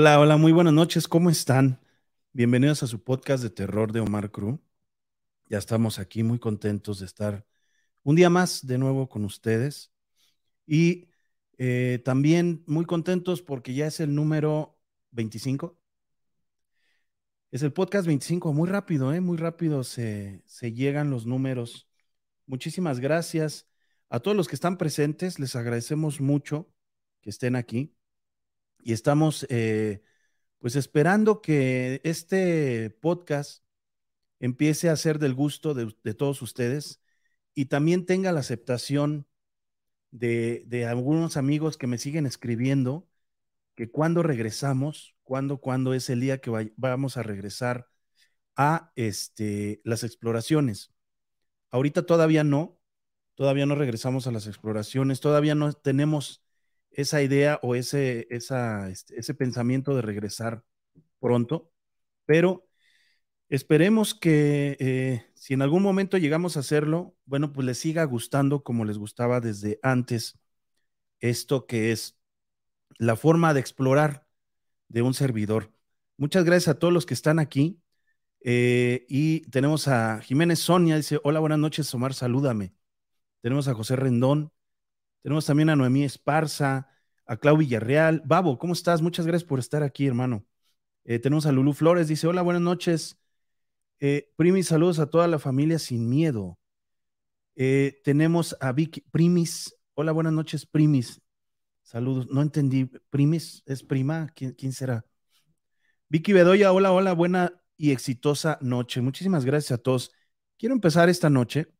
Hola, hola, muy buenas noches, ¿cómo están? Bienvenidos a su podcast de terror de Omar Cruz. Ya estamos aquí muy contentos de estar un día más de nuevo con ustedes y eh, también muy contentos porque ya es el número 25. Es el podcast 25, muy rápido, ¿eh? muy rápido se, se llegan los números. Muchísimas gracias a todos los que están presentes, les agradecemos mucho que estén aquí y estamos eh, pues esperando que este podcast empiece a ser del gusto de, todos ustedes y también tenga la aceptación de, de, algunos amigos que me siguen escribiendo que cuando regresamos, cuando, cuando es el día que vamos a regresar a este, las exploraciones. Ahorita todavía no, todavía no regresamos a las exploraciones, todavía no tenemos esa idea o ese, este, ese pensamiento de regresar pronto, pero esperemos que eh, si en algún momento llegamos a hacerlo, bueno, pues les siga gustando como les gustaba desde antes esto que es la forma de explorar de un servidor. Muchas gracias a todos los que están aquí. Eh, y tenemos a Jiménez Sonia, dice, hola, buenas noches, Omar, salúdame. Tenemos a José Rendón, tenemos también a Noemí Esparza, a Clau Villarreal. Babo, ¿cómo estás? Muchas gracias por estar aquí, hermano. Eh, tenemos a Lulu Flores, dice, hola, buenas noches. Eh, Primis, saludos a toda la familia sin miedo. Eh, tenemos a Vicky, Primis, hola, buenas noches, Primis. Saludos, no entendí, Primis, ¿es prima? ¿Quién, quién será? Vicky Bedoya, hola, hola, buena y exitosa noche. Muchísimas gracias a todos. Quiero empezar esta noche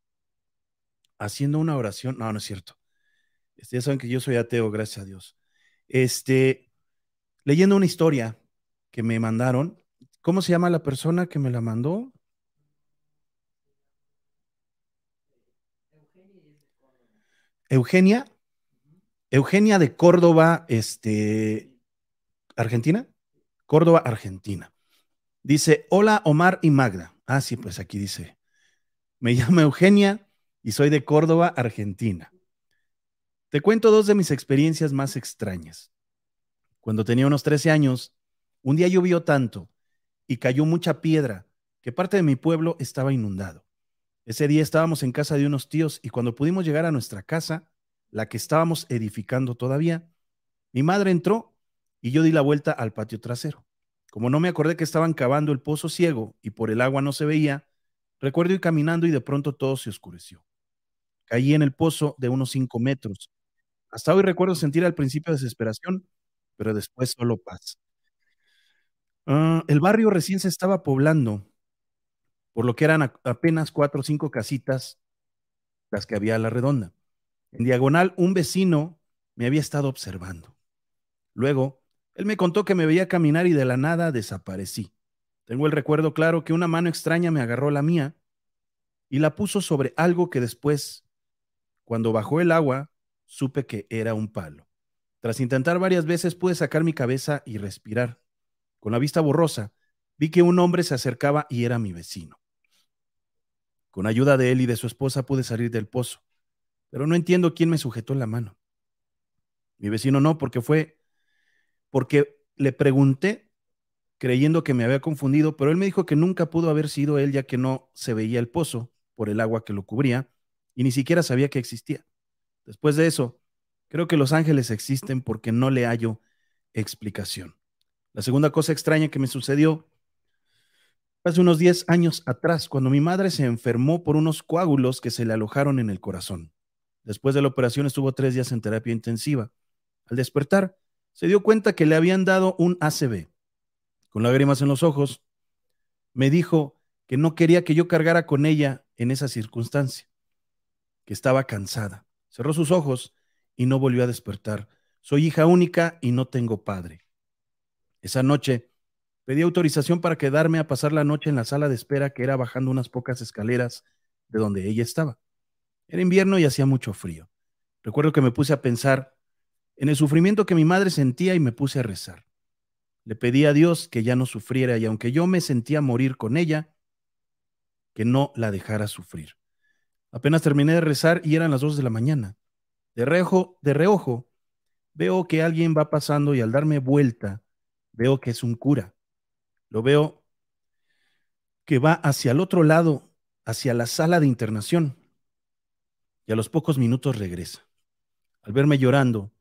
haciendo una oración. No, no es cierto. Este, ya saben que yo soy ateo, gracias a Dios. Este, leyendo una historia que me mandaron. ¿Cómo se llama la persona que me la mandó? Eugenia. Eugenia de Córdoba, este, Argentina. Córdoba, Argentina. Dice, hola Omar y Magda. Ah, sí, pues aquí dice, me llamo Eugenia y soy de Córdoba, Argentina. Te cuento dos de mis experiencias más extrañas. Cuando tenía unos 13 años, un día llovió tanto y cayó mucha piedra que parte de mi pueblo estaba inundado. Ese día estábamos en casa de unos tíos y cuando pudimos llegar a nuestra casa, la que estábamos edificando todavía, mi madre entró y yo di la vuelta al patio trasero. Como no me acordé que estaban cavando el pozo ciego y por el agua no se veía, recuerdo ir caminando y de pronto todo se oscureció. Caí en el pozo de unos cinco metros hasta hoy recuerdo sentir al principio desesperación, pero después solo paz. Ah, el barrio recién se estaba poblando, por lo que eran apenas cuatro o cinco casitas las que había a la redonda. En diagonal, un vecino me había estado observando. Luego, él me contó que me veía caminar y de la nada desaparecí. Tengo el recuerdo claro que una mano extraña me agarró la mía y la puso sobre algo que después, cuando bajó el agua, supe que era un palo. Tras intentar varias veces pude sacar mi cabeza y respirar. Con la vista borrosa, vi que un hombre se acercaba y era mi vecino. Con ayuda de él y de su esposa pude salir del pozo, pero no entiendo quién me sujetó la mano. Mi vecino no, porque fue, porque le pregunté creyendo que me había confundido, pero él me dijo que nunca pudo haber sido él ya que no se veía el pozo por el agua que lo cubría y ni siquiera sabía que existía. Después de eso, creo que los ángeles existen porque no le hallo explicación. La segunda cosa extraña que me sucedió hace unos 10 años atrás, cuando mi madre se enfermó por unos coágulos que se le alojaron en el corazón. Después de la operación estuvo tres días en terapia intensiva. Al despertar, se dio cuenta que le habían dado un ACV. Con lágrimas en los ojos, me dijo que no quería que yo cargara con ella en esa circunstancia, que estaba cansada. Cerró sus ojos y no volvió a despertar. Soy hija única y no tengo padre. Esa noche pedí autorización para quedarme a pasar la noche en la sala de espera que era bajando unas pocas escaleras de donde ella estaba. Era invierno y hacía mucho frío. Recuerdo que me puse a pensar en el sufrimiento que mi madre sentía y me puse a rezar. Le pedí a Dios que ya no sufriera y aunque yo me sentía morir con ella, que no la dejara sufrir. Apenas terminé de rezar y eran las dos de la mañana. De reojo, de reojo, veo que alguien va pasando y al darme vuelta, veo que es un cura, lo veo que va hacia el otro lado, hacia la sala de internación, y a los pocos minutos regresa. Al verme llorando,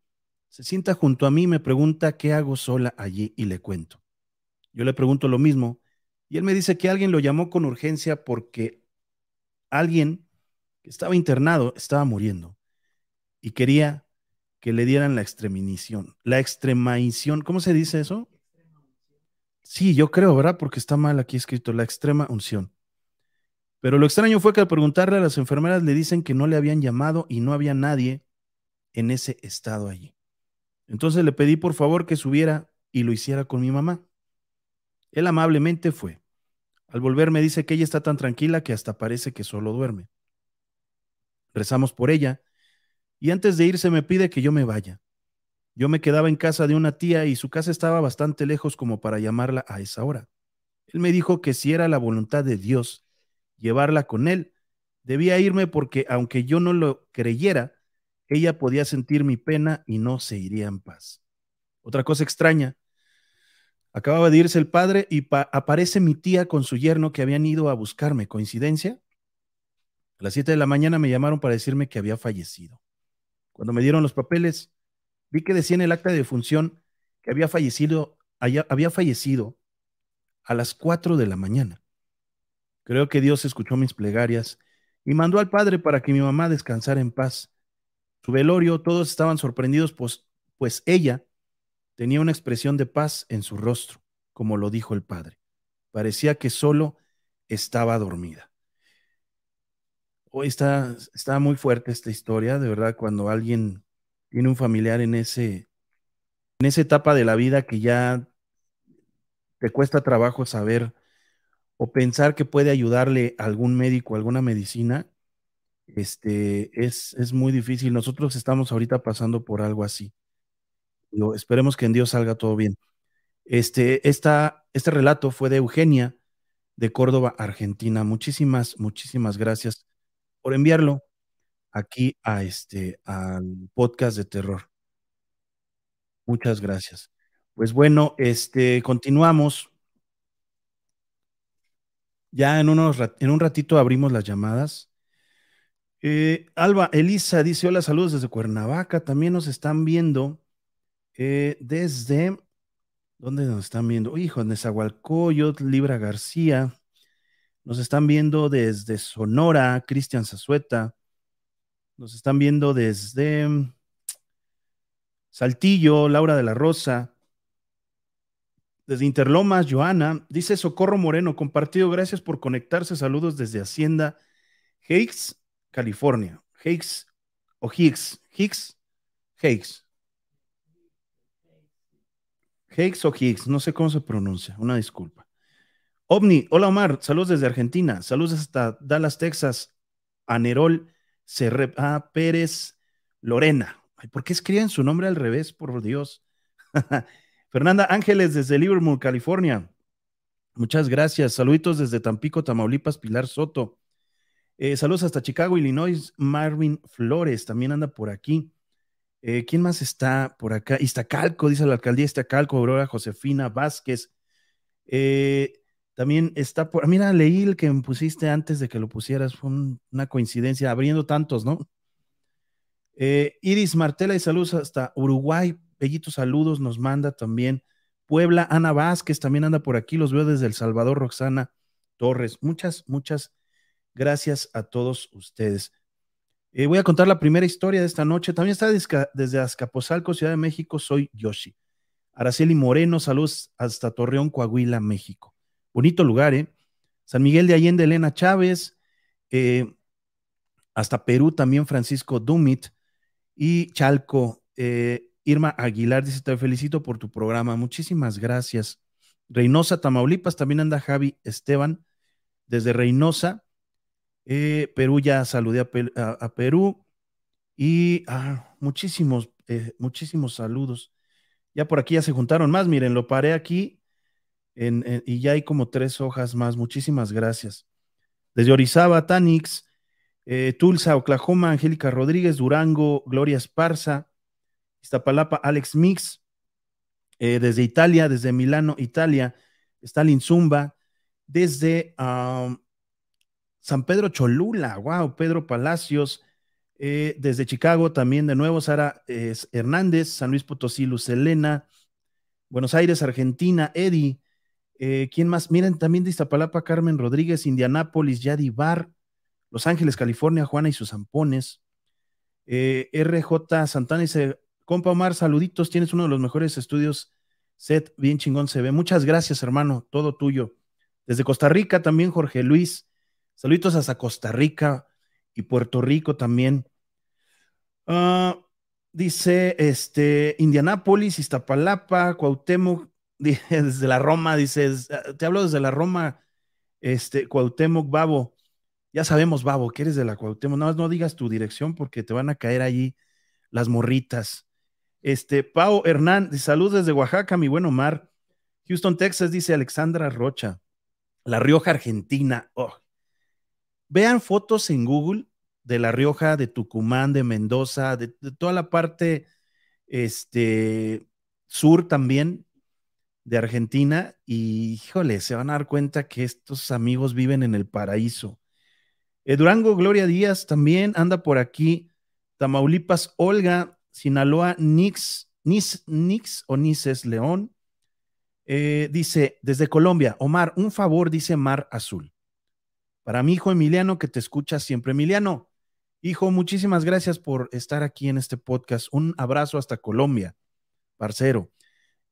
se sienta junto a mí y me pregunta qué hago sola allí y le cuento. Yo le pregunto lo mismo y él me dice que alguien lo llamó con urgencia porque alguien que estaba internado estaba muriendo y quería que le dieran la extremición. La extremaición, ¿cómo se dice eso? Sí, yo creo, ¿verdad? Porque está mal aquí escrito, la extrema unción. Pero lo extraño fue que al preguntarle a las enfermeras le dicen que no le habían llamado y no había nadie en ese estado allí. Entonces le pedí por favor que subiera y lo hiciera con mi mamá. Él amablemente fue. Al volver me dice que ella está tan tranquila que hasta parece que solo duerme. Rezamos por ella y antes de irse me pide que yo me vaya. Yo me quedaba en casa de una tía y su casa estaba bastante lejos como para llamarla a esa hora. Él me dijo que si era la voluntad de Dios llevarla con él, debía irme porque aunque yo no lo creyera, ella podía sentir mi pena y no se iría en paz. Otra cosa extraña, acababa de irse el padre y aparece mi tía con su yerno que habían ido a buscarme. ¿Coincidencia? A las 7 de la mañana me llamaron para decirme que había fallecido. Cuando me dieron los papeles, vi que decía en el acta de función que había fallecido, había fallecido a las 4 de la mañana. Creo que Dios escuchó mis plegarias y mandó al padre para que mi mamá descansara en paz su velorio, todos estaban sorprendidos, pues, pues ella tenía una expresión de paz en su rostro, como lo dijo el padre. Parecía que solo estaba dormida. Hoy está, está muy fuerte esta historia, de verdad, cuando alguien tiene un familiar en ese, en esa etapa de la vida que ya te cuesta trabajo saber o pensar que puede ayudarle algún médico, alguna medicina, este, es, es muy difícil. Nosotros estamos ahorita pasando por algo así. esperemos que en Dios salga todo bien. Este, esta, este relato fue de Eugenia de Córdoba, Argentina. Muchísimas, muchísimas gracias por enviarlo aquí a este, al podcast de terror. Muchas gracias. Pues bueno, este, continuamos. Ya en, unos, en un ratito abrimos las llamadas. Eh, Alba, Elisa dice, hola, saludos desde Cuernavaca. También nos están viendo eh, desde, ¿dónde nos están viendo? Hijo, Nezahualcóyotl, Libra García. Nos están viendo desde Sonora, Cristian Zazueta. Nos están viendo desde mm, Saltillo, Laura de la Rosa. Desde Interlomas, Joana. Dice Socorro Moreno, compartido, gracias por conectarse. Saludos desde Hacienda. Hicks California. Higgs o Higgs. Higgs. Higgs. Higgs o Higgs. No sé cómo se pronuncia. Una disculpa. OVNI. Hola Omar. Saludos desde Argentina. Saludos hasta Dallas, Texas. Anerol Cerrepa Pérez Lorena. ¿Por qué escriben su nombre al revés? Por Dios. Fernanda Ángeles desde Livermore, California. Muchas gracias. Saluditos desde Tampico, Tamaulipas, Pilar Soto. Eh, saludos hasta Chicago, Illinois. Marvin Flores también anda por aquí. Eh, ¿Quién más está por acá? Iztacalco, dice la alcaldía Iztacalco, Aurora Josefina Vázquez. Eh, también está por. Mira, leí el que me pusiste antes de que lo pusieras. Fue una coincidencia, abriendo tantos, ¿no? Iris Martela y saludos hasta Uruguay. Bellitos saludos nos manda también. Puebla, Ana Vázquez también anda por aquí. Los veo desde El Salvador, Roxana Torres. Muchas, muchas Gracias a todos ustedes. Eh, voy a contar la primera historia de esta noche. También está desde Azcapotzalco, Ciudad de México. Soy Yoshi. Araceli Moreno, saludos hasta Torreón, Coahuila, México. Bonito lugar, ¿eh? San Miguel de Allende, Elena Chávez. Eh, hasta Perú también, Francisco Dumit. Y Chalco, eh, Irma Aguilar dice: Te felicito por tu programa. Muchísimas gracias. Reynosa, Tamaulipas, también anda Javi Esteban desde Reynosa. Eh, Perú ya saludé a, Perú y ah, muchísimos, muchísimos saludos. Ya por aquí ya se juntaron más, miren, lo paré aquí y ya hay como tres hojas más. Muchísimas gracias. Desde Orizaba, Tanix, eh, Tulsa, Oklahoma, Angélica Rodríguez, Durango, Gloria Esparza, Iztapalapa, Alex Mix, Eh, desde Italia, desde Milano, Italia, está Linzumba. Desde San Pedro Cholula, wow, Pedro Palacios. Eh, desde Chicago también de nuevo, Sara Hernández, San Luis Potosí, Luz Elena, Buenos Aires, Argentina, Eddie. Eh, ¿Quién más? Miren, también de Iztapalapa, Carmen Rodríguez, Indianápolis, Yadi Bar, Los Ángeles, California, Juana y sus zampones. Eh, RJ Santana dice, compa Omar, saluditos, tienes uno de los mejores estudios, set bien chingón se ve. Muchas gracias, hermano, todo tuyo. Desde Costa Rica también, Jorge Luis. Saluditos hasta Costa Rica y Puerto Rico también. Ah, dice, este, Indianápolis, Iztapalapa, Cuauhtémoc, desde la Roma, dices, ah, te hablo desde la Roma, este, Cuauhtémoc, Babo. Ya sabemos, Babo, que eres de la Cuauhtémoc. Nada más no digas tu dirección porque te van a caer allí las morritas. Este, Pau Hernán, saludos desde Oaxaca, mi buen Omar. Houston, Texas, dice Alexandra Rocha. La Rioja, Argentina. Oh. Vean fotos en Google de La Rioja, de Tucumán, de Mendoza, de, toda la parte este, sur también de Argentina. Y híjole, se van a dar cuenta que estos amigos viven en el paraíso. Eh, Durango, Gloria Díaz también anda por aquí. Tamaulipas, Olga, Sinaloa, Nix, Nix, Nix o Nices León. Eh, dice, desde Colombia, Omar, un favor, dice Mar Azul. Para mi hijo Emiliano, que te escucha siempre. Emiliano, hijo, muchísimas gracias por estar aquí en este podcast. Un abrazo hasta Colombia, parcero.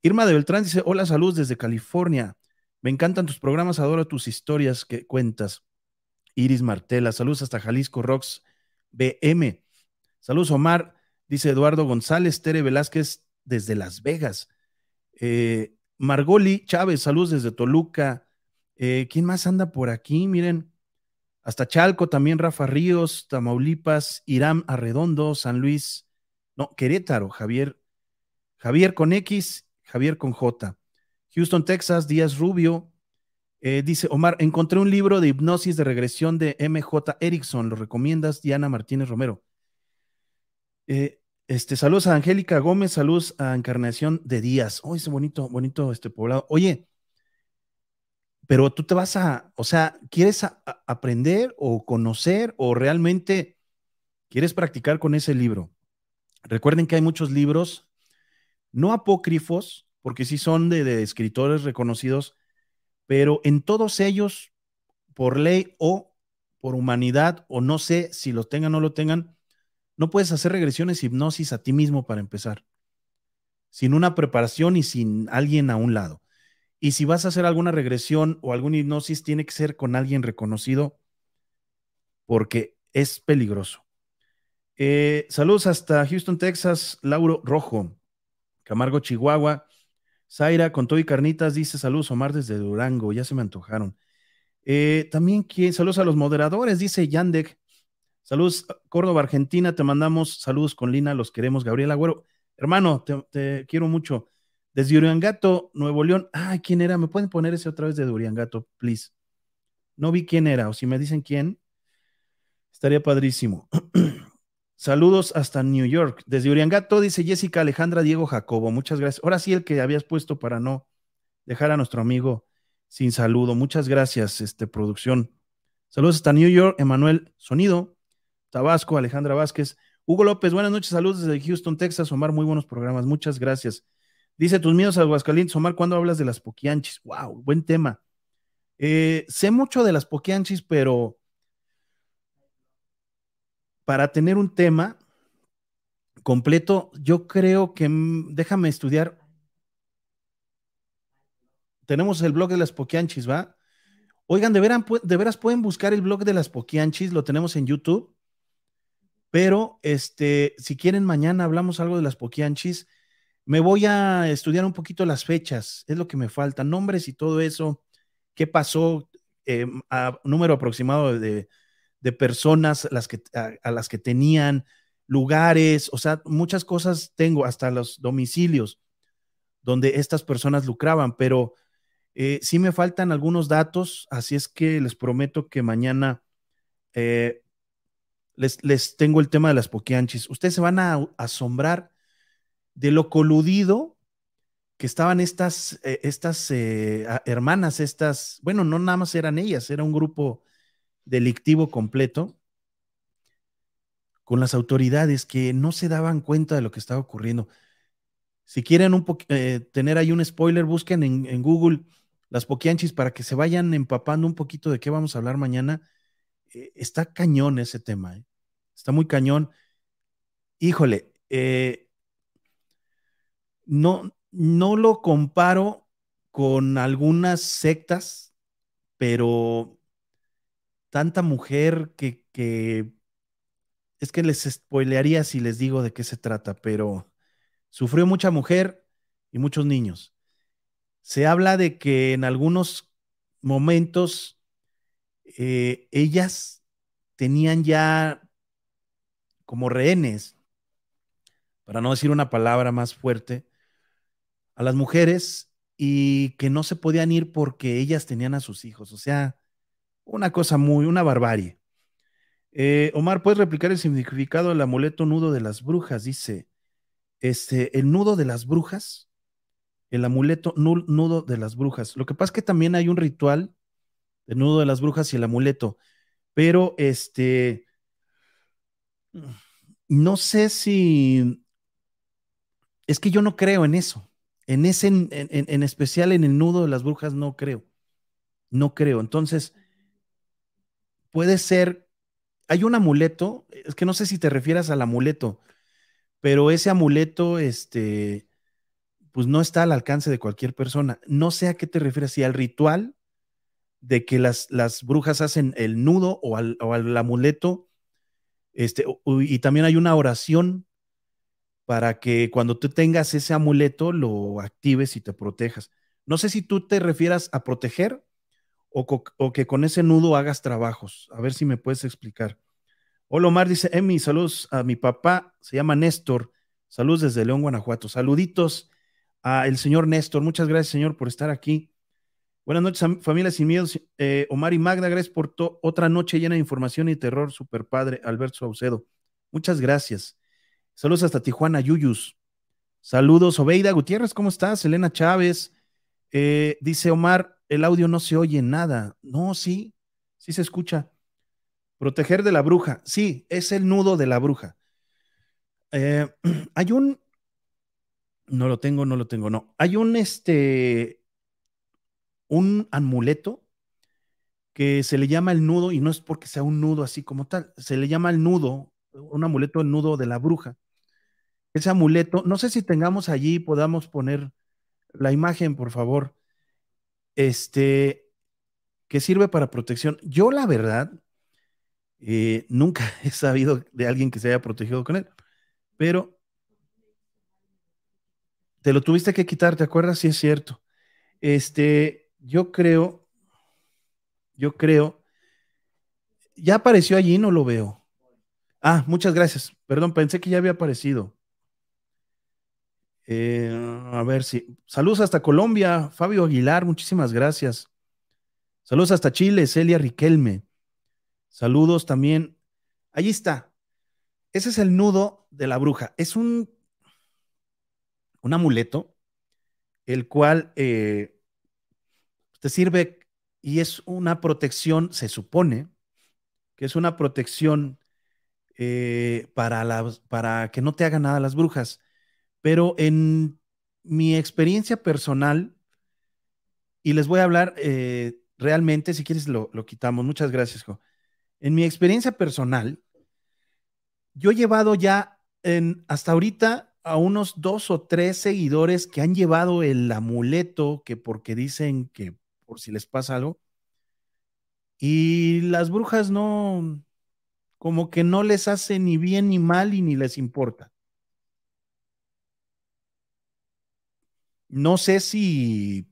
Irma de Beltrán dice, hola, salud desde California. Me encantan tus programas, adoro tus historias que cuentas. Iris Martela, saludos hasta Jalisco Rocks BM. Saludos, Omar, dice Eduardo González, Tere Velázquez desde Las Vegas. Eh, Margoli Chávez, saludos desde Toluca. Eh, ¿Quién más anda por aquí? Miren, hasta Chalco también, Rafa Ríos, Tamaulipas, Irán Arredondo, San Luis, no, Querétaro, Javier, Javier con X, Javier con J. Houston, Texas, Díaz Rubio, eh, dice Omar, encontré un libro de hipnosis de regresión de MJ Erickson. ¿Lo recomiendas, Diana Martínez Romero? Eh, este, saludos a Angélica Gómez, saludos a Encarnación de Díaz. Oh, ese bonito, bonito este poblado. Oye, pero tú te vas a, o sea, ¿quieres aprender o conocer o realmente quieres practicar con ese libro? Recuerden que hay muchos libros, no apócrifos, porque sí son de escritores reconocidos, pero en todos ellos, por ley o por humanidad, o no sé si lo tengan o no lo tengan, no puedes hacer regresiones hipnosis a ti mismo para empezar, sin una preparación y sin alguien a un lado. Y si vas a hacer alguna regresión o alguna hipnosis, tiene que ser con alguien reconocido porque es peligroso. Eh, saludos hasta Houston, Texas, Lauro Rojo, Camargo, Chihuahua. Zaira con todo y carnitas dice saludos Omar desde Durango, ya se me antojaron. Eh, también saludos a los moderadores, dice Yandek. Saludos Córdoba, Argentina, te mandamos saludos con Lina, los queremos. Gabriel Agüero, hermano, te, quiero mucho. Desde Uriangato, Nuevo León. Ay, ¿quién era? ¿Me pueden poner ese otra vez de Uriangato, please? No vi quién era, o si me dicen quién, estaría padrísimo. Saludos hasta New York. Desde Uriangato, dice Jessica Alejandra Diego Jacobo. Muchas gracias. Ahora sí, el que habías puesto para no dejar a nuestro amigo sin saludo. Muchas gracias, este, producción. Saludos hasta New York, Emanuel Sonido, Tabasco, Alejandra Vázquez. Hugo López, buenas noches, saludos desde Houston, Texas. Omar, muy buenos programas, muchas gracias. Dice tus a Aguascalientes, Omar, ¿cuándo hablas de las poquianchis? Wow, buen tema. Eh, sé mucho de las poquianchis, pero para tener un tema completo, yo creo que mm, déjame estudiar. Tenemos el blog de las Poquianchis, ¿va? Oigan, de, de veras pueden buscar el blog de las Poquianchis, lo tenemos en YouTube. Pero este, si quieren, mañana hablamos algo de las Poquianchis. Me voy a estudiar un poquito las fechas, es lo que me falta, nombres y todo eso, qué pasó, eh, a número aproximado de, de personas las que, a, las que tenían lugares, o sea, muchas cosas tengo, hasta los domicilios donde estas personas lucraban, pero eh, sí me faltan algunos datos, así es que les prometo que mañana eh, les, les, tengo el tema de las poquianchis. Ustedes se van a asombrar de lo coludido que estaban estas, eh, estas eh, hermanas, estas, bueno, no nada más eran ellas, era un grupo delictivo completo con las autoridades que no se daban cuenta de lo que estaba ocurriendo. Si quieren eh, tener ahí un spoiler, busquen en, Google las poquianchis para que se vayan empapando un poquito de qué vamos a hablar mañana. está cañón ese tema, está muy cañón. Híjole, no, no lo comparo con algunas sectas, pero tanta mujer que, es que les spoilearía si les digo de qué se trata, pero sufrió mucha mujer y muchos niños. Se habla de que en algunos momentos eh, ellas tenían ya como rehenes, para no decir una palabra más fuerte, a las mujeres y que no se podían ir porque ellas tenían a sus hijos. O sea, una cosa muy, una barbarie. Eh, Omar, ¿puedes replicar el significado del amuleto nudo de las brujas? Dice, este, el nudo de las brujas, el amuleto nudo de las brujas. Lo que pasa es que también hay un ritual del nudo de las brujas y el amuleto, pero este, no sé si, es que yo no creo en eso. En ese, en, especial en el nudo de las brujas, no creo. No creo. Entonces, puede ser, hay un amuleto, es que no sé si te refieras al amuleto, pero ese amuleto, este, pues no está al alcance de cualquier persona. No sé a qué te refieres, si al ritual de que las, las brujas hacen el nudo o al, o al amuleto, este, y también hay una oración para que cuando tú tengas ese amuleto lo actives y te protejas. No sé si tú te refieras a proteger o, que con ese nudo hagas trabajos. A ver si me puedes explicar. Hola Omar, dice Emi, saludos a mi papá, se llama Néstor. Saludos desde León, Guanajuato. Saluditos a el señor Néstor. Muchas gracias, señor, por estar aquí. Buenas noches, familia sin miedos. Eh, Omar y Magda, gracias por otra noche llena de información y terror. Super padre, Alberto Saucedo. Muchas gracias. Saludos hasta Tijuana, Yuyus. Saludos, Obeida Gutiérrez, ¿cómo estás? Elena Chávez. Eh, dice Omar, el audio no se oye nada. No, sí, sí se escucha. Proteger de la bruja. Sí, es el nudo de la bruja. Eh, hay un. No lo tengo, no lo tengo, no. Hay un este. Un amuleto que se le llama el nudo, y no es porque sea un nudo así como tal, se le llama el nudo, un amuleto, el nudo de la bruja ese amuleto. No sé si tengamos allí, podamos poner la imagen, por favor. Este, que sirve para protección. Yo, la verdad, eh, nunca he sabido de alguien que se haya protegido con él, pero te lo tuviste que quitar, ¿te acuerdas? Sí, es cierto. Este, yo creo, yo creo, ya apareció allí, no lo veo. Ah, muchas gracias. Perdón, pensé que ya había aparecido. Eh, a ver si. Saludos hasta Colombia, Fabio Aguilar, muchísimas gracias. Saludos hasta Chile, Celia Riquelme. Saludos también. Allí está. Ese es el nudo de la bruja. Es un, un amuleto, el cual eh, te sirve y es una protección, se supone que es una protección eh, para, para que no te hagan nada las brujas. Pero en mi experiencia personal, y les voy a hablar eh, realmente, si quieres lo, quitamos. Muchas gracias. En mi experiencia personal, yo he llevado ya en, hasta ahorita a unos dos o tres seguidores que han llevado el amuleto, que porque dicen que por si les pasa algo, y las brujas no, como que no les hace ni bien ni mal y ni les importa. No sé si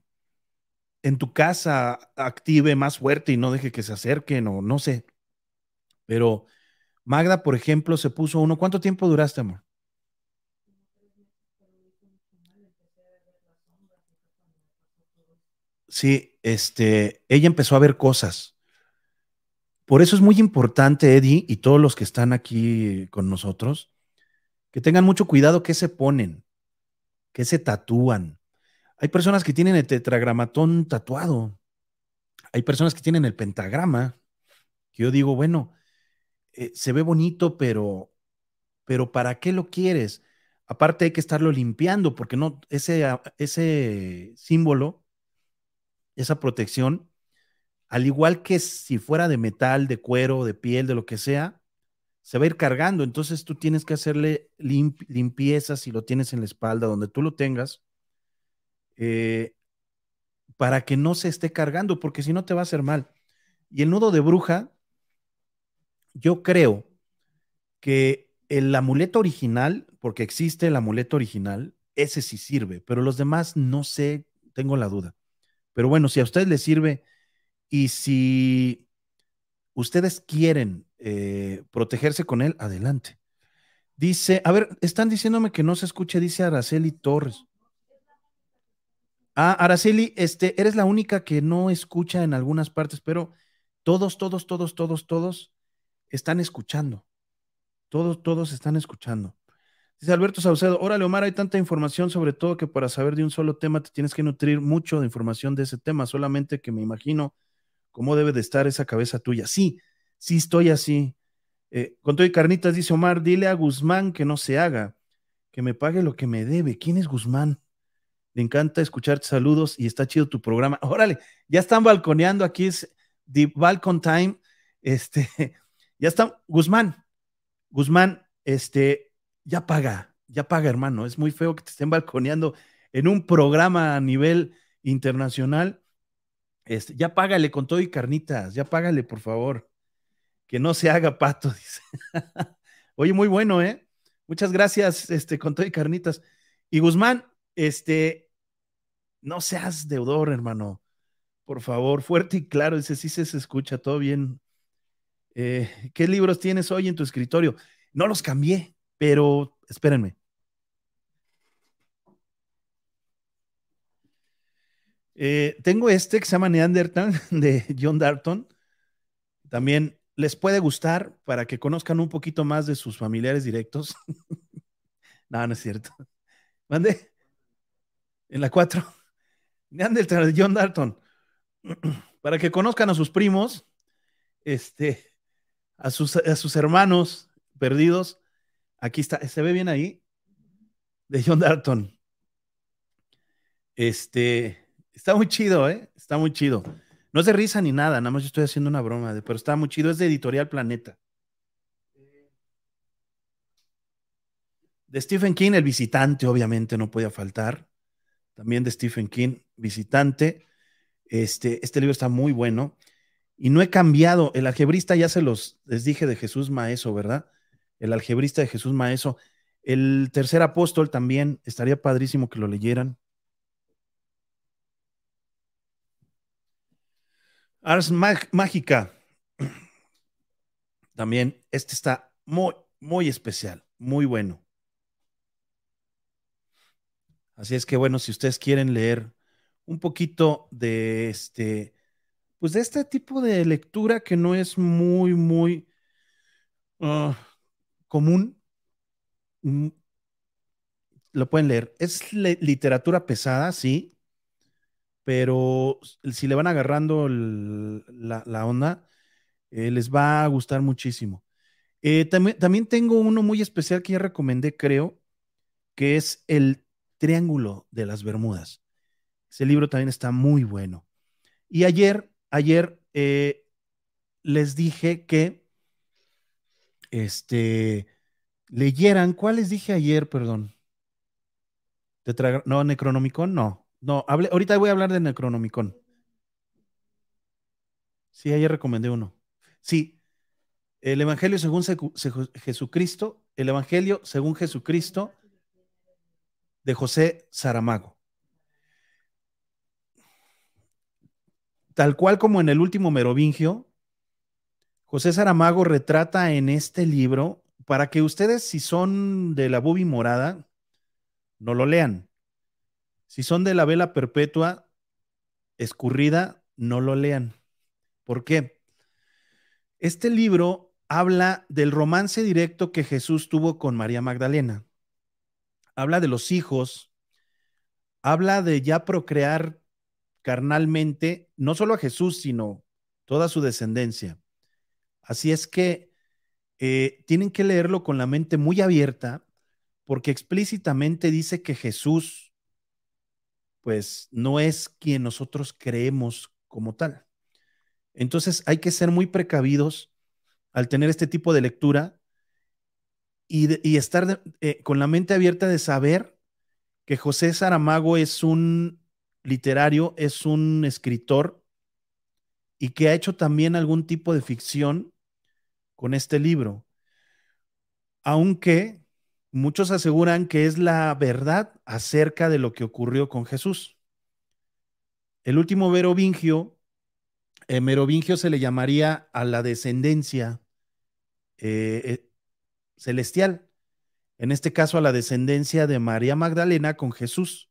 en tu casa active más fuerte y no deje que se acerquen o no sé. Pero Magda, por ejemplo, se puso uno. ¿Cuánto tiempo duraste, amor? Sí, este, ella empezó a ver cosas. Por eso es muy importante, Eddie, y todos los que están aquí con nosotros, que tengan mucho cuidado qué se ponen, qué se tatúan, Hay personas que tienen el tetragramatón tatuado. Hay personas que tienen el pentagrama. Yo digo, bueno, eh, se ve bonito, pero, pero ¿para qué lo quieres? Aparte hay que estarlo limpiando, porque no, ese, ese símbolo, esa protección, al igual que si fuera de metal, de cuero, de piel, de lo que sea, se va a ir cargando. Entonces tú tienes que hacerle limpieza si lo tienes en la espalda, donde tú lo tengas, eh, para que no se esté cargando, porque si no te va a hacer mal. Y el nudo de bruja, yo creo que el amuleto original, porque existe el amuleto original, ese sí sirve, pero los demás no sé, tengo la duda. Pero bueno, si a ustedes les sirve y si ustedes quieren eh, protegerse con él, adelante. Dice, a ver, están diciéndome que no se escuche, dice Araceli Torres. Ah, Araceli, este, eres la única que no escucha en algunas partes, pero todos, todos, todos, todos, todos están escuchando. Todos, todos están escuchando. Dice Alberto Saucedo, órale Omar, hay tanta información, sobre todo que para saber de un solo tema te tienes que nutrir mucho de información de ese tema, solamente que me imagino cómo debe de estar esa cabeza tuya. Sí, sí estoy así. Eh, con todo y carnitas, dice Omar, dile a Guzmán que no se haga, que me pague lo que me debe. ¿Quién es Guzmán? Me encanta escucharte, saludos y está chido tu programa. Órale, ya están balconeando, aquí es The Balcon Time. Este, ya está, Guzmán, Guzmán, este, ya paga, ya paga, hermano. Es muy feo que te estén balconeando en un programa a nivel internacional. Este, ya págale con todo y carnitas, ya págale, por favor. Que no se haga pato, dice. Oye, muy bueno, ¿eh? Muchas gracias, este, con todo y carnitas. Y Guzmán, este, no seas deudor, hermano. Por favor, fuerte y claro, dice, sí se escucha, todo bien. Eh, ¿Qué libros tienes hoy en tu escritorio? No los cambié, pero espérenme. Eh, tengo este que se llama Neanderthal de John Darton. También les puede gustar para que conozcan un poquito más de sus familiares directos. no, no es cierto. Mande. En la 4. Neanderthal, John Dalton, para que conozcan a sus primos, este, a sus, a sus hermanos perdidos. Aquí está, se ve bien ahí, de John Dalton. Este, está muy chido, ¿eh? Está muy chido. No es de risa ni nada, nada más yo estoy haciendo una broma, pero está muy chido. Es de Editorial Planeta. De Stephen King, El Visitante, obviamente no podía faltar también de Stephen King, Visitante. Este, este libro está muy bueno. Y no he cambiado. El algebrista ya se los les dije de Jesús Maeso, ¿verdad? El algebrista de Jesús Maeso. El tercer apóstol también estaría padrísimo que lo leyeran. Ars Mágica. También, este está muy, muy especial, muy bueno. Así es que bueno, si ustedes quieren leer un poquito de este, pues de este tipo de lectura que no es muy, muy ah, común, mm, lo pueden leer. Es literatura pesada, sí, pero si le van agarrando la, onda, eh, les va a gustar muchísimo. Eh, también, también tengo uno muy especial que ya recomendé, creo, que es el Triángulo de las Bermudas. Ese libro también está muy bueno. Y ayer, ayer eh, les dije que este, leyeran, ¿cuál les dije ayer, perdón? no, Necronomicon, no. No, ahorita voy a hablar de Necronomicon. Sí, ayer recomendé uno. Sí, el Evangelio según Jesucristo, el Evangelio según Jesucristo de José Saramago. Tal cual como en el último Merovingio, José Saramago retrata en este libro, para que ustedes, si son de la bubi morada, no lo lean. Si son de la vela perpetua escurrida, no lo lean. ¿Por qué? Este libro habla del romance directo que Jesús tuvo con María Magdalena habla de los hijos, habla de ya procrear carnalmente, no solo a Jesús, sino toda su descendencia. Así es que eh, tienen que leerlo con la mente muy abierta, porque explícitamente dice que Jesús, pues, no es quien nosotros creemos como tal. Entonces hay que ser muy precavidos al tener este tipo de lectura y, estar eh, con la mente abierta de saber que José Saramago es un literario, es un escritor y que ha hecho también algún tipo de ficción con este libro. Aunque muchos aseguran que es la verdad acerca de lo que ocurrió con Jesús. El último Merovingio, eh, Merovingio se le llamaría a la descendencia eh, celestial, en este caso a la descendencia de María Magdalena con Jesús.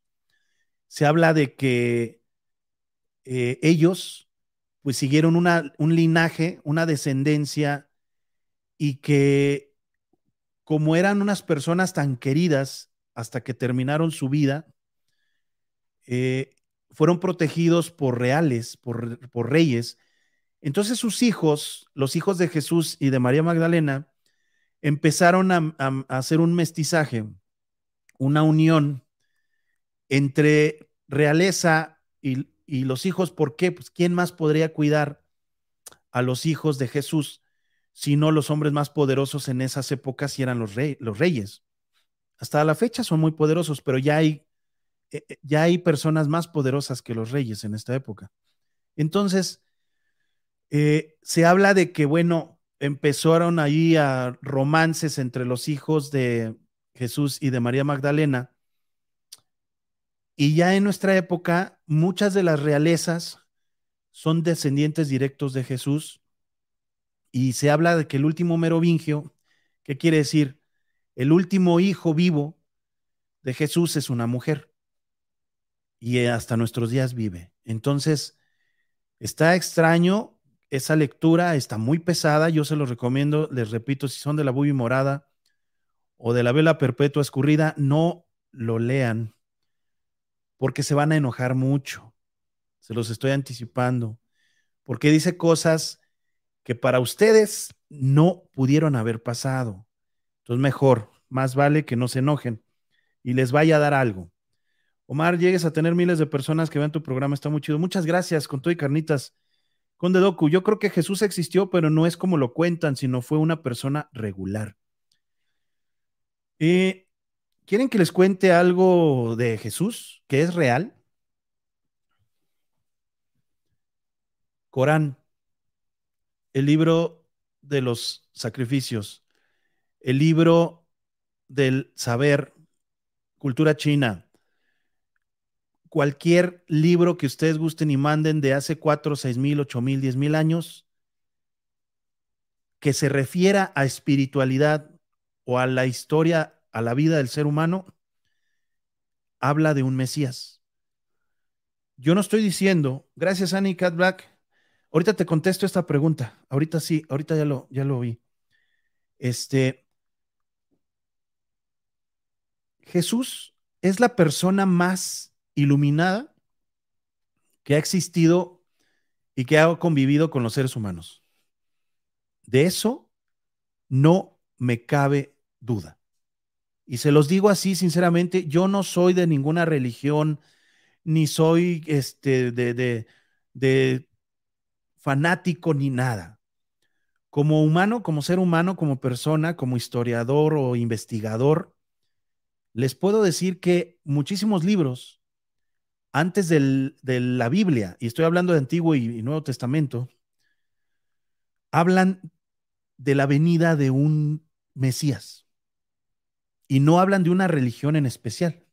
Se habla de que ellos pues siguieron una, un linaje, una descendencia y que como eran unas personas tan queridas hasta que terminaron su vida, eh, fueron protegidos por reales, por, reyes. Entonces sus hijos, los hijos de Jesús y de María Magdalena, empezaron a, hacer un mestizaje, una unión entre realeza y, y, los hijos. ¿Por qué? Pues ¿quién más podría cuidar a los hijos de Jesús sino los hombres más poderosos en esas épocas y eran los, los reyes. Hasta la fecha son muy poderosos, pero ya hay, eh, eh, ya hay personas más poderosas que los reyes en esta época. Entonces, eh, se habla de que, bueno, empezaron ahí a romances entre los hijos de Jesús y de María Magdalena. Y ya en nuestra época, muchas de las realezas son descendientes directos de Jesús y se habla de que el último merovingio, ¿qué quiere decir? El último hijo vivo de Jesús es una mujer y hasta nuestros días vive. Entonces, está extraño esa lectura, está muy pesada, yo se los recomiendo, les repito, si son de la bubi morada o de la vela perpetua escurrida, no lo lean porque se van a enojar mucho. Se los estoy anticipando, porque dice cosas que para ustedes no pudieron haber pasado. Entonces, mejor, más vale que no se enojen y les vaya a dar algo. Omar, llegues a tener miles de personas que vean tu programa, está muy chido. Muchas gracias, con todo y carnitas. Conde Doku, yo creo que Jesús existió, pero no es como lo cuentan, sino fue una persona regular. Eh, ¿Quieren que les cuente algo de Jesús que es real? Corán el libro de los sacrificios, el libro del saber, cultura china, cualquier libro que ustedes gusten y manden de hace cuatro, seis mil, ocho mil, diez mil años, que se refiera a espiritualidad o a la historia, a la vida del ser humano, habla de un Mesías. Yo no estoy diciendo, gracias Annie Cat Black, Ahorita te contesto esta pregunta. Ahorita sí, ahorita ya lo, ya lo vi. Este, Jesús es la persona más iluminada que ha existido y que ha convivido con los seres humanos. De eso no me cabe duda. Y se los digo así, sinceramente, yo no soy de ninguna religión, ni soy este, de, de, de fanático ni nada. Como humano, como ser humano, como persona, como historiador o investigador, les puedo decir que muchísimos libros antes de la Biblia, y estoy hablando de Antiguo y, y Nuevo Testamento, hablan de la venida de un Mesías. Y no hablan de una religión en especial.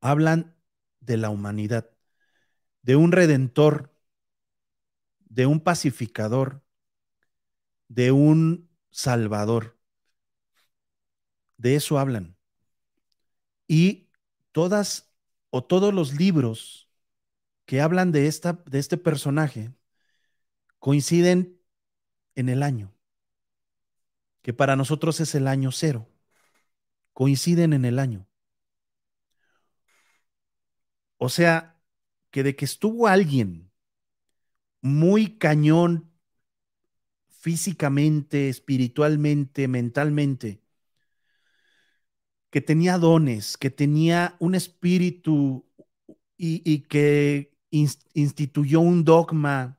Hablan de la humanidad, de un redentor de un pacificador, de un salvador. De eso hablan. Y todas o todos los libros que hablan de, esta, de este personaje coinciden en el año, que para nosotros es el año cero. Coinciden en el año. O sea, que de que estuvo alguien muy cañón físicamente, espiritualmente, mentalmente, que tenía dones, que tenía un espíritu y, que instituyó un dogma,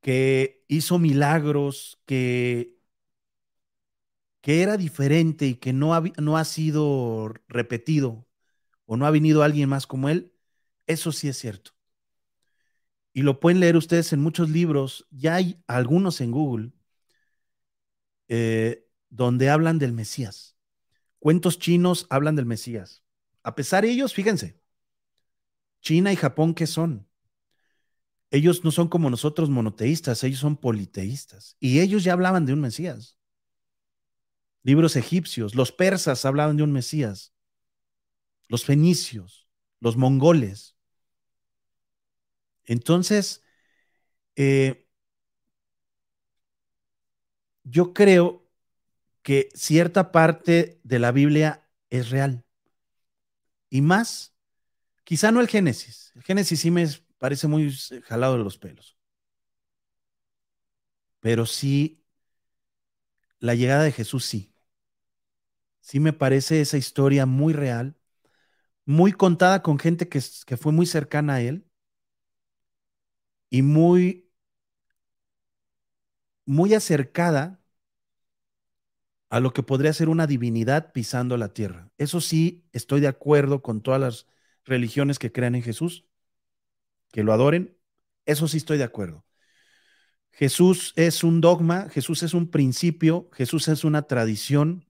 que hizo milagros, que, que era diferente y que no no ha sido repetido o no ha venido alguien más como él, eso sí es cierto. Y lo pueden leer ustedes en muchos libros, ya hay algunos en Google, eh, donde hablan del Mesías. Cuentos chinos hablan del Mesías. A pesar de ellos, fíjense, China y Japón, ¿qué son? Ellos no son como nosotros monoteístas, ellos son politeístas. Y ellos ya hablaban de un Mesías. Libros egipcios, los persas hablaban de un Mesías. Los fenicios, los mongoles. Entonces, eh, yo creo que cierta parte de la Biblia es real. Y más, quizá no el Génesis. El Génesis sí me parece muy jalado de los pelos. Pero sí, la llegada de Jesús sí. Sí me parece esa historia muy real, muy contada con gente que, que fue muy cercana a él y muy, muy acercada a lo que podría ser una divinidad pisando la tierra. Eso sí, estoy de acuerdo con todas las religiones que crean en Jesús, que lo adoren. Eso sí estoy de acuerdo. Jesús es un dogma, Jesús es un principio, Jesús es una tradición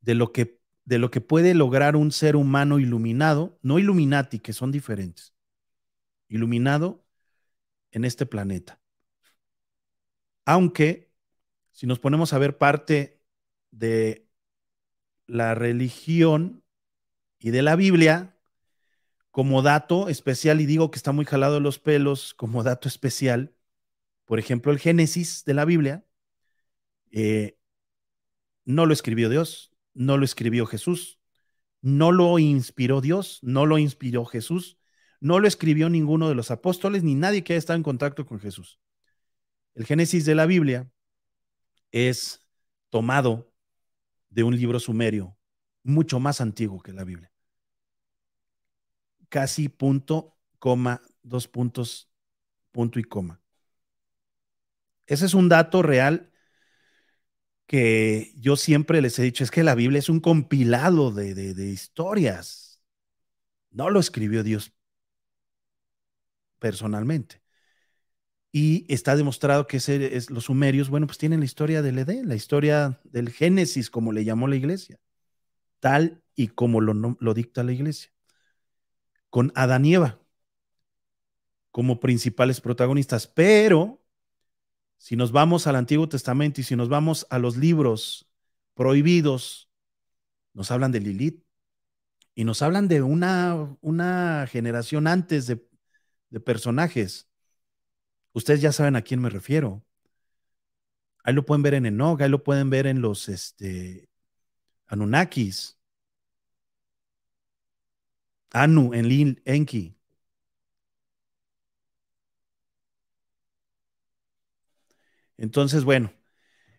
de lo que, de lo que puede lograr un ser humano iluminado, no Illuminati, que son diferentes iluminado en este planeta. Aunque, si nos ponemos a ver parte de la religión y de la Biblia, como dato especial, y digo que está muy jalado los pelos, como dato especial, por ejemplo, el Génesis de la Biblia, eh, no lo escribió Dios, no lo escribió Jesús, no lo inspiró Dios, no lo inspiró Jesús, no lo escribió ninguno de los apóstoles ni nadie que haya estado en contacto con Jesús. El Génesis de la Biblia es tomado de un libro sumerio mucho más antiguo que la Biblia. Casi punto, coma, dos puntos, punto y coma. Ese es un dato real que yo siempre les he dicho, es que la Biblia es un compilado de, de historias. No lo escribió Dios personalmente. Y está demostrado que es, los sumerios, bueno, pues tienen la historia del Edén, la historia del Génesis, como le llamó la iglesia, tal y como lo, lo dicta la iglesia, con Adán y Eva como principales protagonistas. Pero si nos vamos al Antiguo Testamento y si nos vamos a los libros prohibidos, nos hablan de Lilith y nos hablan de una, una generación antes de personajes. Ustedes ya saben a quién me refiero. Ahí lo pueden ver en Enoch, ahí lo pueden ver en los este, Anunnakis. Anu, en Enki. Entonces, bueno,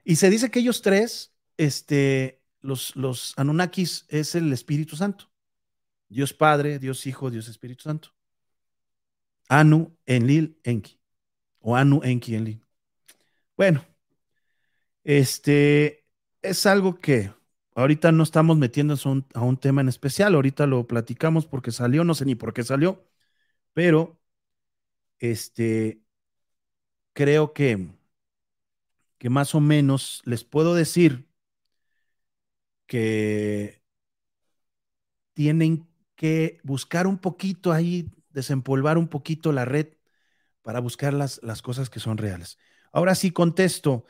y se dice que ellos tres, este, los, los Anunnakis es el Espíritu Santo. Dios Padre, Dios Hijo, Dios Espíritu Santo. Anu Enlil Enki. O Anu Enki Enlil. Bueno, este es algo que ahorita no estamos metiendo a un tema en especial. Ahorita lo platicamos porque salió, no sé ni por qué salió, pero este creo que, que más o menos les puedo decir que tienen que buscar un poquito ahí desempolvar un poquito la red para buscar las, las cosas que son reales. Ahora sí contesto,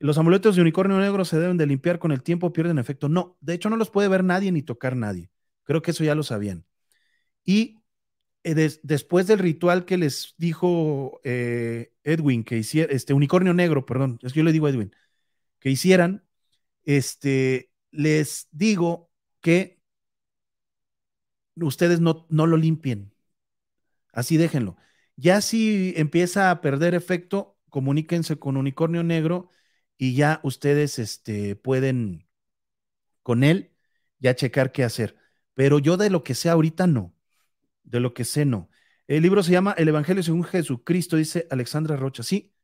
los amuletos de unicornio negro se deben de limpiar con el tiempo, pierden efecto. No, de hecho no los puede ver nadie ni tocar nadie. Creo que eso ya lo sabían. Y eh, después del ritual que les dijo eh, Edwin, que hiciera, este unicornio negro, perdón, es que yo le digo Edwin, que hicieran, este, les digo que ustedes no, no lo limpien. Así déjenlo. Ya si empieza a perder efecto, comuníquense con Unicornio Negro y ya ustedes este, pueden con él ya checar qué hacer. Pero yo de lo que sé ahorita no. De lo que sé no. El libro se llama El Evangelio según Jesucristo, dice Alexandra Rocha. Sí,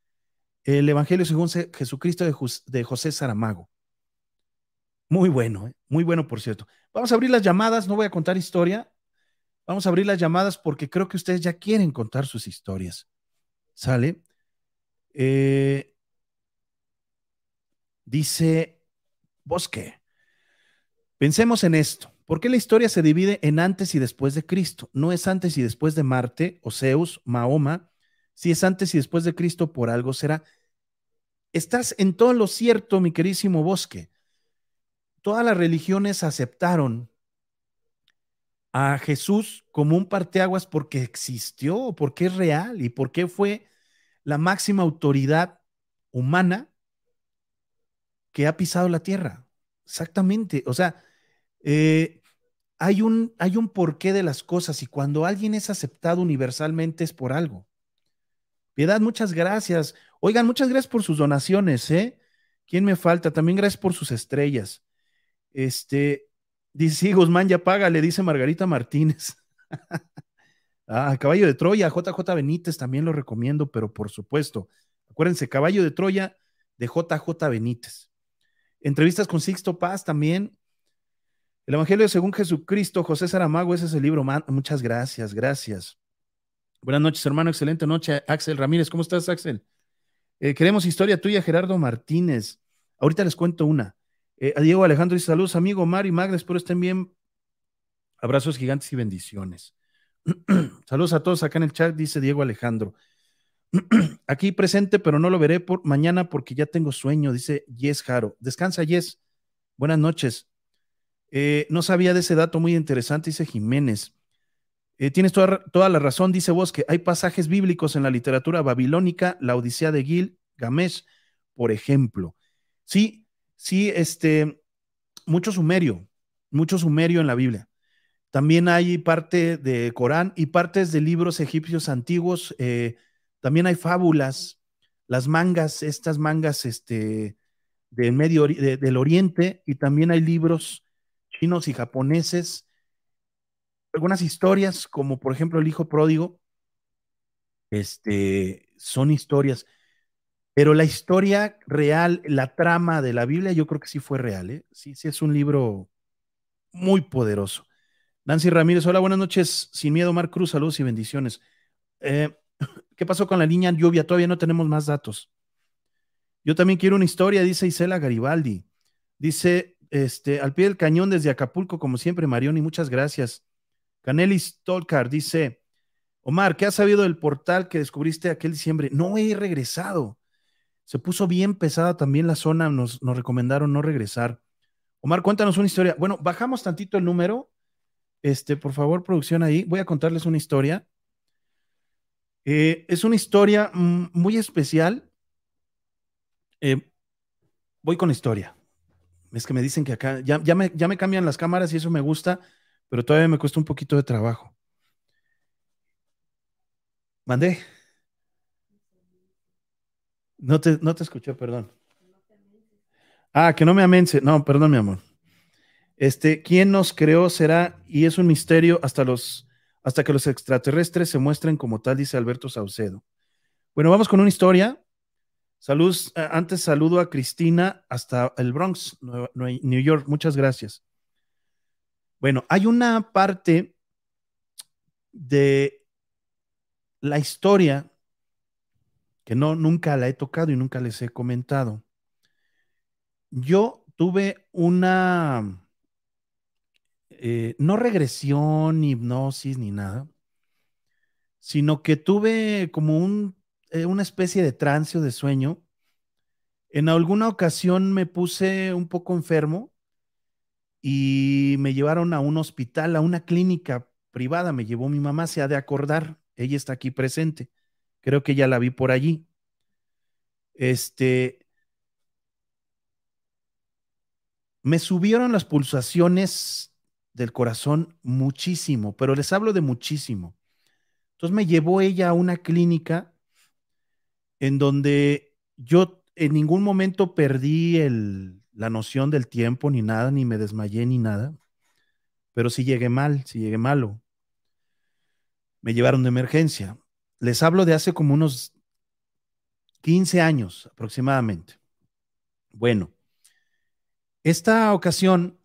el Evangelio según Jesucristo de, José Saramago. Muy bueno, ¿eh? muy bueno, por cierto. Vamos a abrir las llamadas, no voy a contar historia. Vamos a abrir las llamadas porque creo que ustedes ya quieren contar sus historias. ¿Sale? Eh, dice Bosque. Pensemos en esto. ¿Por qué la historia se divide en antes y después de Cristo? No es antes y después de Marte, o Zeus, Mahoma. Si es antes y después de Cristo, por algo será. Estás en todo lo cierto, mi querísimo Bosque. Todas las religiones aceptaron a Jesús como un parteaguas porque existió, porque es real y porque fue la máxima autoridad humana que ha pisado la tierra. Exactamente. O sea, eh, hay, un, hay un porqué de las cosas y cuando alguien es aceptado universalmente es por algo. Piedad, muchas gracias. Oigan, muchas gracias por sus donaciones, ¿eh? ¿Quién me falta? También gracias por sus estrellas. Este, dice, sí, Guzmán ya paga, le dice Margarita Martínez. ah, Caballo de Troya, JJ Benítez también lo recomiendo, pero por supuesto, acuérdense, Caballo de Troya de JJ Benítez. Entrevistas con Sixto Paz también. El Evangelio según Jesucristo, José Saramago, ese es el libro. Muchas gracias, gracias. Buenas noches, hermano. Excelente noche. Axel Ramírez, ¿cómo estás, Axel? Eh, queremos historia tuya, Gerardo Martínez. Ahorita les cuento una. Eh, Diego Alejandro dice saludos, amigo Omar y Magda, espero estén bien. Abrazos gigantes y bendiciones. saludos a todos acá en el chat, dice Diego Alejandro. Aquí presente, pero no lo veré por mañana porque ya tengo sueño, dice Yes Jaro. Descansa, Yes. Buenas noches. Eh, no sabía de ese dato muy interesante, dice Jiménez. Eh, tienes toda, toda, la razón, dice vos, que hay pasajes bíblicos en la literatura babilónica, la Odisea de Gil, Gamesh, por ejemplo. Sí, sí, este, mucho sumerio, mucho sumerio en la Biblia. También hay parte de Corán y partes de libros egipcios antiguos. Eh, también hay fábulas, las mangas, estas mangas este, del Medio del Oriente, y también hay libros chinos y japoneses algunas historias, como por ejemplo el hijo pródigo, este, son historias, pero la historia real, la trama de la Biblia, yo creo que sí fue real, ¿eh? sí, sí es un libro muy poderoso. Nancy Ramírez, hola, buenas noches, sin miedo, Mar Cruz, saludos y bendiciones. Eh, ¿Qué pasó con la niña lluvia? Todavía no tenemos más datos. Yo también quiero una historia, dice Isela Garibaldi. Dice, este, al pie del cañón desde Acapulco, como siempre, Marioni, muchas gracias. Canelis Tolkar dice, Omar, ¿qué has sabido del portal que descubriste aquel diciembre? No he regresado. Se puso bien pesada también la zona, nos, recomendaron no regresar. Omar, cuéntanos una historia. Bueno, bajamos tantito el número. Este, por favor, producción ahí. Voy a contarles una historia. Eh, es una historia mm, muy especial. Eh, voy con historia. Es que me dicen que acá ya me cambian las cámaras y eso me gusta pero todavía me cuesta un poquito de trabajo. Mandé. No te, no te escuché, perdón. Ah, que no me amense. No, perdón, mi amor. Este, ¿quién nos creó será y es un misterio hasta los hasta que los extraterrestres se muestren como tal, dice Alberto Saucedo. Bueno, vamos con una historia. Saludos, eh, antes saludo a Cristina hasta el Bronx, New York. Muchas gracias. Bueno, hay una parte de la historia que no nunca la he tocado y nunca les he comentado. Yo tuve una eh, no regresión, ni hipnosis, ni nada, sino que tuve como un, eh, una especie de trance o de sueño. En alguna ocasión me puse un poco enfermo y me llevaron a un hospital, a una clínica privada, me llevó mi mamá, se ha de acordar, ella está aquí presente, creo que ya la vi por allí. Este, me subieron las pulsaciones del corazón muchísimo, pero les hablo de muchísimo. Entonces me llevó ella a una clínica en donde yo en ningún momento perdí el, la noción del tiempo ni nada, ni me desmayé ni nada, pero sí llegué mal, sí llegué malo. Me llevaron de emergencia. Les hablo de hace como unos 15 años aproximadamente. Bueno, esta ocasión,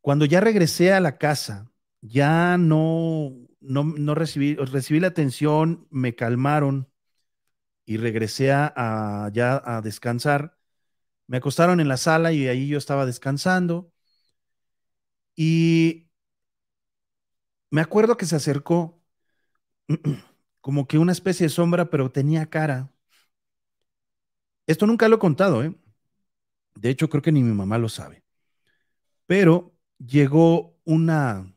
cuando ya regresé a la casa, ya no, no, recibí, recibí la atención, me calmaron y regresé a, ya a descansar. Me acostaron en la sala y ahí yo estaba descansando. Y me acuerdo que se acercó como que una especie de sombra, pero tenía cara. Esto nunca lo he contado, ¿eh? De hecho, creo que ni mi mamá lo sabe. Pero llegó una,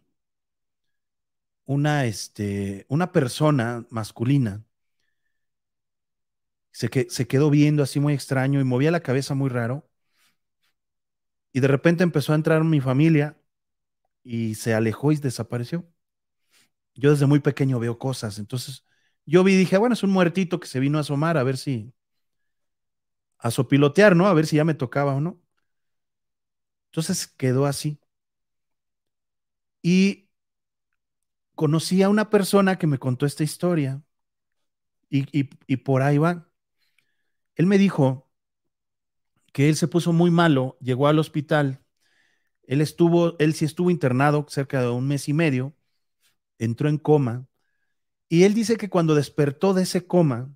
una, este, una persona masculina. Se, que, se quedó viendo así muy extraño y movía la cabeza muy raro. Y de repente empezó a entrar mi familia y se alejó y desapareció. Yo desde muy pequeño veo cosas, entonces yo vi y dije, bueno, es un muertito que se vino a asomar a ver si, a sopilotear, ¿no? A ver si ya me tocaba o no. Entonces quedó así. Y conocí a una persona que me contó esta historia y, y por ahí va. Él me dijo que él se puso muy malo, llegó al hospital, él estuvo, él sí estuvo internado cerca de un mes y medio, entró en coma, y él dice que cuando despertó de ese coma,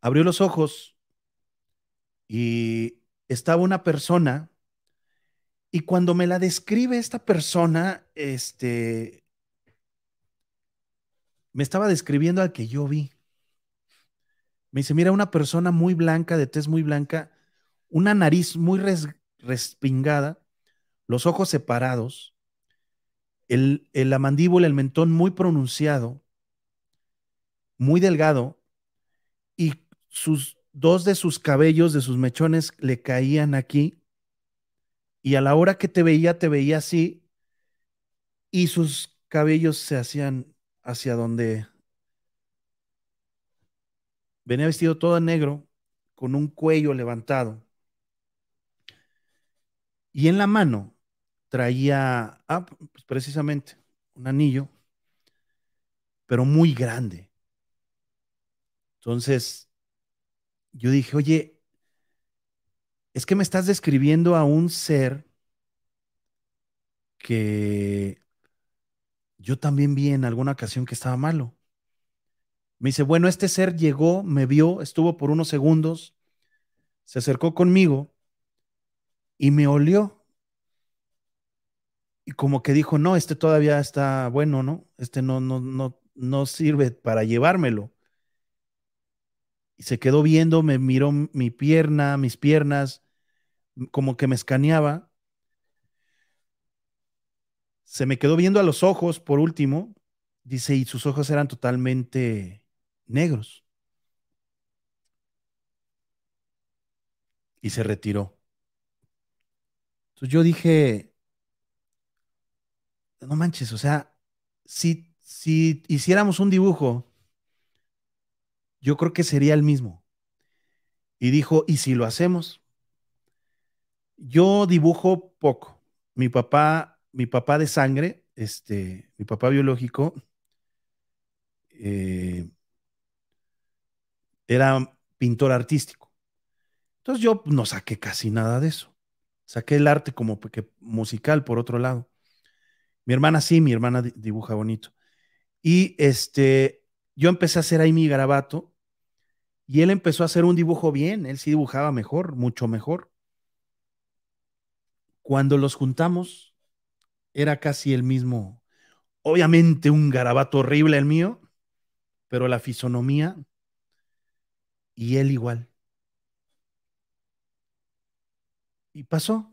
abrió los ojos y estaba una persona y cuando me la describe esta persona, este, me estaba describiendo al que yo vi. Me dice, mira, una persona muy blanca, de tez muy blanca, una nariz muy respingada, los ojos separados, el, la mandíbula, el mentón muy pronunciado, muy delgado, y sus dos de sus cabellos, de sus mechones, le caían aquí, y a la hora que te veía, te veía así, y sus cabellos se hacían hacia donde venía vestido todo en negro, con un cuello levantado. Y en la mano traía, ah, pues precisamente, un anillo, pero muy grande. Entonces, yo dije, oye, es que me estás describiendo a un ser que yo también vi en alguna ocasión que estaba malo. Me dice, bueno, este ser llegó, me vio, estuvo por unos segundos, se acercó conmigo y me olió. Y como que dijo, no, este todavía está bueno, ¿no? Este no, no, no, no sirve para llevármelo y se quedó viendo, me miró mi pierna, mis piernas, como que me escaneaba. Se me quedó viendo a los ojos por último, dice, y sus ojos eran totalmente negros. Y se retiró. Entonces yo dije, no manches, o sea, si, si hiciéramos un dibujo yo creo que sería el mismo. Y dijo, ¿y si lo hacemos? Yo dibujo poco. Mi papá, mi papá de sangre, este, mi papá biológico, eh, era pintor artístico. Entonces yo no saqué casi nada de eso. Saqué el arte como que musical por otro lado. Mi hermana sí, mi hermana dibuja bonito. Y este, yo empecé a hacer ahí mi garabato y él empezó a hacer un dibujo bien, él sí dibujaba mejor, mucho mejor. Cuando los juntamos, era casi el mismo, obviamente un garabato horrible el mío, pero la fisonomía y él igual. Y pasó.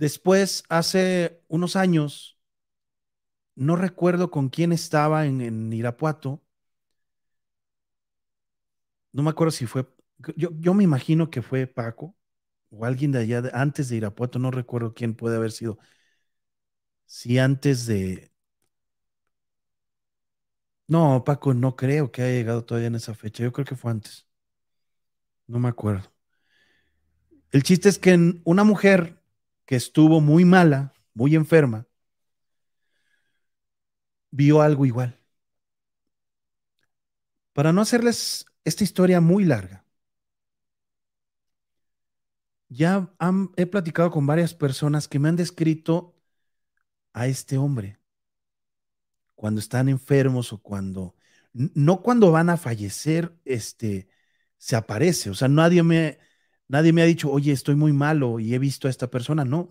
Después, hace unos años, no recuerdo con quién estaba en, Irapuato, no me acuerdo si fue, yo, yo me imagino que fue Paco, o alguien de allá, antes de Irapuato, no recuerdo quién puede haber sido. Sí, antes de... No, Paco, no creo que haya llegado todavía en esa fecha. Yo creo que fue antes. No me acuerdo. El chiste es que una mujer que estuvo muy mala, muy enferma, vio algo igual. Para no hacerles esta historia muy larga, ya he platicado con varias personas que me han descrito a este hombre cuando están enfermos o cuando, no cuando van a fallecer, este, se aparece. O sea, nadie me, nadie me ha dicho, oye, estoy muy malo y he visto a esta persona. No.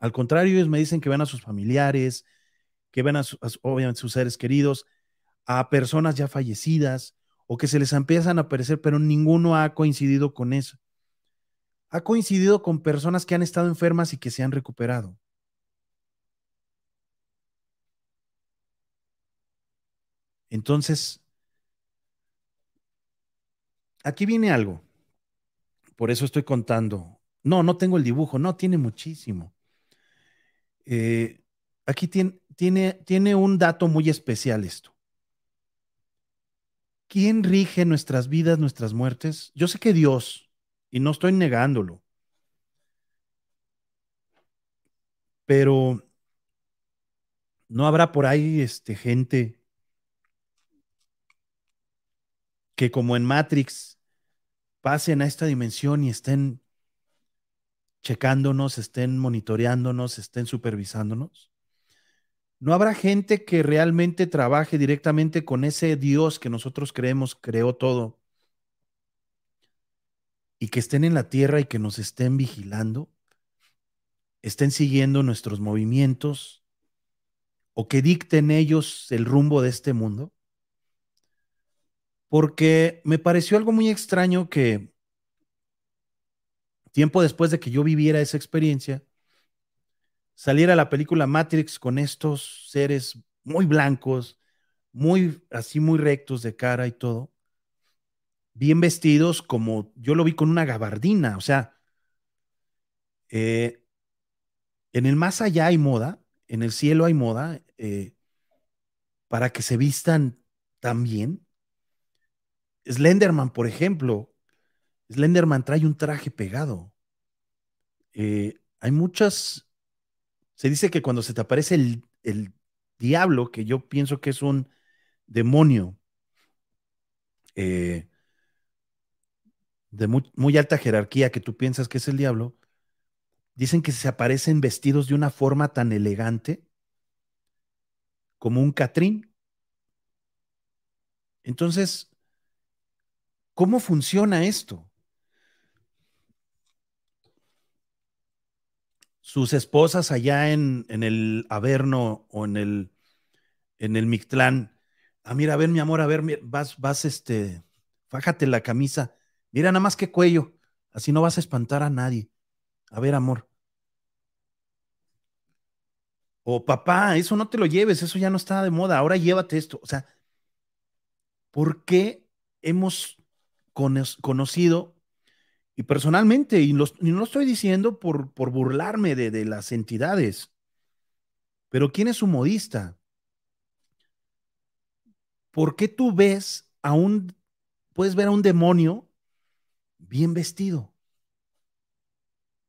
Al contrario, ellos me dicen que ven a sus familiares, que ven a, obviamente sus seres queridos, a personas ya fallecidas o que se les empiezan a aparecer, pero ninguno ha coincidido con eso. Ha coincidido con personas que han estado enfermas y que se han recuperado. Entonces, aquí viene algo. Por eso estoy contando. No, no tengo el dibujo. No, tiene muchísimo. Eh, aquí tiene, tiene, tiene un dato muy especial esto. ¿Quién rige nuestras vidas, nuestras muertes? Yo sé que Dios, y no estoy negándolo, pero no habrá por ahí este, gente que como en Matrix pasen a esta dimensión y estén checándonos, estén monitoreándonos, estén supervisándonos. ¿No habrá gente que realmente trabaje directamente con ese Dios que nosotros creemos creó todo y que estén en la tierra y que nos estén vigilando? ¿Estén siguiendo nuestros movimientos o que dicten ellos el rumbo de este mundo? Porque me pareció algo muy extraño que tiempo después de que yo viviera esa experiencia, saliera la película Matrix con estos seres muy blancos, muy así muy rectos de cara y todo, bien vestidos como yo lo vi con una gabardina, o sea, eh, en el más allá hay moda, en el cielo hay moda, eh, para que se vistan tan bien. Slenderman, por ejemplo, Slenderman trae un traje pegado. Eh, hay muchas se dice que cuando se te aparece el, diablo, que yo pienso que es un demonio eh, de muy, alta jerarquía, que tú piensas que es el diablo, dicen que se aparecen vestidos de una forma tan elegante como un catrín. Entonces, ¿cómo funciona esto? sus esposas allá en, el Averno o en el, en el Mictlán. Ah, mira, a ver, mi amor, a ver, vas, vas, este, fájate la camisa. Mira, nada más que cuello. Así no vas a espantar a nadie. A ver, amor. O papá, eso no te lo lleves, eso ya no está de moda. Ahora llévate esto. O sea, ¿por qué hemos conocido y personalmente, y, no lo estoy diciendo por, burlarme de, de, las entidades, pero ¿quién es un modista? ¿Por qué tú ves a un, puedes ver a un demonio bien vestido?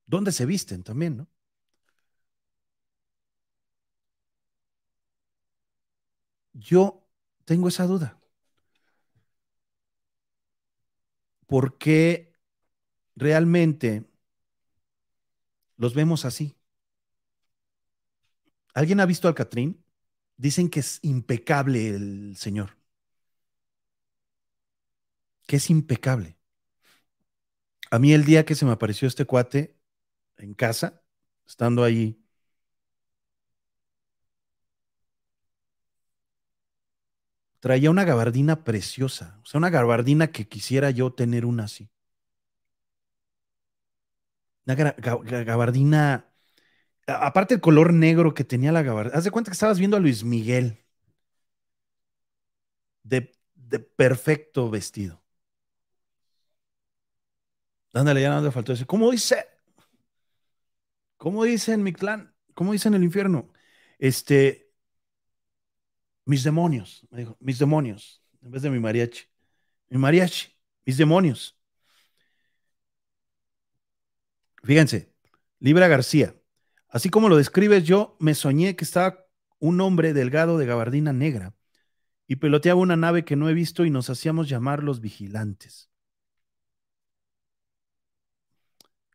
¿Dónde se visten también, no? Yo tengo esa duda. ¿Por qué realmente los vemos así. ¿Alguien ha visto al Catrín? Dicen que es impecable el Señor. Que es impecable. A mí el día que se me apareció este cuate en casa, estando ahí, traía una gabardina preciosa, o sea, una gabardina que quisiera yo tener una así. Una gabardina. Aparte el color negro que tenía la gabardina. Haz de cuenta que estabas viendo a Luis Miguel. De, perfecto vestido. Ándale, ya no le faltó decir, ¿cómo dice? ¿Cómo dice en mi clan? ¿Cómo dice en el infierno? Este, mis demonios, me dijo, mis demonios, en vez de mi mariachi. Mi mariachi, mis demonios. Fíjense, Libra García, así como lo describes, yo me soñé que estaba un hombre delgado de gabardina negra y peloteaba una nave que no he visto y nos hacíamos llamar los vigilantes.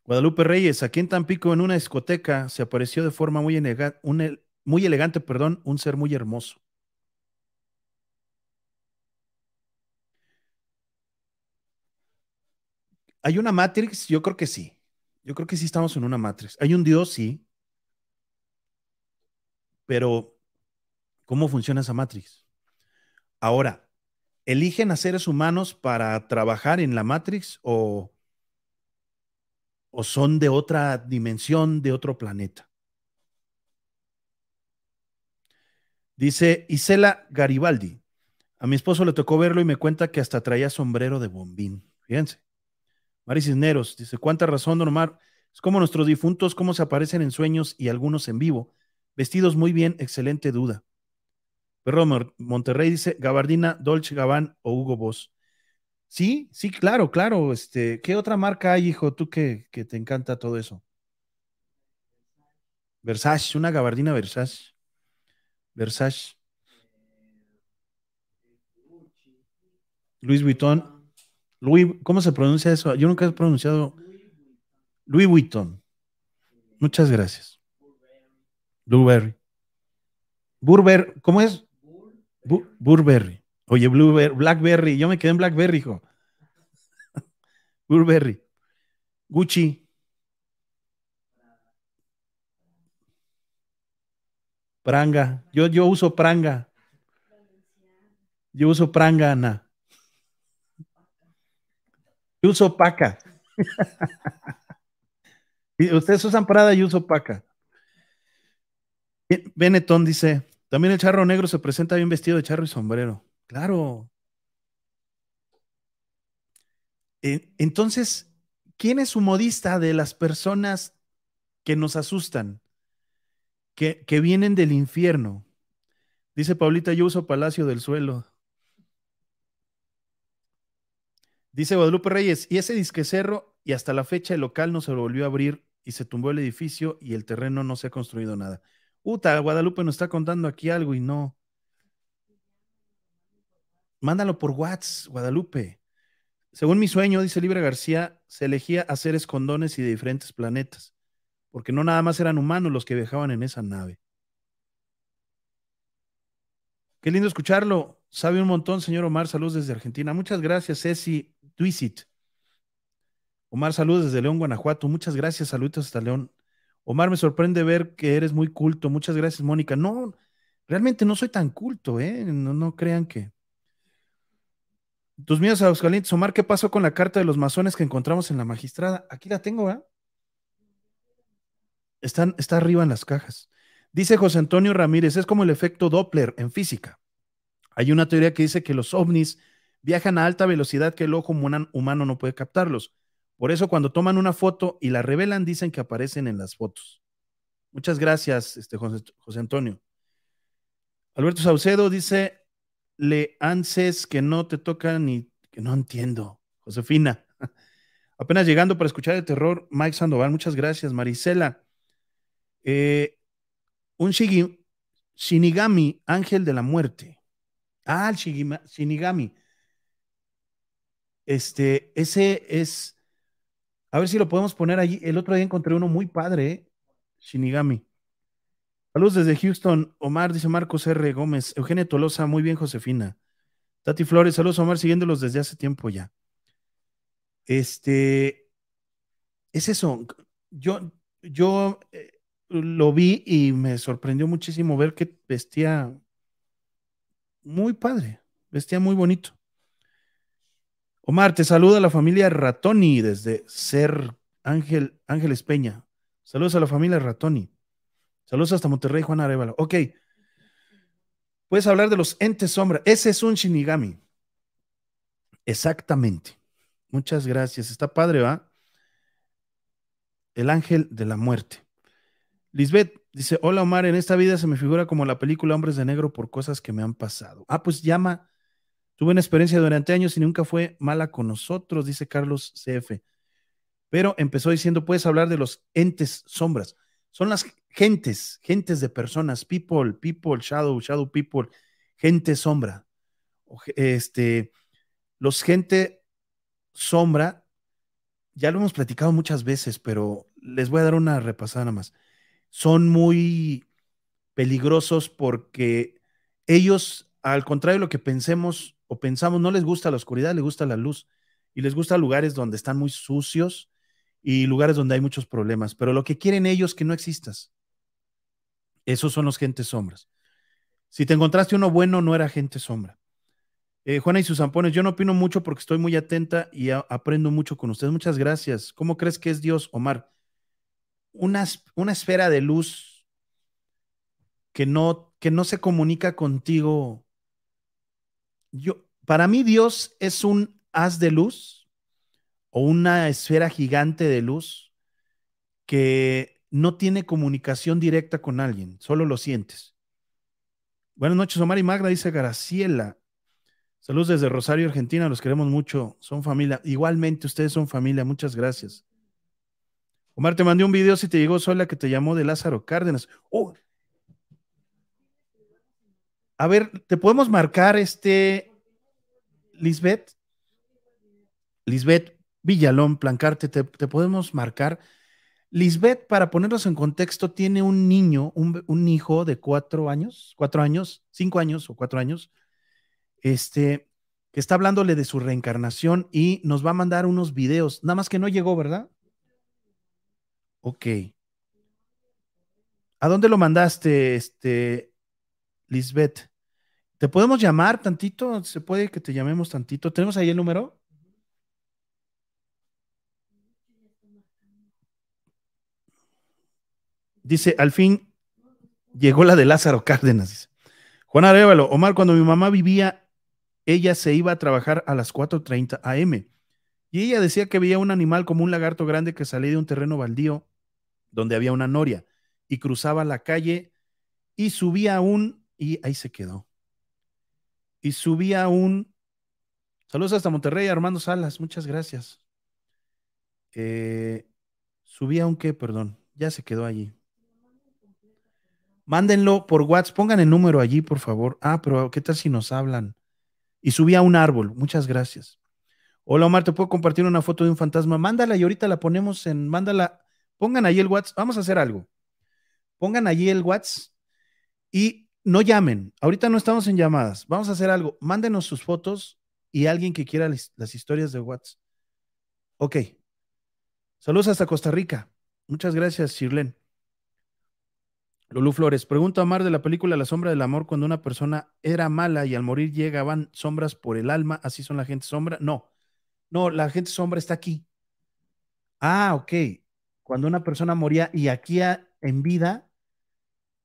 Guadalupe Reyes, aquí en Tampico, en una discoteca, se apareció de forma muy, muy elegante, perdón, un ser muy hermoso. ¿Hay una Matrix? Yo creo que sí. Yo creo que sí estamos en una Matrix. ¿Hay un Dios? Sí. Pero, ¿cómo funciona esa Matrix? Ahora, ¿eligen a seres humanos para trabajar en la Matrix o, o son de otra dimensión, de otro planeta? Dice Isela Garibaldi. A mi esposo le tocó verlo y me cuenta que hasta traía sombrero de bombín. Fíjense. Mari Cisneros dice, ¿cuánta razón, Omar? Es como nuestros difuntos, cómo se aparecen en sueños y algunos en vivo. Vestidos muy bien, excelente duda. Perro Monterrey dice, Gabardina, Dolce Gabán o Hugo Boss. Sí, sí, claro, claro. Este, ¿Qué otra marca hay, hijo, tú que, que te encanta todo eso? Versace, una gabardina Versace. Versace. Luis Vuitton. Louis, ¿cómo se pronuncia eso? Yo nunca he pronunciado Louis Vuitton. Muchas gracias. Blueberry. Burberry, ¿cómo es? Burberry. Oye, Blueberry, Blackberry, yo me quedé en Blackberry, hijo. Burberry. Gucci. Pranga. Yo, yo uso pranga. Yo uso pranga, Ana. Yo uso paca. Ustedes usan Prada y uso paca. Benetton dice, también el charro negro se presenta bien vestido de charro y sombrero. Claro. Eh, entonces, ¿quién es su modista de las personas que nos asustan, que, que vienen del infierno? Dice Paulita, yo uso Palacio del Suelo. Dice Guadalupe Reyes, y ese disque cerro, y hasta la fecha el local no se volvió a abrir y se tumbó el edificio y el terreno no se ha construido nada. Uta, Guadalupe nos está contando aquí algo y no. Mándalo por WhatsApp, Guadalupe. Según mi sueño, dice Libre García, se elegía hacer escondones y de diferentes planetas, porque no nada más eran humanos los que viajaban en esa nave. Qué lindo escucharlo. Sabe un montón, señor Omar. Saludos desde Argentina. Muchas gracias, Ceci. Twisit. Omar, saludos desde León, Guanajuato. Muchas gracias, saludos hasta León. Omar, me sorprende ver que eres muy culto. Muchas gracias, Mónica. No, realmente no soy tan culto, ¿eh? No, no crean que. Tus míos Aguascalientes, Omar, ¿qué pasó con la carta de los masones que encontramos en la magistrada? Aquí la tengo, ¿eh? Está arriba en las cajas. Dice José Antonio Ramírez, es como el efecto Doppler en física. Hay una teoría que dice que los ovnis viajan a alta velocidad que el ojo humano no puede captarlos. Por eso cuando toman una foto y la revelan, dicen que aparecen en las fotos. Muchas gracias, este, José, Antonio. Alberto Saucedo dice, le anses que no te toca ni que no entiendo. Josefina, apenas llegando para escuchar el terror, Mike Sandoval, muchas gracias. Marisela, eh, un Shinigami, ángel de la muerte. Ah, el Shinigami. Este, ese es, a ver si lo podemos poner allí. El otro día encontré uno muy padre. Shinigami. Saludos desde Houston. Omar, dice Marcos R. Gómez. Eugenia Tolosa, muy bien, Josefina. Tati Flores, saludos, Omar, siguiéndolos desde hace tiempo ya. Este, es eso. Yo, yo eh, lo vi y me sorprendió muchísimo ver que vestía muy padre, vestía muy bonito. Omar, te saluda la familia Ratoni desde Ser Ángel, Ángeles Peña. Saludos a la familia Ratoni. Saludos hasta Monterrey, Juan Arevalo. Ok. Puedes hablar de los entes sombra. Ese es un Shinigami. Exactamente. Muchas gracias. Está padre, ¿va? el ángel de la muerte. Lisbeth dice, hola Omar, en esta vida se me figura como la película Hombres de Negro por cosas que me han pasado. Ah, pues llama, tuve una experiencia durante años y nunca fue mala con nosotros, dice Carlos CF. Pero empezó diciendo, puedes hablar de los entes sombras. Son las gentes, gentes de personas, people, people, shadow, shadow people, gente sombra. Este, los gente sombra, ya lo hemos platicado muchas veces, pero les voy a dar una repasada más. Son muy peligrosos porque ellos, al contrario de lo que pensemos o pensamos, no les gusta la oscuridad, les gusta la luz y les gusta lugares donde están muy sucios y lugares donde hay muchos problemas, pero lo que quieren ellos es que no existas. Esos son los gentes sombras. Si te encontraste uno bueno, no era gente sombra. Eh, Juana y sus zampones, yo no opino mucho porque estoy muy atenta y aprendo mucho con ustedes. Muchas gracias. ¿Cómo crees que es Dios, Omar? Una, una esfera de luz que no, que no se comunica contigo. Yo, para mí, Dios es un haz de luz o una esfera gigante de luz que no tiene comunicación directa con alguien, solo lo sientes. Buenas noches, Omar y Magda, dice Graciela. Saludos desde Rosario, Argentina, los queremos mucho, son familia. Igualmente, ustedes son familia, muchas gracias. Omar, te mandé un video si te llegó sola que te llamó de Lázaro Cárdenas. Oh. A ver, ¿te podemos marcar este, Lisbeth? Lisbeth Villalón, Plancarte, te, podemos marcar. Lisbeth, para ponernos en contexto, tiene un niño, un, un hijo de cuatro años, cuatro años, cinco años o cuatro años este, que está hablándole de su reencarnación y nos va a mandar unos videos. Nada más que no llegó, ¿verdad? Ok. ¿A dónde lo mandaste, este, Lisbeth? ¿Te podemos llamar tantito? ¿Se puede que te llamemos tantito? ¿Tenemos ahí el número? Dice, al fin llegó la de Lázaro Cárdenas. Dice. Juan Arevalo, Omar, cuando mi mamá vivía ella se iba a trabajar a las 4.30 am. Y ella decía que veía un animal como un lagarto grande que salía de un terreno baldío donde había una noria y cruzaba la calle y subía un, y ahí se quedó. Y subía un, saludos hasta Monterrey, Armando Salas, muchas gracias. Eh, subía un qué, perdón, ya se quedó allí. Mándenlo por WhatsApp, pongan el número allí, por favor. Ah, pero ¿qué tal si nos hablan? y subí a un árbol. Muchas gracias. Hola Omar, ¿te puedo compartir una foto de un fantasma? Mándala y ahorita la ponemos en, mándala, pongan ahí el WhatsApp. Vamos a hacer algo. Pongan allí el WhatsApp y no llamen. Ahorita no estamos en llamadas. Vamos a hacer algo. Mándenos sus fotos y alguien que quiera las, historias de WhatsApp. Ok. Saludos hasta Costa Rica. Muchas gracias, Shirlen. Lulú Flores, pregunta a Mar de la película La sombra del amor, cuando una persona era mala y al morir llegaban sombras por el alma, así son la gente sombra. No, no, la gente sombra está aquí. Ah, ok. Cuando una persona moría y aquí en vida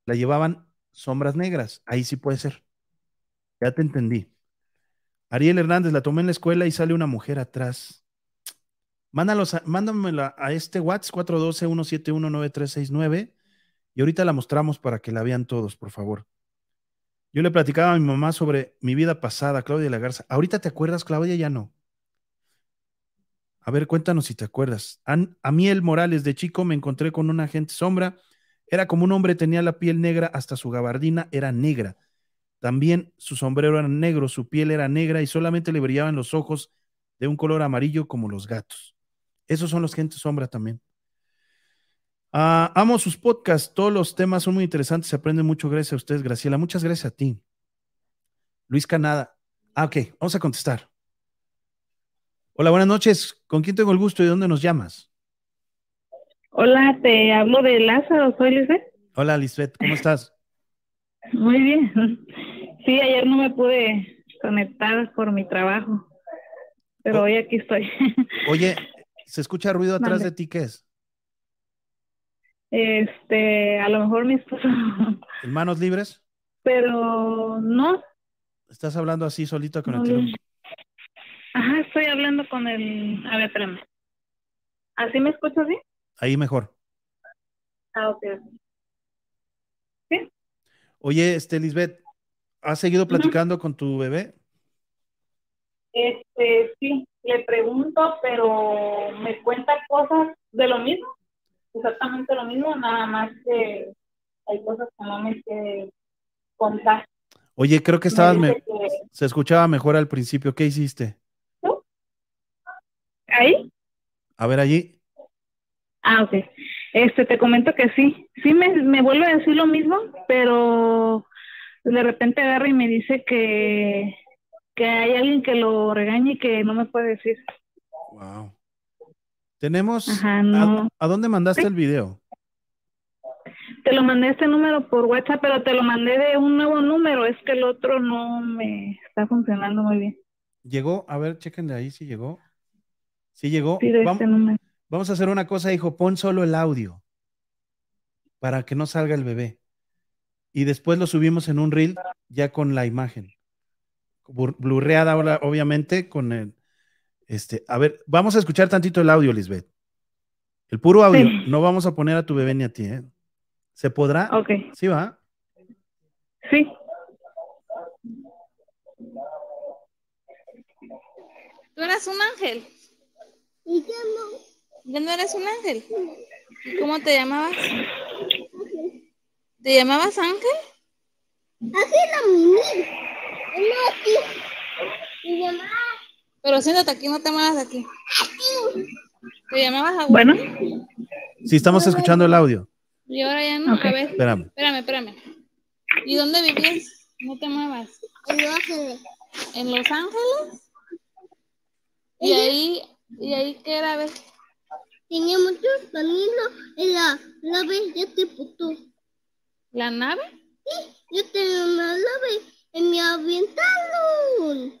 la llevaban sombras negras, ahí sí puede ser. Ya te entendí. Ariel Hernández, la tomé en la escuela y sale una mujer atrás. Mándalos mándamela a este WhatsApp 412-171-9369 y ahorita la mostramos para que la vean todos, por favor. Yo le platicaba a mi mamá sobre mi vida pasada, Claudia La Garza. ¿Ahorita te acuerdas, Claudia? Ya no. A ver, cuéntanos si te acuerdas. A, mí el Morales de chico me encontré con un agente sombra. Era como un hombre, tenía la piel negra, hasta su gabardina era negra. También su sombrero era negro, su piel era negra y solamente le brillaban los ojos de un color amarillo como los gatos. Esos son los gentes sombra también. Ah, amo sus podcasts, todos los temas son muy interesantes, se aprende mucho gracias a ustedes, Graciela. Muchas gracias a ti. Luis Canada. Ah, ok, vamos a contestar. Hola, buenas noches. ¿Con quién tengo el gusto y de dónde nos llamas? Hola, te hablo de Lázaro, soy Lisbeth. Hola, Lisbeth, ¿cómo estás? Muy bien. Sí, ayer no me pude conectar por mi trabajo, pero oh. hoy aquí estoy. Oye, ¿se escucha ruido atrás de ti? ¿Qué es? Este, a lo mejor mi esposo. ¿En manos libres? Pero no. ¿Estás hablando así solito con el teléfono? Ajá, estoy hablando con el. A ver, espérame. ¿Así me escuchas bien? Ahí mejor. Ah, ok. ¿Sí? Oye, este, Lisbeth, ¿has seguido platicando con tu bebé? Este, sí, le pregunto, pero me cuenta cosas de lo mismo, exactamente lo mismo, nada más que hay cosas que no me sé contar. Oye, creo que estabas, Me me- dice que- se escuchaba mejor al principio. ¿Qué hiciste? ¿Ahí? A ver allí. Ah, ok. Este, te comento que sí. Sí me, me vuelve a decir lo mismo, pero de repente agarra y me dice que, que hay alguien que lo regañe y que no me puede decir. Wow. Tenemos. Ajá, ¿a- no. ¿A, dónde mandaste el video? Te lo mandé este número por WhatsApp, pero te lo mandé de un nuevo número. Es que el otro no me está funcionando muy bien. ¿Llegó? A ver, chequenle ahí si llegó. Sí llegó. Sí, de este número. Vamos a hacer una cosa, hijo. Pon solo el audio para que no salga el bebé. Y después lo subimos en un reel ya con la imagen. Blurreada ahora, obviamente, con el. Este, a ver, vamos a escuchar tantito el audio, Lisbeth. El puro audio. Sí. No vamos a poner a tu bebé ni a ti, ¿eh? ¿Se podrá? Ok. Sí, va. Sí. Tú eras un ángel. Y yo no. Ya no eres un ángel. ¿Y cómo te llamabas? ¿Te llamabas ángel? Así la mini. No aquí. Pero siéntate aquí, no te muevas aquí. aquí. ¿Te llamabas Agustín? Bueno, Sí, estamos escuchando el audio. Y ahora ya no. Ok. A ver, Espérame. espérame, espérame. ¿Y dónde vivías? No te muevas. En Los Ángeles. ¿En Los Ángeles? ¿Y ahí, y ahí qué era? A ver. Tenía muchos caminos en la nave ya te puto. ¿La nave? Yo tenía una nave y me aventaron.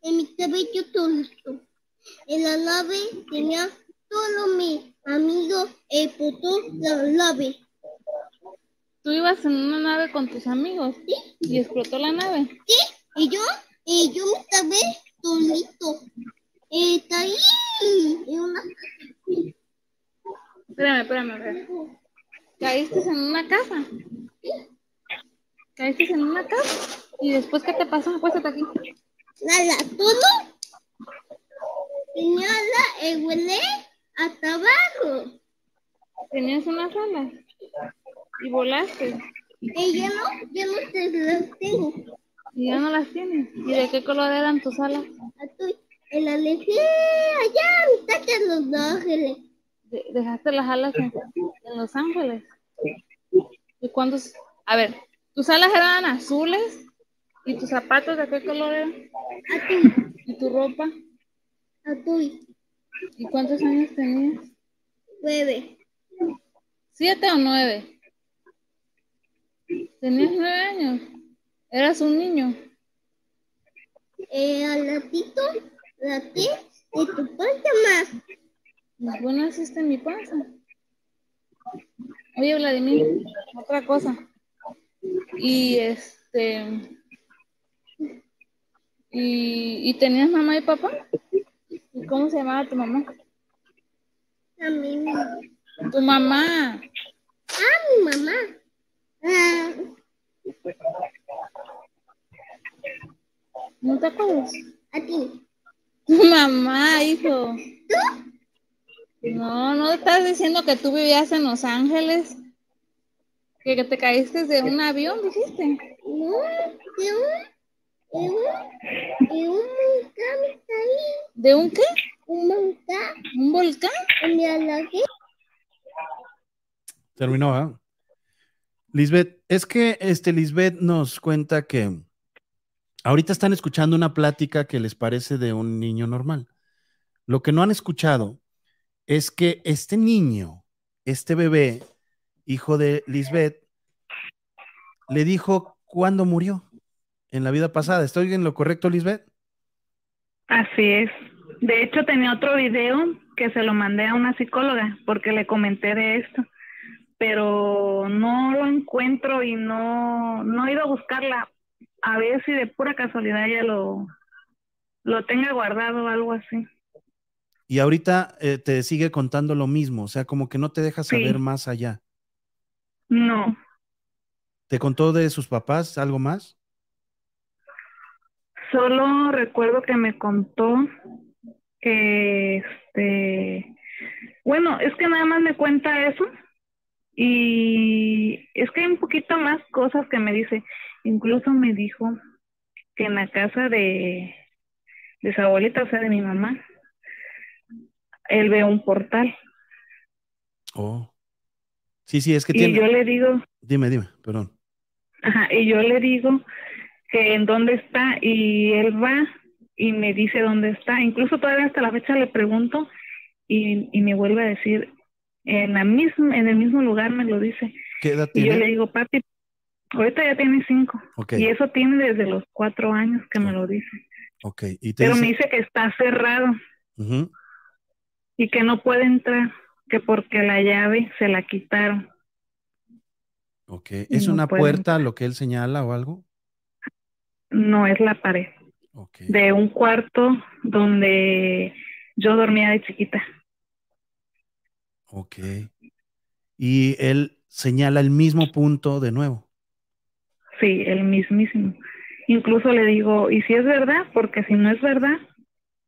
En mi cabello todo listo. En la nave tenía todos mis amigos y puto la nave. Tú ibas en una nave con tus amigos y explotó la nave. ¿Sí? Y yo, y yo me estaba solito. Y está ahí. En una Espérame, espérame, a ver. Caíste en una casa. Caíste en una casa. ¿Y después qué te pasó? Acuéstate aquí. nada, todo. Tenía la el huele hasta abajo. Tenías unas alas. Y volaste. Y ya no, ya no te las tengo. Y ya no las tienes. ¿Y de qué color eran tus alas? Estoy en la lejía, allá, en mitad de los ángeles. De- dejaste las alas en, en Los Ángeles. ¿Y cuántos? A ver, tus alas eran azules. ¿Y tus zapatos de qué color eran? Estoy, ¿Y tu ropa? estoy, ¿Y cuántos años tenías? nueve. ¿Siete o nueve? Tenías nueve años. Eras un niño. Eh, al latito, laté de tu panza más. Vos naciste en mi panza. Oye, Vladimir, otra cosa. Y este. ¿Y, y tenías mamá y papá? ¿Y cómo se llamaba tu mamá? A mi, mamá. Tu mamá. ah, mi mamá. Ah, ¿No te acuerdas? a ti. Tu mamá, hijo. No, no estás diciendo que tú vivías en Los Ángeles. Que, te caíste de un avión, dijiste. No, de un, de un, de un volcán está ahí. ¿De un qué? Un volcán. ¿Un volcán? Me. Terminó, ¿ah? Lisbeth, es que este Lisbeth nos cuenta que ahorita están escuchando una plática que les parece de un niño normal. Lo que no han escuchado es que este niño, este bebé, hijo de Lisbeth, le dijo cuándo murió en la vida pasada. ¿Estoy en lo correcto, Lisbeth? así es. De hecho, tenía otro video que se lo mandé a una psicóloga porque le comenté de esto, pero no lo encuentro y no, no he ido a buscarla. A ver si de pura casualidad ya lo, lo tenga guardado o algo así. Y ahorita eh, te sigue contando lo mismo, o sea, como que no te deja Sí. saber más allá. No, ¿Te contó de sus papás algo más? solo recuerdo que me contó que este, bueno, es que nada más me cuenta eso y es que hay un poquito más cosas que me dice. Incluso me dijo que en la casa de, de su abuelita, o sea, de mi mamá, él ve un portal. Oh. Sí, sí, es que Y tiene. yo le digo, Dime, dime, perdón. Ajá, y yo le digo que en dónde está y él va y me dice dónde está. Incluso todavía hasta la fecha le pregunto y, y me vuelve a decir en la misma, en el mismo lugar me lo dice. ¿Qué edad Y yo le digo, papi, ahorita ya tiene cinco. Y eso tiene desde los cuatro años que me lo dice. ok. Y te Pero dice- me dice que está cerrado y que no puede entrar, que porque la llave se la quitaron. Ok. ¿Es No una puede puerta lo que él señala o algo? No es la pared. De un cuarto donde yo dormía de chiquita. Ok. Y él señala el mismo punto de nuevo. Sí, el mismísimo. Incluso le digo, ¿y si es verdad? Porque si no es verdad,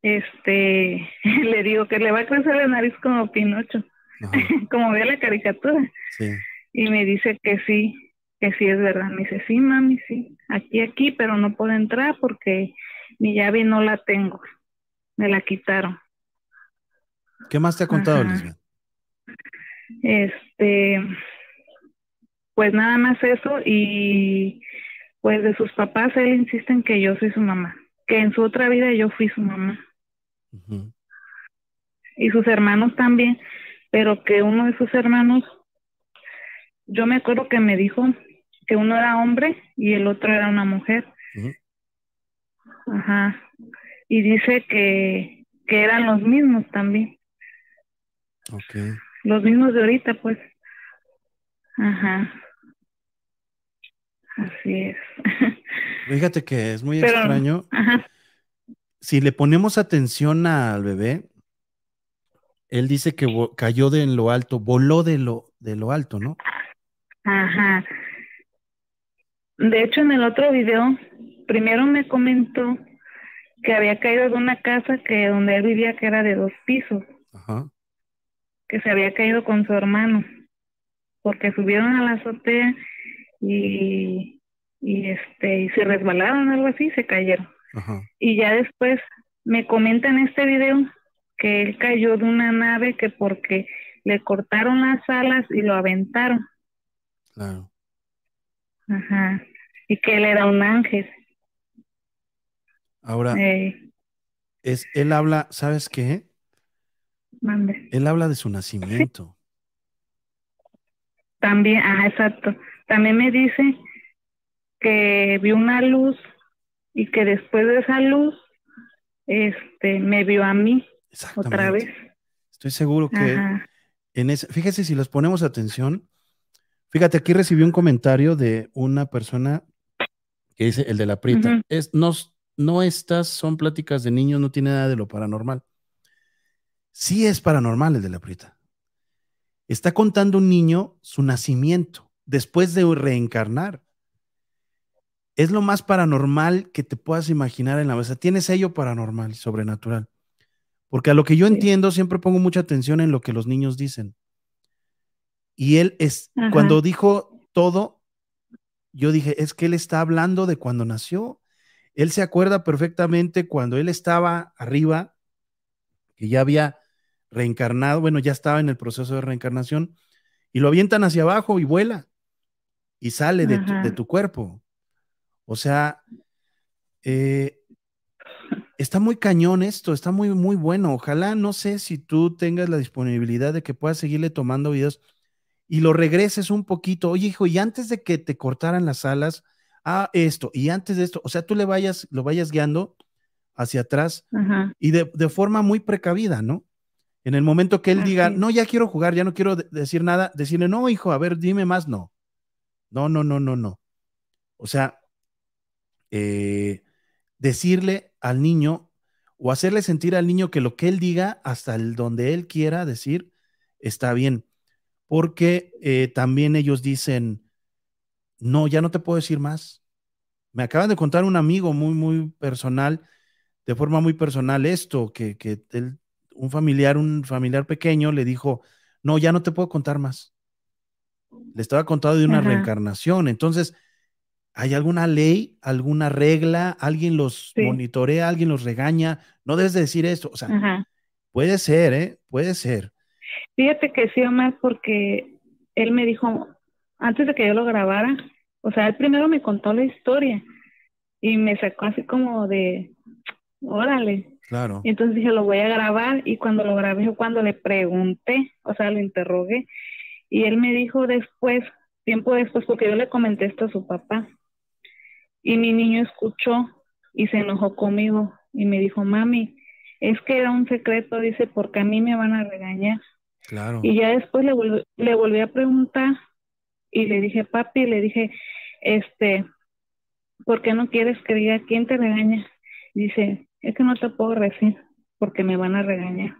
este, le digo que le va a crecer la nariz como Pinocho, como ve la caricatura. sí. Y me dice que sí, que sí es verdad. Me dice, sí, mami, sí, aquí, aquí, pero no puedo entrar porque mi llave no la tengo. Me la quitaron. ¿Qué más te ha contado. Lisbeth? Este, pues nada más eso y pues de sus papás él insiste en que yo soy su mamá, que en su otra vida yo fui su mamá y sus hermanos también, pero que uno de sus hermanos, yo me acuerdo que me dijo que uno era hombre y el otro era una mujer. Ajá. Y dice que, que eran los mismos también, Ok. los mismos de ahorita, pues. Ajá. Así es. Fíjate que es muy Pero- extraño. Ajá. Si le ponemos atención al bebé, él dice que cayó de en lo alto, voló de lo, de lo alto, ¿no? Ajá. De hecho, en el otro video, primero me comentó que había caído de una casa que donde él vivía que era de dos pisos, Ajá. que se había caído con su hermano, porque subieron a la azotea y, y este y se resbalaron algo así, se cayeron. Ajá. Y ya después me comenta en este video que él cayó de una nave que porque le cortaron las alas y lo aventaron. Claro. Ajá. Y que él era un ángel. Ahora, Eh, es, él habla, ¿sabes qué? mande. Él habla de su nacimiento. También, ah, exacto. También me dice que vio una luz y que después de esa luz, este, me vio a mí otra vez. Estoy seguro que Ajá. en ese, fíjese si les ponemos atención. Fíjate, aquí recibí un comentario de una persona que dice el de la prieta. Ujú. Es, no, no estas son pláticas de niños, no tiene nada de lo paranormal. Sí es paranormal el de la prieta. Está contando un niño su nacimiento después de reencarnar. Es lo más paranormal que te puedas imaginar en la mesa. Tiene sello paranormal, sobrenatural. Porque a lo que yo Sí. entiendo, siempre pongo mucha atención en lo que los niños dicen. Y él es, Ajá. cuando dijo todo, yo dije, es que él está hablando de cuando nació. Él se acuerda perfectamente cuando él estaba arriba, que ya había reencarnado, bueno, ya estaba en el proceso de reencarnación, y lo avientan hacia abajo y vuela, y sale de tu, de tu cuerpo. O sea, eh, está muy cañón esto, está muy, muy bueno. Ojalá, no sé si tú tengas la disponibilidad de que puedas seguirle tomando videos y lo regreses un poquito. Oye, hijo, y antes de que te cortaran las alas, ah, esto, y antes de esto, o sea, tú le vayas, lo vayas guiando hacia atrás Ajá. y de, de forma muy precavida, ¿no? En el momento que él Así diga, no, ya quiero jugar, ya no quiero de- decir nada, decirle, no, hijo, a ver, dime más, no. No, no, no, no, no. O sea, eh, decirle al niño, o hacerle sentir al niño que lo que él diga, hasta el donde él quiera decir, está bien. Porque eh, también ellos dicen, no, ya no te puedo decir más. Me acaban de contar un amigo muy, muy personal, de forma muy personal, esto, que, que un familiar, un familiar pequeño le dijo, no, ya no te puedo contar más. Le estaba contando de una reencarnación. Entonces, ¿hay alguna ley, alguna regla? ¿Alguien los monitorea, alguien los regaña? No debes decir esto. O sea, puede ser, ¿eh? Puede ser. Fíjate que sí, Omar, porque él me dijo, antes de que yo lo grabara, o sea, él primero me contó la historia y me sacó así como de, órale. Claro. Y entonces dije, lo voy a grabar y cuando lo grabé, cuando le pregunté, o sea, lo interrogué y él me dijo después, tiempo después, porque yo le comenté esto a su papá y mi niño escuchó y se enojó conmigo y me dijo, mami, es que era un secreto, dice, porque a mí me van a regañar. Claro. Y ya después le, le volví a preguntar y le dije, papi, le dije, este, ¿por qué no quieres que diga quién te regaña? Dice, es que no te puedo decir porque me van a regañar.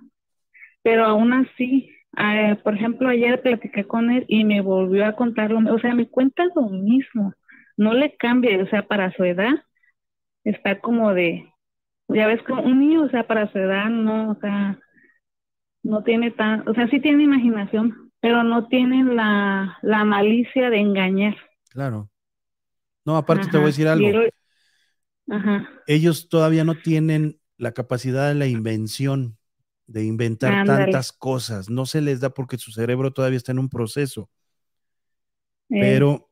Pero aún así, ah, por ejemplo, ayer platiqué con él y me volvió a contarlo, o sea, me cuenta lo mismo, no le cambia, o sea, para su edad está como de, ya ves, como un niño, o sea, para su edad no, o sea, no tiene tan, o sea, sí tiene imaginación, pero no tiene la, malicia de engañar. Claro. No, aparte te voy a decir algo. Ajá. Ellos todavía no tienen la capacidad de la invención, de inventar tantas cosas. No se les da porque su cerebro todavía está en un proceso. Eh. Pero,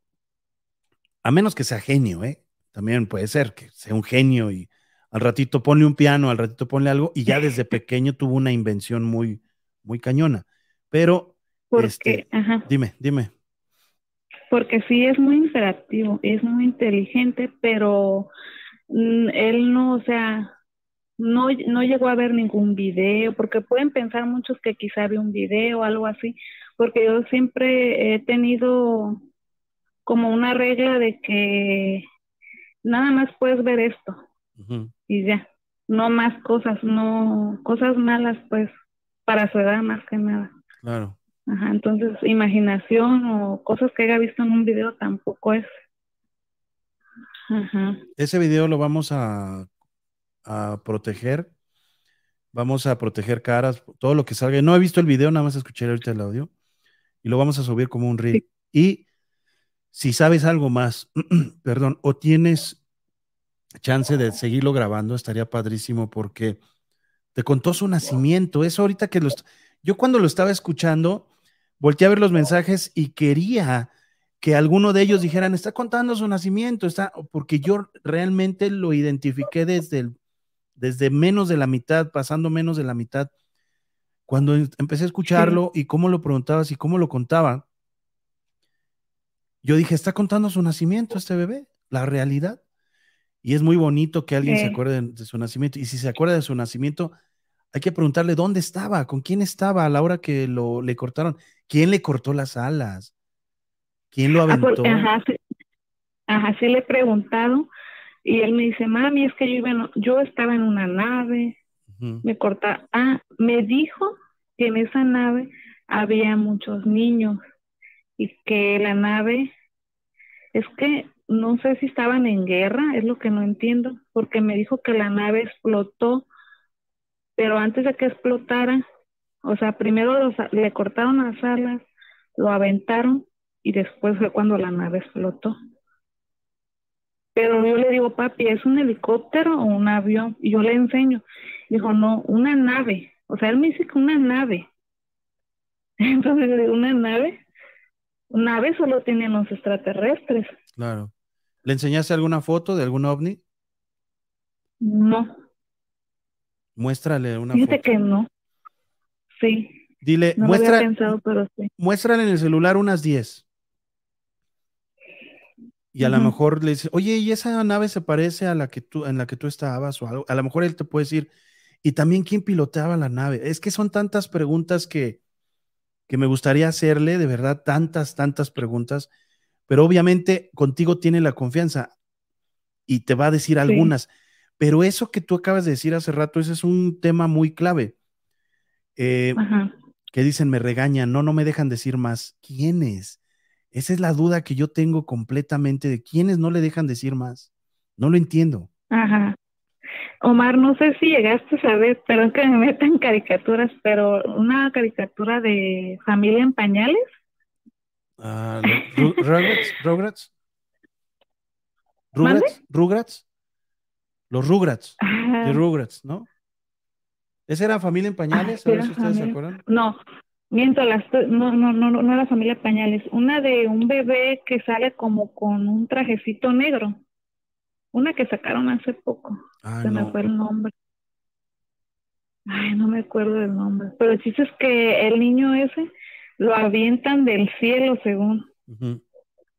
a menos que sea genio, ¿eh? También puede ser que sea un genio y al ratito pone un piano, al ratito pone algo y ya desde pequeño tuvo una invención muy, muy cañona. Pero, este, dime, dime. Porque sí es muy interactivo, es muy inteligente, pero mm, él no, o sea, no, no llegó a ver ningún video, porque pueden pensar muchos que quizá ve un video o algo así, porque yo siempre he tenido como una regla de que nada más puedes ver esto y ya, no más cosas, no cosas malas pues para su edad más que nada. Claro. Ajá, entonces imaginación o cosas que haya visto en un video tampoco es. Ajá. Ese video lo vamos a, a proteger. Vamos a proteger caras, todo lo que salga. No he visto el video, nada más escuché ahorita el audio. Y lo vamos a subir como un reel. Y si sabes algo más, perdón, o tienes chance de seguirlo grabando, estaría padrísimo porque te contó su nacimiento. Eso ahorita que los... Yo cuando lo estaba escuchando, volteé a ver los mensajes y quería que alguno de ellos dijeran, está contando su nacimiento, está, porque yo realmente lo identifiqué desde, desde menos de la mitad, pasando menos de la mitad. Cuando em, empecé a escucharlo y cómo lo preguntabas y cómo lo contaba, yo dije, está contando su nacimiento este bebé, la realidad. Y es muy bonito que alguien se acuerde de, su nacimiento. Y si se acuerda de su nacimiento, hay que preguntarle dónde estaba, con quién estaba a la hora que lo, le cortaron. ¿Quién le cortó las alas? ¿Quién lo ah, aventó? ajá, sí, le he preguntado. Y él me dice, mami, es que yo, iba yo estaba en una nave. Me corta. Ah, me dijo que en esa nave había muchos niños y que la nave es que no sé si estaban en guerra, es lo que no entiendo, porque me dijo que la nave explotó, pero antes de que explotara, o sea, primero le cortaron las alas, lo aventaron y después fue cuando la nave explotó. Pero yo le digo, papi, ¿es un helicóptero o un avión? Y yo le enseño. Dijo, no, una nave. O sea, él me dice que una nave. Entonces le digo, ¿una nave? Una nave solo tienen los extraterrestres. Claro. ¿Le enseñaste alguna foto de algún ovni? No. Muéstrale una Dice que no. Sí. Dile, no muestra, pensado, pero sí. muéstrale en el celular unas 10. Y a lo mejor le dice, oye, ¿y esa nave se parece a la que tú, en la que tú estabas o algo? A lo mejor él te puede decir, y también quién piloteaba la nave. Es que son tantas preguntas que, que me gustaría hacerle, de verdad, tantas, tantas preguntas pero obviamente contigo tiene la confianza y te va a decir algunas, Pero eso que tú acabas de decir hace rato, ese es un tema muy clave. Eh, que dicen, me regañan, no, no me dejan decir más. ¿Quiénes? Esa es la duda que yo tengo completamente de quiénes no le dejan decir más. No lo entiendo. Ajá. Omar, no sé si llegaste a ver, perdón que me metan caricaturas, pero una caricatura de familia en pañales. Ah, Ru- Rugrats, Rugrats. Rugrats, Rugrats, los Rugrats, de Rugrats, ¿no? ¿Esa era familia en pañales? Ah, A ver si ustedes se acuerdan. no, miento, las, no, no, no, no, no era familia pañales. Una de un bebé que sale como con un trajecito negro. Una que sacaron hace poco. Ah, Se me fue el nombre. Ay, no me acuerdo del nombre. Pero el chiste es que el niño ese lo avientan del cielo, según.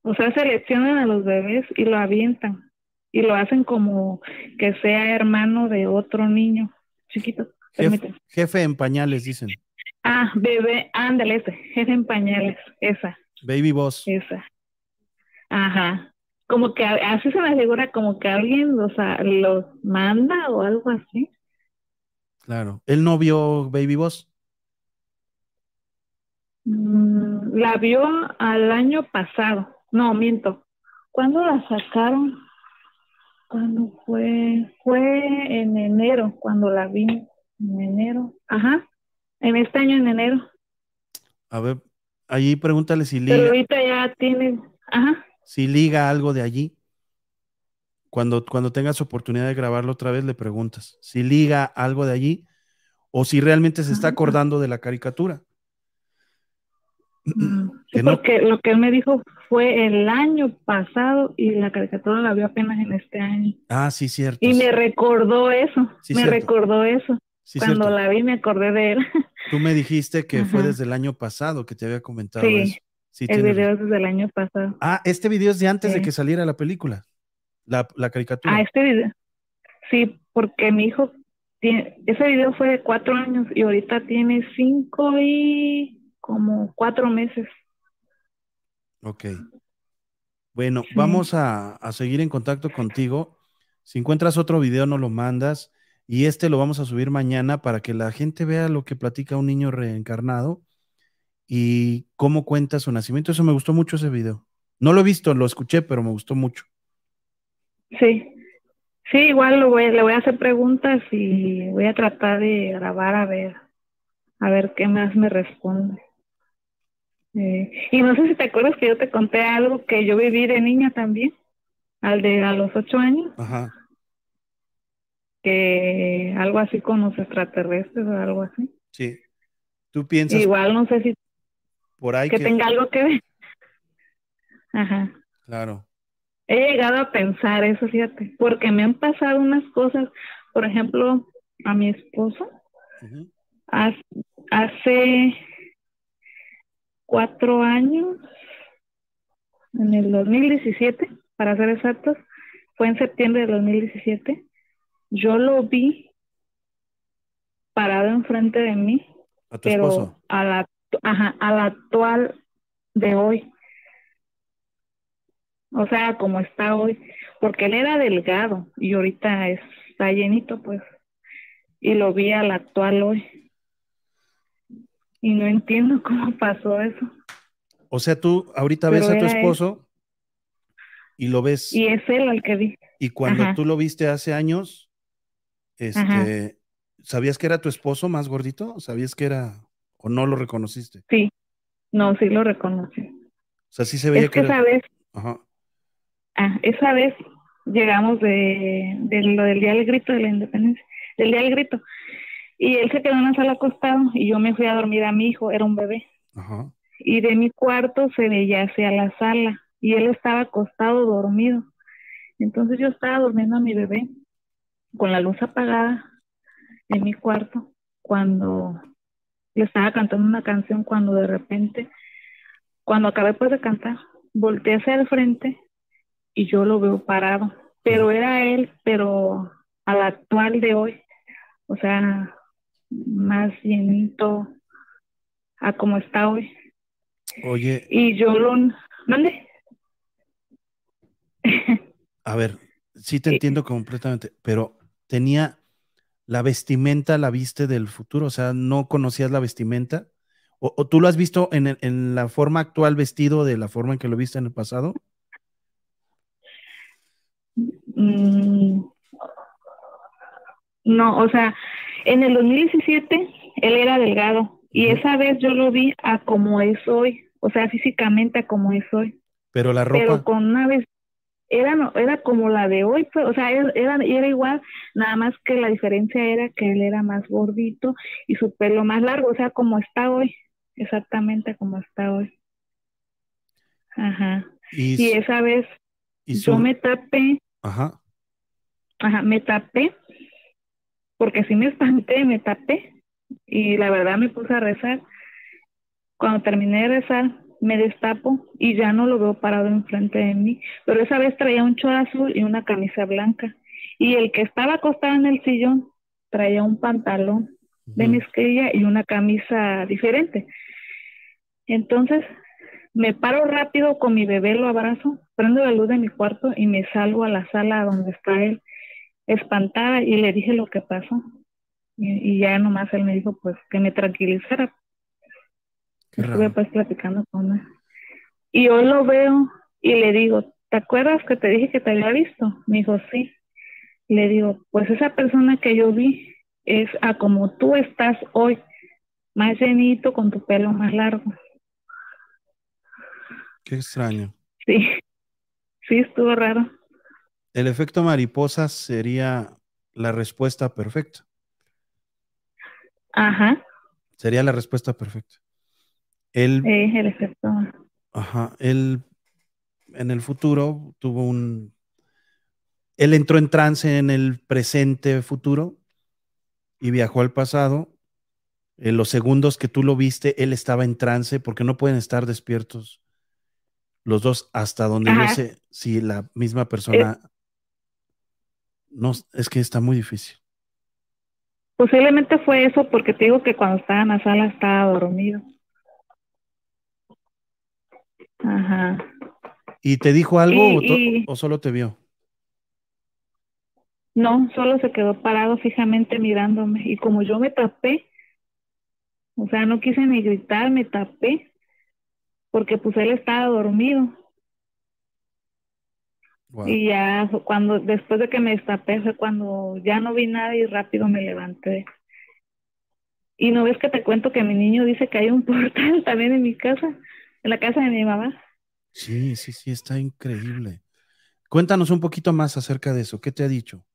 O sea, seleccionan a los bebés y lo avientan. Y lo hacen como que sea hermano de otro niño chiquito. Jef- Permíteme. jefe en pañales, dicen. Ah, bebé, ándale, ese. Jefe en pañales. Esa, Baby Boss. esa. Ajá. Como que así se me figura como que alguien los, a- los manda o algo así. Claro. Él no vio Baby Boss. Mm, La vio al año pasado. No, miento. ¿Cuándo la sacaron? ¿Cuándo fue? Fue en enero, cuando la vi. En enero. Ajá. En este año, en enero. A ver, allí pregúntale si Pero liga, ahorita ya tiene. Ajá. si liga algo de allí. Cuando, cuando tengas oportunidad de grabarlo otra vez, le preguntas si liga algo de allí o si realmente se está acordando de la caricatura. Mm, sí, no- porque lo que él me dijo fue el año pasado y la caricatura la vio apenas en este año. Ah, sí, cierto. Y me recordó eso. Sí, me cierto. recordó eso. Sí, Cuando cierto. la vi me acordé de él. Tú me dijiste que fue desde el año pasado que te había comentado Sí, eso. Sí, El video es desde el año pasado. Ah, este video es de antes de que saliera la película, la, la caricatura. Ah, este video. Sí, porque mi hijo tiene, ese video fue de cuatro años y ahorita tiene cinco y como cuatro meses. Ok. Bueno, Sí. vamos a, a seguir en contacto contigo. Si encuentras otro video, nos lo mandas. Y este lo vamos a subir mañana para que la gente vea lo que platica un niño reencarnado y cómo cuenta su nacimiento. Eso me gustó mucho ese video. No lo he visto, lo escuché, pero me gustó mucho. Sí, sí, igual lo voy, le voy a hacer preguntas y voy a tratar de grabar a ver, a ver qué más me responde. Eh, y no sé si te acuerdas que yo te conté algo que yo viví de niña también, al de a los ocho años, Ajá. Que algo así con los extraterrestres o algo así. Sí. ¿Tú piensas Igual no sé si por ahí que que... tenga algo que ver. Ajá. Claro. He llegado a pensar eso, fíjate, porque me han pasado unas cosas, por ejemplo, a mi esposo hace cuatro años, en el 2017, para ser exactos, fue en septiembre del 2017, yo lo vi parado enfrente de mí, A tu pero esposo. a la, ajá, a la actual de hoy. O sea, como está hoy, porque él era delgado y ahorita está llenito, pues, y lo vi al actual hoy. Y no entiendo cómo pasó eso. O sea, tú ahorita ves a tu él. esposo y lo ves Y es él al que vi. y cuando Ajá. tú lo viste hace años, este, ¿sabías que era tu esposo más gordito? ¿Sabías que era o no lo reconociste? Sí, no, sí lo reconocí. O sea, sí se veía Es que que era. esa vez, Ajá. ah, esa vez llegamos de, de lo del Día del Grito de la Independencia, del Día del Grito. Y él se quedó en la sala acostado y yo me fui a dormir a mi hijo, era un bebé. Ajá. y de mi cuarto se veía hacia la sala y él estaba acostado dormido. Entonces yo estaba durmiendo a mi bebé con la luz apagada en mi cuarto cuando le estaba cantando una canción cuando de repente, cuando acabé pues de cantar, volteé hacia el frente y yo lo veo parado, pero era él, pero al actual de hoy, o sea, más llenito a como está hoy. Oye, Y yo lo... ¿Mande? a ver, sí te entiendo completamente, pero tenía la vestimenta, la viste del futuro, o sea, no conocías la vestimenta. ¿O, tú lo has visto en, en, la forma actual vestido de la forma en que lo viste en el pasado? Mm, no, o sea, en el 2017 él era delgado y esa vez yo lo vi a como es hoy, o sea, físicamente a como es hoy. Pero la ropa. Pero con una vez era era como la de hoy, pues, o sea, era, era igual, nada más que la diferencia era que él era más gordito y su pelo más largo, o sea, como está hoy, exactamente como está hoy. Ajá. Y, esa vez yo me tapé. Ajá. Ajá, me tapé porque si me espanté, me tapé y la verdad me puse a rezar. Cuando terminé de rezar, me destapo y ya no lo veo parado enfrente de mí, pero esa vez traía un chor azul y una camisa blanca. Y el que estaba acostado en el sillón traía un pantalón de mezclilla y una camisa diferente. Entonces me paro rápido con mi bebé, lo abrazo, prendo la luz de mi cuarto y me salgo a la sala donde está él, espantada, y le dije lo que pasó. Y, ya nomás él me dijo pues que me tranquilizara. Estuve pues platicando con él. Y hoy lo veo y le digo, ¿te acuerdas que te dije que te había visto? Me dijo, sí. Le digo, pues esa persona que yo vi es a como tú estás hoy, más llenito, con tu pelo más largo. Qué extraño. Sí, sí, estuvo raro. El efecto mariposa sería la respuesta perfecta. Ajá. Sería la respuesta perfecta. Él, el efecto. Ajá. Él en el futuro tuvo un. Él entró en trance en el presente futuro y viajó al pasado. En los segundos que tú lo viste, él estaba en trance porque no pueden estar despiertos los dos hasta donde yo sé si la misma persona. Eh. no, es que está muy difícil. Posiblemente fue eso porque te digo que cuando estaba en la sala estaba dormido. Ajá. ¿Y te dijo algo o, solo te vio? No, solo se quedó parado fijamente mirándome y como yo me tapé, o sea, no quise ni gritar, me tapé porque pues él estaba dormido. Y ya cuando, después de que me destapé, fue cuando ya no vi nada y rápido me levanté. Y no ves que te cuento que mi niño dice que hay un portal también en mi casa, en la casa de mi mamá. Sí, sí, sí, está increíble. Cuéntanos un poquito más acerca de eso. ¿Qué te ha dicho?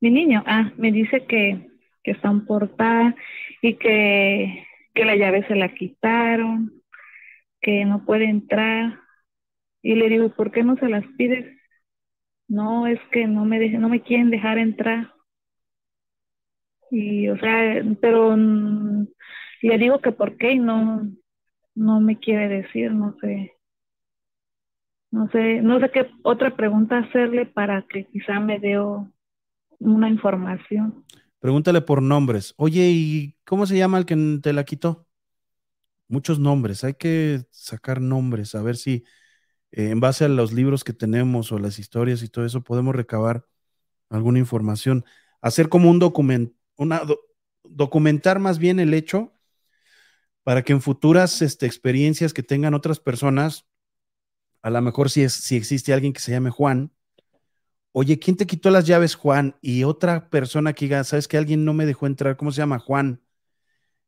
Mi niño, ah, me dice que, que está un portal y que, que la llave se la quitaron, que no puede entrar y le digo, ¿por qué no se las pides? No, es que no me, no me quieren dejar entrar. Y, o sea, pero mm, le digo que por qué y no, no me quiere decir, no sé. No sé, no sé qué otra pregunta hacerle para que quizá me dé una información. Pregúntale por nombres. Oye, ¿y cómo se llama el que te la quitó? Muchos nombres, hay que sacar nombres, a ver si eh, en base a los libros que tenemos o las historias y todo eso, podemos recabar alguna información. Hacer como un documento, una, documentar más bien el hecho para que en futuras este, experiencias que tengan otras personas, a lo mejor si, es, si existe alguien que se llame Juan, oye, ¿quién te quitó las llaves, Juan? Y otra persona que diga, ¿sabes que alguien no me dejó entrar? ¿Cómo se llama? Juan.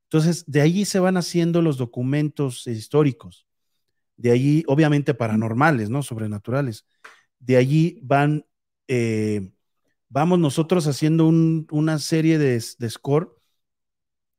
Entonces, de ahí se van haciendo los documentos históricos. De allí, obviamente, paranormales, ¿no? Sobrenaturales. De allí van, eh, vamos nosotros haciendo una serie de, score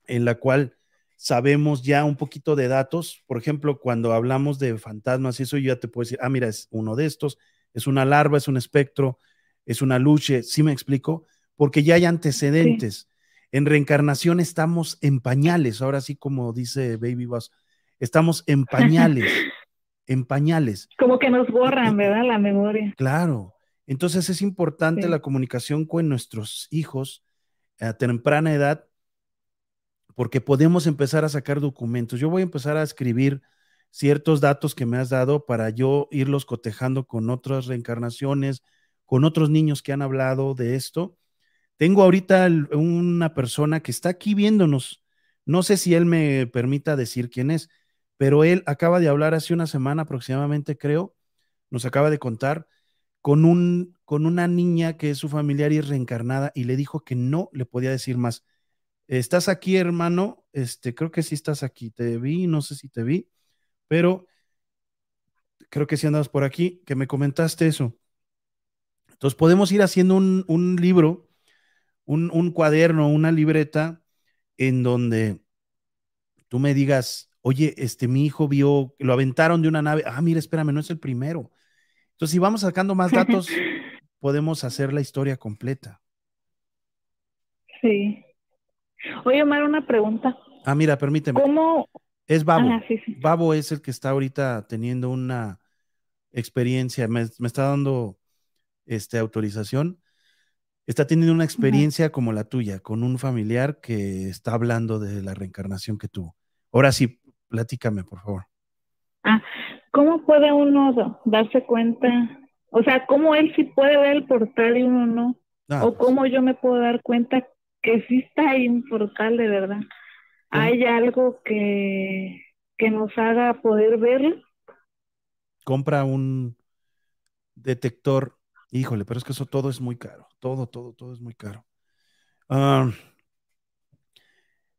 en la cual sabemos ya un poquito de datos. Por ejemplo, cuando hablamos de fantasmas, eso yo ya te puedo decir, ah, mira, es uno de estos, es una larva, es un espectro, es una luche, ¿sí me explico? Porque ya hay antecedentes. En reencarnación estamos en pañales, ahora sí como dice Baby Boss, estamos en pañales. en pañales. Como que nos borran, ¿verdad? La memoria. Claro. Entonces es importante la comunicación con nuestros hijos a temprana edad porque podemos empezar a sacar documentos. Yo voy a empezar a escribir ciertos datos que me has dado para yo irlos cotejando con otras reencarnaciones, con otros niños que han hablado de esto. Tengo ahorita una persona que está aquí viéndonos. No sé si él me permita decir quién es, pero él acaba de hablar hace una semana aproximadamente, creo, nos acaba de contar con, un, con una niña que es su familiar y es reencarnada y le dijo que no le podía decir más. ¿Estás aquí, hermano? Este, creo que sí estás aquí. Te vi, no sé si te vi, pero creo que sí andabas por aquí, que me comentaste eso. Entonces podemos ir haciendo un, libro, un, un, cuaderno, una libreta en donde tú me digas, oye, este, mi hijo vio, lo aventaron de una nave. Ah, mira, espérame, no es el primero. Entonces, si vamos sacando más datos, podemos hacer la historia completa. Sí. Oye, Omar, una pregunta. Ah, mira, permíteme. ¿Cómo? Es Babo. Babo es el que está ahorita teniendo una experiencia, me, está dando este, autorización. Está teniendo una experiencia como la tuya, con un familiar que está hablando de la reencarnación que tuvo. Ahora sí, platícame, por favor. Ah, ¿cómo puede uno darse cuenta? O sea, ¿cómo él sí puede ver el portal y uno no? Ah, ¿O pues cómo yo me puedo dar cuenta que sí está portal de verdad. ¿Hay algo que, que nos haga poder verlo? Compra un detector. Híjole, pero es que eso todo es muy caro. Todo, todo, todo es muy caro. Ah,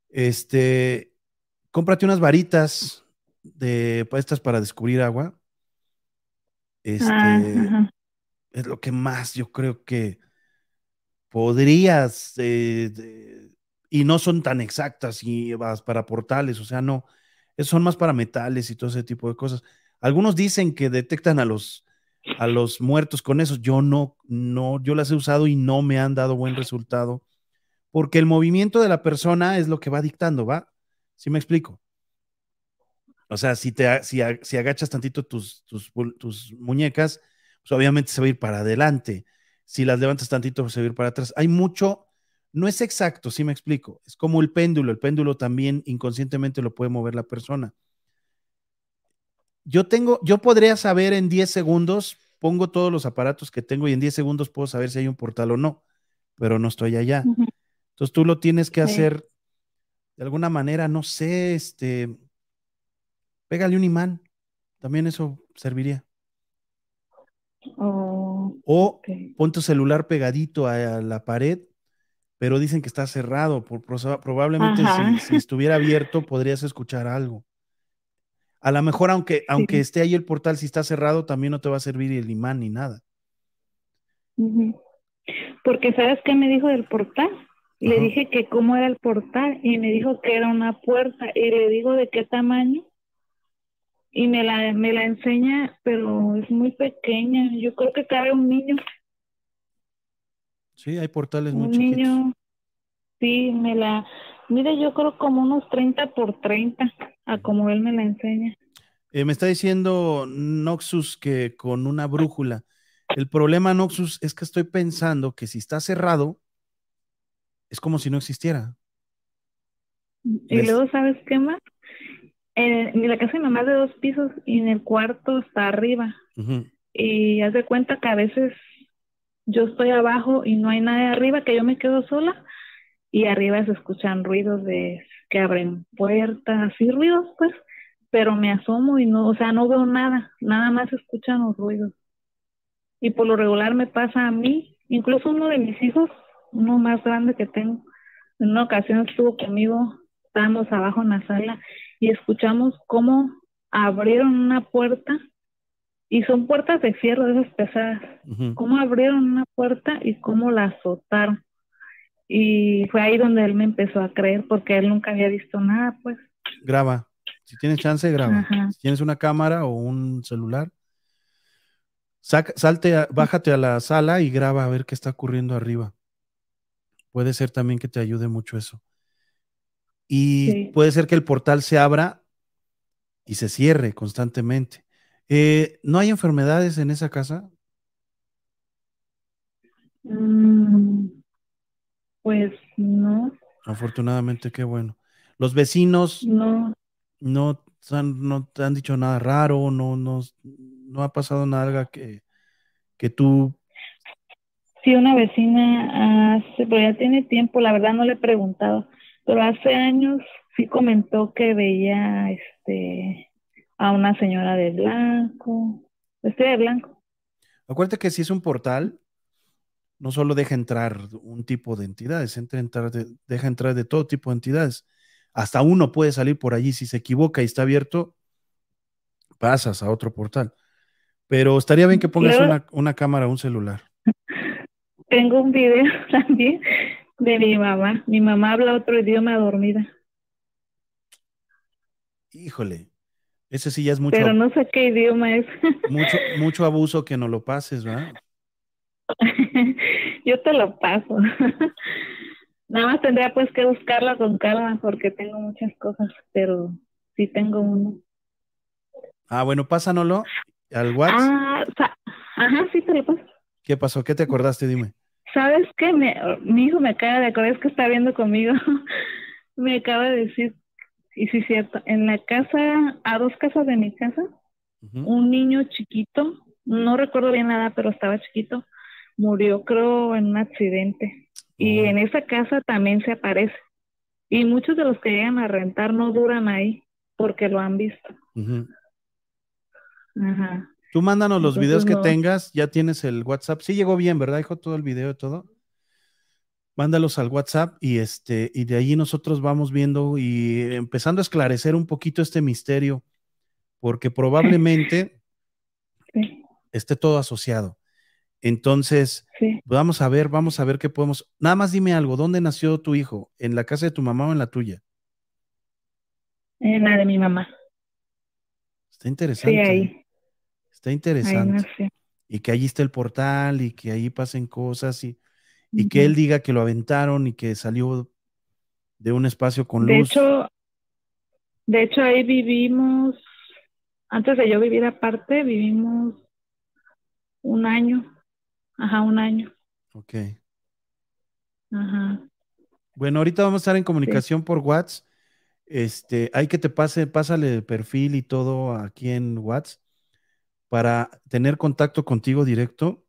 este, cómprate unas varitas de estas para descubrir agua. Este ah, es lo que más yo creo que podrías, eh, y no son tan exactas y vas para portales, o sea, no, son más para metales y todo ese tipo de cosas. Algunos dicen que detectan a los, a los muertos con eso. Yo no, no, yo las he usado y no me han dado buen resultado, porque el movimiento de la persona es lo que va dictando, ¿va? ¿Sí me explico? O sea, si, te, si, agachas tantito tus, tus, tus muñecas, pues obviamente se va a ir para adelante si las levantas tantito, se va a ir para atrás. Hay mucho, no es exacto, si me explico. Es como el péndulo, el péndulo también inconscientemente lo puede mover la persona. Yo tengo, yo podría saber en 10 segundos, pongo todos los aparatos que tengo y en 10 segundos puedo saber si hay un portal o no, pero no estoy allá. Entonces tú lo tienes que hacer de alguna manera, no sé, este, pégale un imán, también eso serviría. O pon tu celular pegadito a, la pared, pero dicen que está cerrado. Por, probablemente si, estuviera abierto podrías escuchar algo. A lo mejor, aunque, aunque esté ahí el portal, si está cerrado, también no te va a servir el imán ni nada. Porque ¿sabes qué me dijo del portal? Le dije que cómo era el portal y me dijo que era una puerta y le digo de qué tamaño y me la, me la enseña, pero es muy pequeña. Yo creo que cabe un niño. Sí, hay portales un muy niño, Sí, me la, mire, yo creo como unos 30 por 30, a como él me la enseña. Eh, me está diciendo Noxus que con una brújula. El problema, Noxus, es que estoy pensando que si está cerrado, es como si no existiera. Y luego, ¿sabes qué más? En la casa de mi mamá es de dos pisos y en el cuarto está arriba. Y haz de cuenta que a veces yo estoy abajo y no hay nadie arriba, que yo me quedo sola y arriba se escuchan ruidos de que abren puertas y ruidos, pues, pero me asomo y no, o sea, no veo nada, nada más escuchan los ruidos. Y por lo regular me pasa a mí, incluso uno de mis hijos, uno más grande que tengo, en una ocasión estuvo conmigo, estábamos abajo en la sala y escuchamos cómo abrieron una puerta y son puertas de fierro de esas pesadas. Cómo abrieron una puerta y cómo la azotaron. Y fue ahí donde él me empezó a creer porque él nunca había visto nada, pues. Graba. Si tienes chance, graba. Si tienes una cámara o un celular, salte, bájate a la sala y graba a ver qué está ocurriendo arriba. Puede ser también que te ayude mucho eso y puede ser que el portal se abra y se cierre constantemente. Eh, ¿No hay enfermedades en esa casa? Mm, pues no. Afortunadamente, qué bueno. Los vecinos no, no, no te han dicho nada raro, no, no, no ha pasado nada que, que tú Sí, una vecina hace, pero ya tiene tiempo, la verdad no le he preguntado, pero hace años sí comentó que veía este a una señora de blanco, vestida de blanco. Acuérdate que si es un portal, no solo deja entrar un tipo de entidades, entra entrar de- deja entrar de todo tipo de entidades. Hasta uno puede salir por allí si se equivoca y está abierto, pasas a otro portal. Pero estaría bien que pongas Luego- una, una cámara, un celular. Tengo un video también de mi mamá. Mi mamá habla otro idioma dormida, Híjole, ese sí ya es mucho, pero no sé qué idioma es. mucho, mucho abuso que no lo pases, ¿verdad? Yo te lo paso. Nada más tendría pues que buscarla con calma porque tengo muchas cosas, pero sí tengo uno. Ah, bueno, pásanoslo al WhatsApp. Ah, ajá, sí te lo paso. ¿Qué pasó? ¿Qué te acordaste? Dime. ¿Sabes qué? Me, mi hijo me acaba de acordar, es que está viendo conmigo. me acaba de decir, y sí es cierto, en la casa, a dos casas de mi casa, un niño chiquito, no recuerdo bien nada, pero estaba chiquito, murió creo en un accidente. Y en esa casa también se aparece. Y muchos de los que llegan a rentar no duran ahí porque lo han visto. Ajá. Tú mándanos los Entonces, videos que no. tengas, ya tienes el WhatsApp. Sí llegó bien, ¿verdad, hijo? Todo el video y todo. Mándalos al WhatsApp y este, y de allí nosotros vamos viendo y empezando a esclarecer un poquito este misterio, porque probablemente Sí, esté todo asociado. Entonces, sí. vamos a ver, vamos a ver qué podemos. Nada más dime algo, ¿dónde nació tu hijo? ¿En la casa de tu mamá o en la tuya? En la de mi mamá. Está Sí, interesante. ahí. Está interesante. y que allí está el portal y que ahí pasen cosas y, y que él diga que lo aventaron y que salió de un espacio con De luz. hecho, de hecho ahí vivimos, antes de yo vivir aparte, vivimos un año, ajá, un año, Ok. ajá, Bueno, ahorita vamos a estar en comunicación por WhatsApp. Este, hay que te pase, pásale el perfil y todo aquí en WhatsApp para tener contacto contigo directo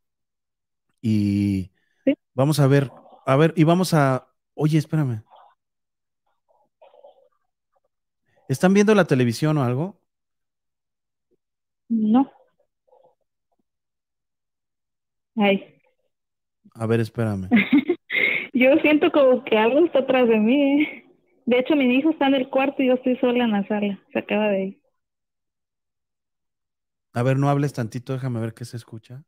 y Sí. vamos a ver, a ver, y vamos a, oye, espérame. ¿Están viendo la televisión o algo? no, ay, A ver, espérame. yo siento como que algo está atrás de mí, ¿eh? De hecho, mi hijo está en el cuarto y yo estoy sola en la sala, se acaba de ir. A ver, no hables tantito, déjame ver qué se escucha.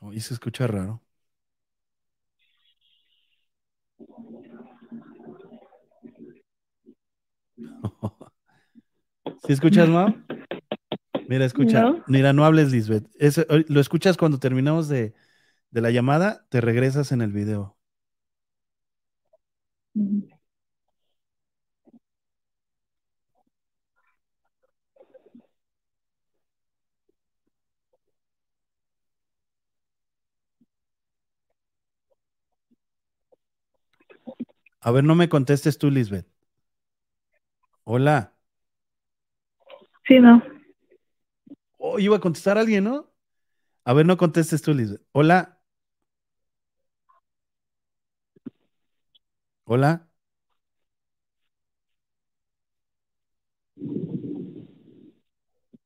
Oye, se escucha raro. ¿Sí escuchas, Mau? Mira, escucha. No. Mira, no hables, Lisbeth. Ese- oy- lo escuchas cuando terminamos de, de la llamada, te regresas en el video. A ver, no me contestes tú, Lisbeth. Hola. Sí, no, Iba a contestar alguien, ¿no? A ver, no contestes tú, Lisbeth. Hola. Hola.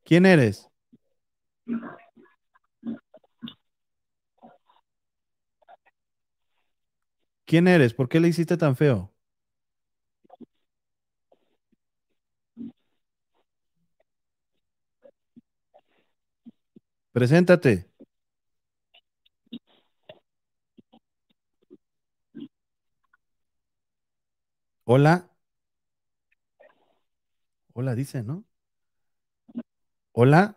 ¿Quién eres? ¿Quién eres? ¿Por qué le hiciste tan feo? Preséntate. Hola. Hola, dice, ¿no? Hola.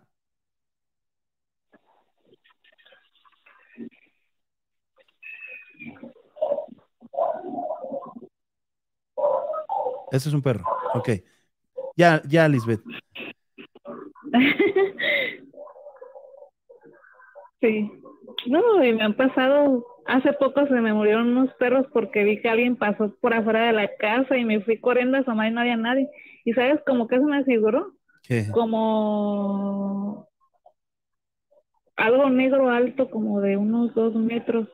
Ese es un perro. Ok. Ya, ya, Lisbeth. Sí. No, y me han pasado hace poco se me murieron unos perros porque vi que alguien pasó por afuera de la casa y me fui corriendo a asomar y no había nadie. ¿Y sabes cómo que se me figuró? ¿Qué? Como algo negro alto, como de unos dos metros,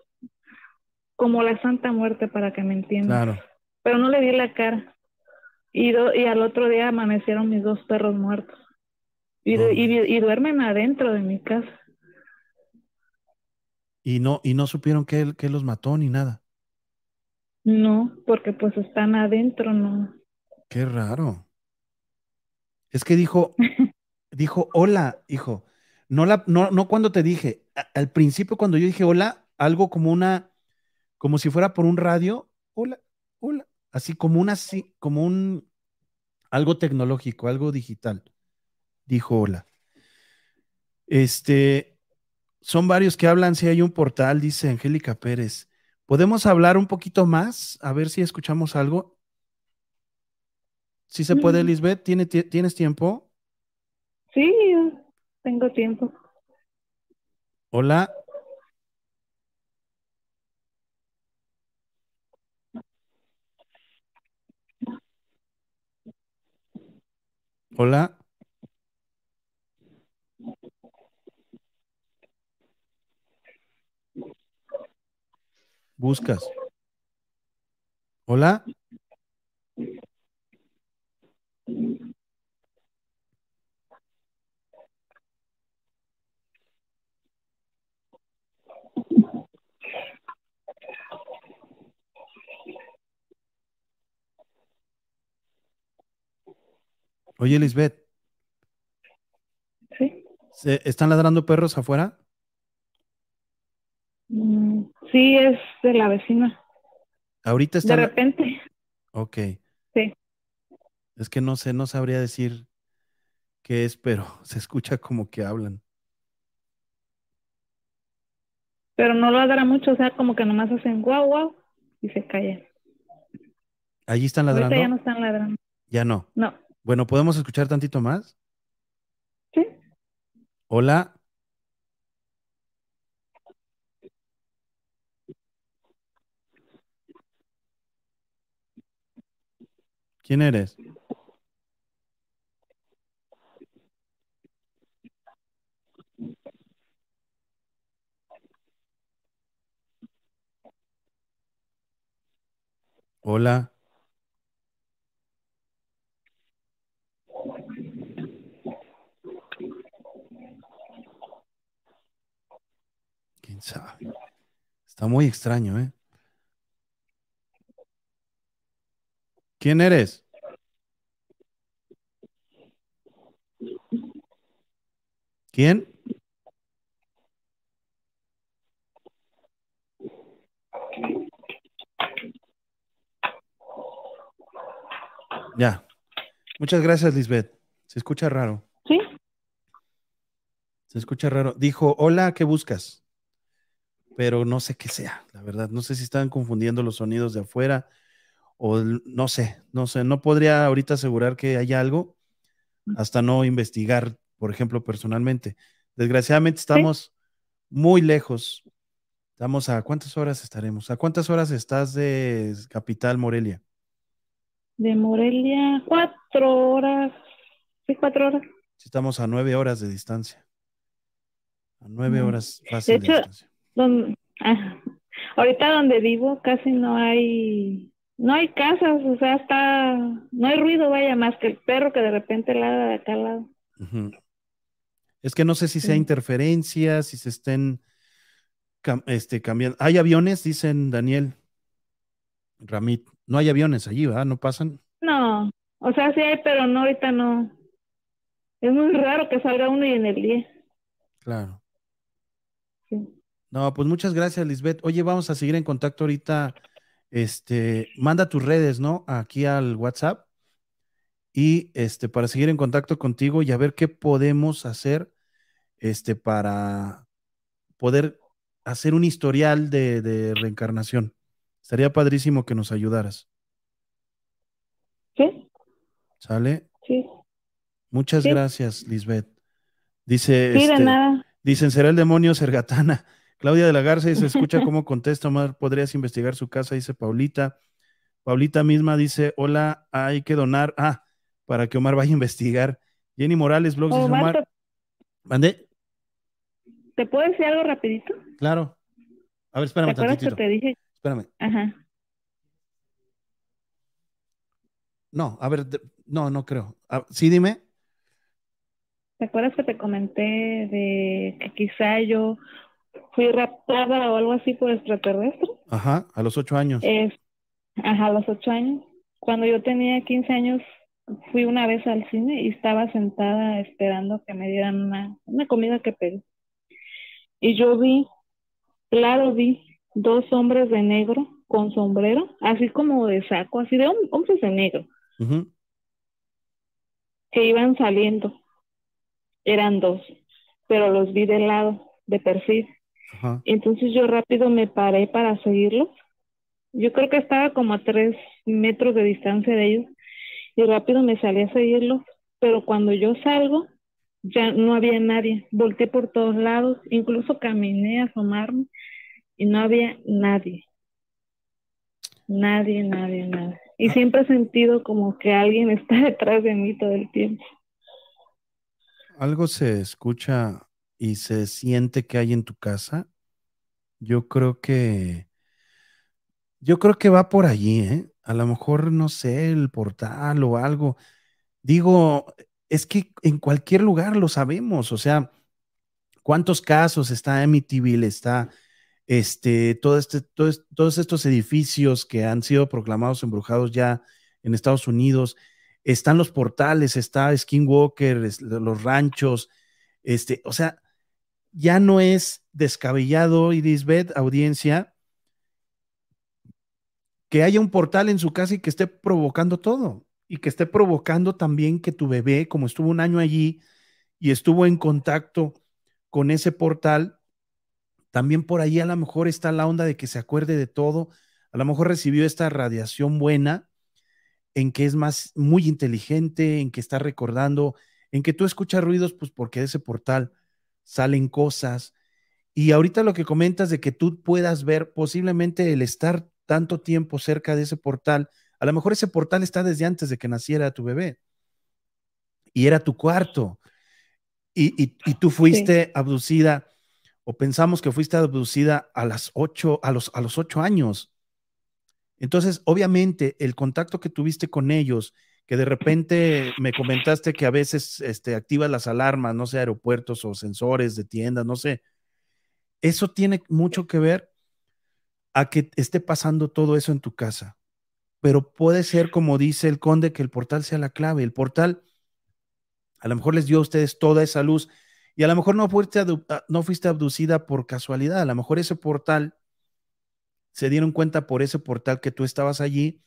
como la Santa Muerte, para que me entiendan. Claro. Pero no le vi la cara. Y, do- y al otro día amanecieron mis dos perros muertos. Y, y duermen adentro de mi casa. Y no, y no supieron que, que los mató ni nada. No, porque pues están adentro, no. Qué raro. Es que dijo, dijo, hola, hijo. No, la, no, no cuando te dije, a- al principio cuando yo dije hola, algo como una, como si fuera por un radio, hola, hola, así como una, así, como un, algo tecnológico, algo digital. Dijo hola. Este, son varios que hablan, si hay un portal, dice Angélica Pérez. ¿Podemos hablar un poquito más? A ver si escuchamos algo. Si se puede, Mm. Lisbeth, ¿Tiene, ti- ¿tienes tiempo? Sí, tengo tiempo. Hola. Hola. Buscas. Hola. Oye, Lisbeth, Sí. ¿se- ¿están ladrando perros afuera? Mm, sí, es de la vecina. Ahorita De están. repente. Ok. Sí. Es que no sé, no sabría decir qué es, pero se escucha como que hablan. Pero no ladra mucho, o sea, como que nomás hacen guau, guau y se callan. ¿Allí están Ahorita ladrando? ya no están ladrando. Ya no. No. Bueno, ¿podemos escuchar tantito más? Sí. Hola. ¿Quién eres? Hola. ¿Quién sabe? Está muy extraño, ¿eh? ¿Quién eres? ¿Quién? Ya. Muchas gracias, Lisbeth. Se escucha raro. Sí. Se escucha raro. Dijo, hola, ¿qué buscas? Pero no sé qué sea, la verdad. No sé si están confundiendo los sonidos de afuera o no sé, no sé. No podría ahorita asegurar que haya algo hasta no investigar, por ejemplo, personalmente. Desgraciadamente estamos muy lejos. Estamos a cuántas horas estaremos? ¿A cuántas horas estás de Capital Morelia? De Morelia, cuatro horas. Sí, cuatro horas. Estamos a nueve horas de distancia. A nueve Mm. horas fácil de hecho, distancia. Don- ah, ahorita donde vivo casi no hay, no hay casas, o sea, está, no hay ruido, vaya, más que el perro que de repente ladra de acá al lado. Es que no sé si sea Sí. interferencia, si se estén cam- este, cambiando. ¿Hay aviones? Dicen Daniel Ramit. No hay aviones allí, ¿verdad? ¿No pasan? No, o sea, sí hay, pero no, ahorita no. Es muy raro que salga uno y en el día. Claro. Sí. No, pues muchas gracias, Lisbeth. Oye, vamos a seguir en contacto ahorita. Este, manda tus redes, ¿no? Aquí al WhatsApp. Y este, para seguir en contacto contigo y a ver qué podemos hacer este, para poder hacer un historial de, de reencarnación. Estaría padrísimo que nos ayudaras. ¿Sí? ¿Sale? Sí. Muchas Sí. gracias, Lisbeth. Dice, Sí, de este, nada. dicen, será el demonio Sergatana Claudia de la Garza se escucha cómo contesta Omar, podrías investigar su casa, dice Paulita. Paulita misma dice, hola, hay que donar, ah, para que Omar vaya a investigar. Jenny Morales, blogs, dice Omar, Omar. ¿Mande? ¿Te puedo decir algo rapidito? Claro. A ver, ¿Te espérame que tantitito. te dije? Espérame. Ajá. No, a ver, no, no creo. Sí, dime. ¿Te acuerdas que te comenté de que quizá yo fui raptada o algo así por extraterrestre? Ajá, a los ocho años. Es, ajá, a los ocho años. Cuando yo tenía 15 años, fui una vez al cine y estaba sentada esperando que me dieran una, una comida que pedí. Y yo vi, claro, vi dos hombres de negro con sombrero, así como de saco, así de hom- hombres de negro, que iban saliendo. Eran dos, pero los vi de lado, de perfil. Ajá. Entonces yo rápido me paré para seguirlos. Yo creo que estaba como a tres metros de distancia de ellos y rápido me salí a seguirlos, pero cuando yo salgo ya no había nadie. Volteé por todos lados, incluso caminé a asomarme y no había nadie. Nadie, nadie, nadie. Y siempre he sentido como que alguien está detrás de mí todo el tiempo. Algo se escucha y se siente que hay en tu casa. Yo creo que, yo creo que va por allí, ¿eh? A lo mejor, no sé, el portal o algo. Digo, es que en cualquier lugar lo sabemos, o sea, ¿cuántos casos está Amityville, está este, todo este, todo todos estos edificios que han sido proclamados embrujados ya en Estados Unidos? Están los portales, está Skinwalker, los ranchos, este, o sea, ya no es descabellado, Irisbeth, audiencia, que haya un portal en su casa y que esté provocando todo y que esté provocando también que tu bebé, como estuvo un año allí y estuvo en contacto con ese portal, también por ahí a lo mejor está la onda de que se acuerde de todo, a lo mejor recibió esta radiación buena en que es más muy inteligente, en que está recordando, en que tú escuchas ruidos, pues porque ese portal salen cosas. Y ahorita lo que comentas de que tú puedas ver posiblemente el estar tanto tiempo cerca de ese portal, a lo mejor ese portal está desde antes de que naciera tu bebé y era tu cuarto y, y, y tú fuiste sí. abducida o pensamos que fuiste abducida a las ocho, a los, a los ocho años. Entonces, obviamente, el contacto que tuviste con ellos, que de repente me comentaste que a veces este, activas las alarmas, no sé, aeropuertos o sensores de tiendas, no sé, eso tiene mucho que ver a que esté pasando todo eso en tu casa. Pero puede ser, como dice el conde, que el portal sea la clave. El portal a lo mejor les dio a ustedes toda esa luz y a lo mejor no fuiste, no fuiste abducida por casualidad. A lo mejor ese portal se dieron cuenta por ese portal que tú estabas allí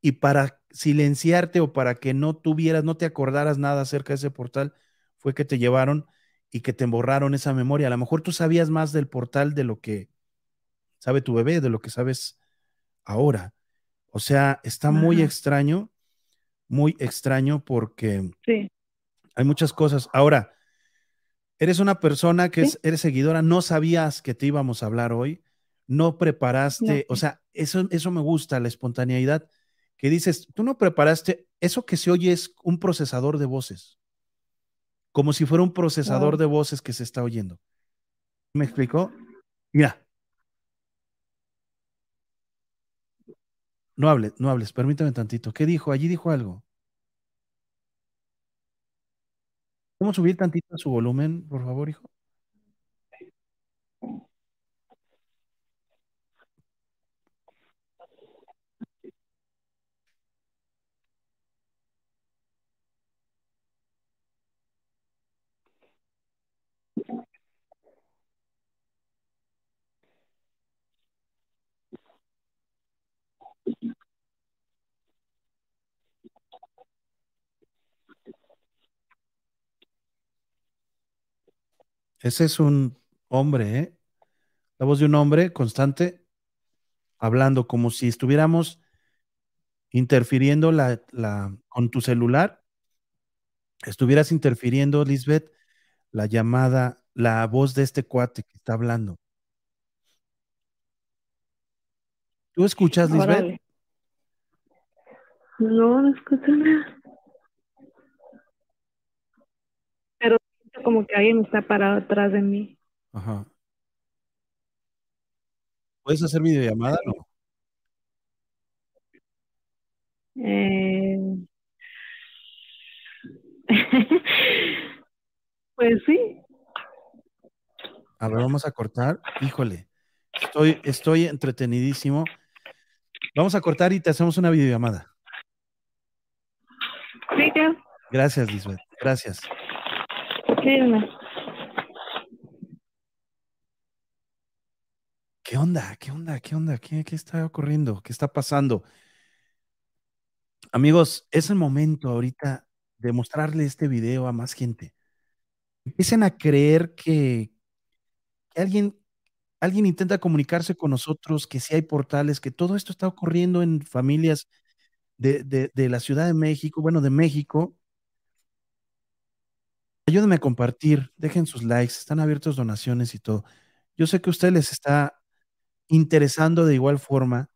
y para silenciarte o para que no tuvieras, no te acordaras nada acerca de ese portal, fue que te llevaron y que te borraron esa memoria. A lo mejor tú sabías más del portal de lo que sabe tu bebé, de lo que sabes ahora. O sea, está Ajá. muy extraño, muy extraño porque sí. hay muchas cosas. Ahora, eres una persona que ¿Sí? es, eres seguidora, no sabías que te íbamos a hablar hoy, no preparaste, no. o sea, eso, eso me gusta, la espontaneidad, que dices, tú no preparaste, eso que se oye es un procesador de voces, como si fuera un procesador wow. de voces que se está oyendo. ¿Me explicó? Mira. No hables, no hables, permítame tantito. ¿Qué dijo? Allí dijo algo. ¿Cómo subir tantito su volumen, por favor, hijo? Ese es un hombre, ¿eh? La voz de un hombre constante, hablando como si estuviéramos interfiriendo la, con tu celular, estuvieras interfiriendo, Lisbeth, la llamada, la voz de este cuate que está hablando. ¿Tú escuchas, Lisbeth? No, no escucho nada. Pero siento como que alguien está parado atrás de mí. Ajá. ¿Puedes hacer videollamada? No. Eh... pues sí. A ver, vamos a cortar. Híjole, estoy, estoy entretenidísimo. Vamos a cortar y te hacemos una videollamada. Sí. Gracias, Lisbeth. Gracias. Sí. ¿Qué onda? ¿Qué onda? ¿Qué onda? ¿Qué, qué está ocurriendo? ¿Qué está pasando? Amigos, es el momento ahorita de mostrarle este video a más gente. Empiecen a creer que, que alguien, alguien intenta comunicarse con nosotros, que sí hay portales, que todo esto está ocurriendo en familias de, de- la Ciudad de México, bueno, de México. Ayúdenme a compartir, dejen sus likes, están abiertos donaciones y todo. Yo sé que a ustedes les está interesando de igual forma.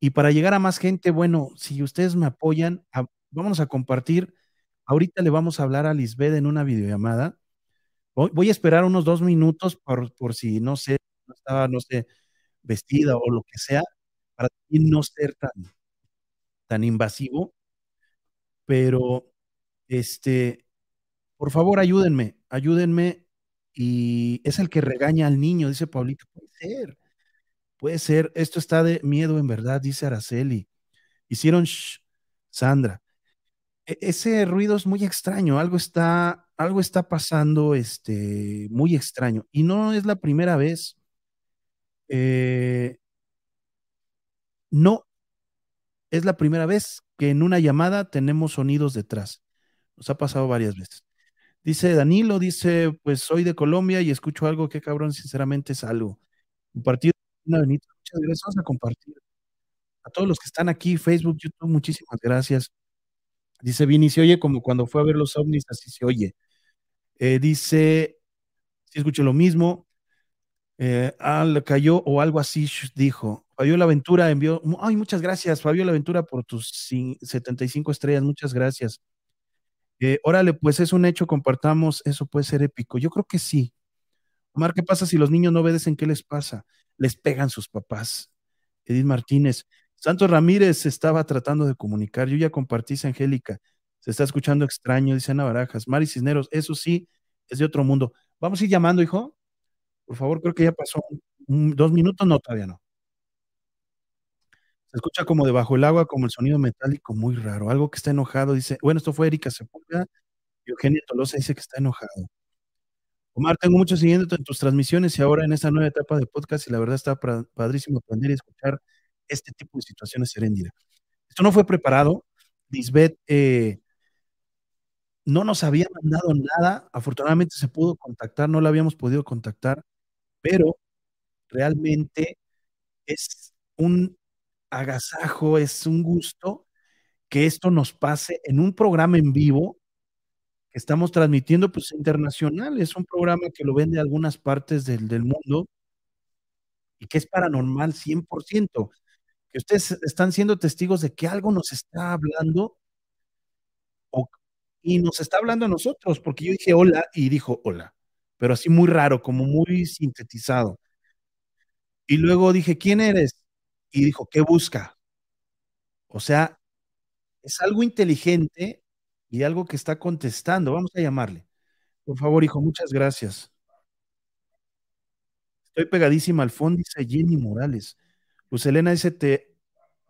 Y para llegar a más gente, bueno, si ustedes me apoyan, a- vamos a compartir. Ahorita le vamos a hablar a Lisbeth en una videollamada. Voy, voy a esperar unos dos minutos por, por si, no sé, no estaba, no sé, vestida o lo que sea, para no ser tan, tan invasivo. Pero, este, por favor, ayúdenme, ayúdenme. Y es el que regaña al niño, dice Paulito. Puede ser, puede ser. Esto está de miedo en verdad, dice Araceli. Hicieron shh, Sandra. E- ese ruido es muy extraño, algo está, algo está pasando, este, muy extraño. Y no es la primera vez. Eh, no es la primera vez que en una llamada tenemos sonidos detrás. Nos ha pasado varias veces. Dice Danilo, dice, pues soy de Colombia y escucho algo que cabrón, sinceramente es algo. Compartido, una Benito, muchas gracias. Vamos a compartir. A todos los que están aquí, Facebook, YouTube, muchísimas gracias. Dice Vini, se oye como cuando fue a ver los ovnis, así se oye. Eh, dice, si escucho lo mismo. Eh, ah, cayó o algo así, dijo. Fabiola Aventura envió, ay, muchas gracias, Fabiola Aventura, por tus cin- 75 estrellas, muchas gracias. Eh, órale, pues es un hecho, compartamos, eso puede ser épico. Yo creo que sí. Omar, ¿qué pasa si los niños no obedecen? ¿Qué les pasa? Les pegan sus papás. Edith Martínez. Santos Ramírez estaba tratando de comunicar. Yo ya compartí, Angélica. Se está escuchando extraño, dice Ana Barajas. Mari Cisneros, eso sí, es de otro mundo. Vamos a ir llamando, hijo. Por favor, creo que ya pasó dos minutos. No, todavía no. Se escucha como debajo el agua, como el sonido metálico muy raro. Algo que está enojado, dice. Bueno, esto fue Erika Sepúlveda. Y Eugenia Tolosa dice que está enojado. Omar, tengo mucho siguiendo en tus transmisiones y ahora en esta nueva etapa de podcast y la verdad está padrísimo aprender y escuchar este tipo de situaciones Seréndira. Esto no fue preparado. Lisbeth eh, no nos había mandado nada. Afortunadamente se pudo contactar, no la habíamos podido contactar, pero realmente es un agasajo, es un gusto que esto nos pase en un programa en vivo que estamos transmitiendo pues internacional. Es un programa que lo ven de algunas partes del, del mundo y que es paranormal 100%, que ustedes están siendo testigos de que algo nos está hablando y nos está hablando a nosotros, porque yo dije hola y dijo hola, pero así muy raro, como muy sintetizado. Y luego dije, ¿quién eres? Y dijo, ¿qué busca? O sea, es algo inteligente y algo que está contestando. Vamos a llamarle. Por favor, hijo, muchas gracias. Estoy pegadísima al fondo, dice Jenny Morales. Luz Elena dice,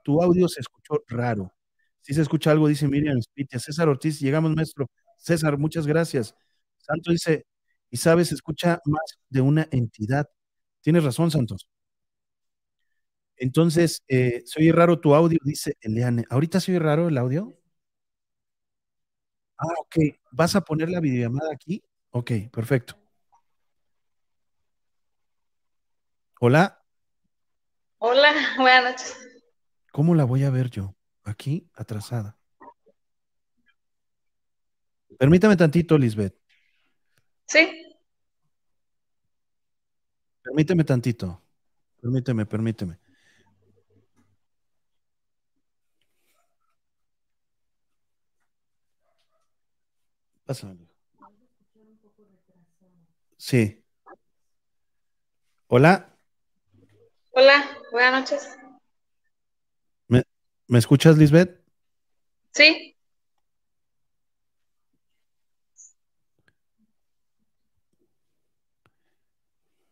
tu audio se escuchó raro. Si se escucha algo, dice Miriam Spitia. César Ortiz, llegamos, maestro. César, muchas gracias. Santos dice, y sabes, escucha más de una entidad. Tienes razón, Santos. Entonces, eh, se oye raro tu audio, dice Eliane. ¿Ahorita se oye raro el audio? Ah, ok. ¿Vas a poner la videollamada aquí? Ok, perfecto. Hola, Hola, buenas noches. ¿cómo la voy a ver yo? Aquí, atrasada. Permítame tantito, Lisbeth. Sí, Permíteme tantito. Permíteme, permíteme. Pásame. Sí. Hola. Hola, buenas noches. ¿Me, ¿me escuchas, Lisbeth? Sí.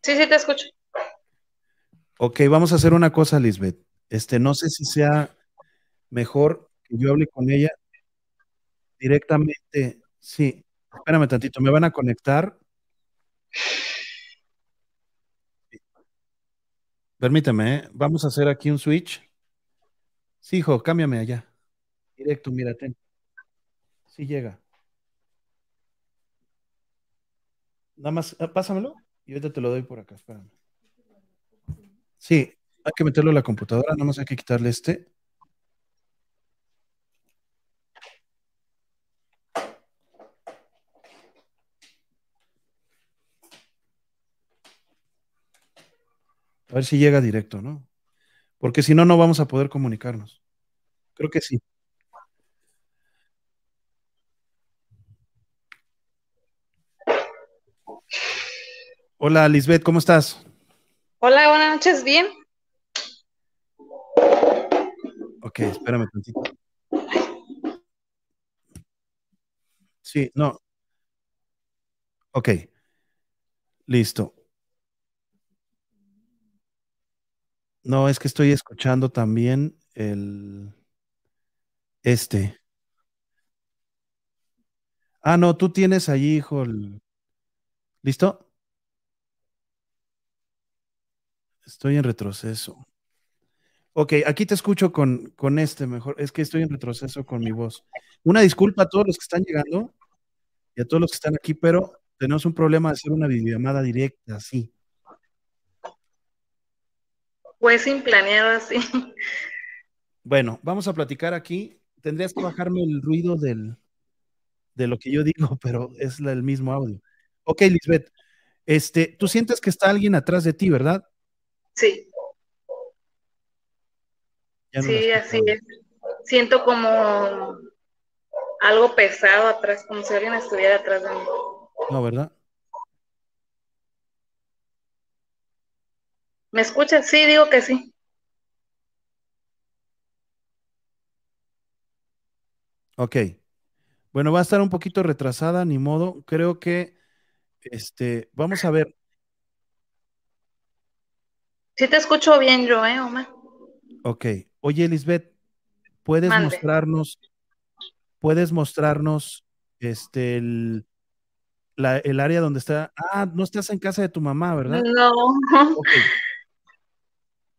Sí, sí, te escucho. Ok, vamos a hacer una cosa, Lisbeth. Este, no sé si sea mejor que yo hable con ella directamente. Sí, espérame tantito, me van a conectar. Permítame, ¿eh? vamos a hacer aquí un switch. Sí, hijo, cámbiame allá. Directo, mírate. Sí llega. Nada más, ah, pásamelo y ahorita te lo doy por acá, espérame. Sí, hay que meterlo a la computadora, nada más hay que quitarle este. A ver si llega directo, ¿no? Porque si no, no vamos a poder comunicarnos. Creo que sí. Hola, Lisbeth, ¿cómo estás? Hola, buenas noches, bien. Ok, espérame tantito. Sí, no. Ok. Listo. No, es que estoy escuchando también el este. Ah, no, tú tienes ahí, hijo. el- ¿Listo? Estoy en retroceso. Ok, aquí te escucho con, con este mejor. Es que estoy en retroceso con mi voz. Una disculpa a todos los que están llegando y a todos los que están aquí, pero tenemos un problema de hacer una videollamada directa, sí. Pues sin planeado así. Bueno, vamos a platicar aquí. Tendrías que bajarme el ruido del, de lo que yo digo, pero es la- el mismo audio. Ok, Lisbeth, este, tú sientes que está alguien atrás de ti, ¿verdad? Sí, no sí, así es. Siento como algo pesado atrás, como si alguien estuviera atrás de mí. No, ¿verdad? ¿Me escuchas? Sí, digo que sí. Ok. Bueno, va a estar un poquito retrasada, ni modo. Creo que, este, vamos a ver. Sí te escucho bien yo, ¿eh, Omar? Ok. Oye, Lisbeth, ¿puedes Mande. mostrarnos, puedes mostrarnos, este, el, la- el área donde está? Ah, no estás en casa de tu mamá, ¿verdad? No. Ok.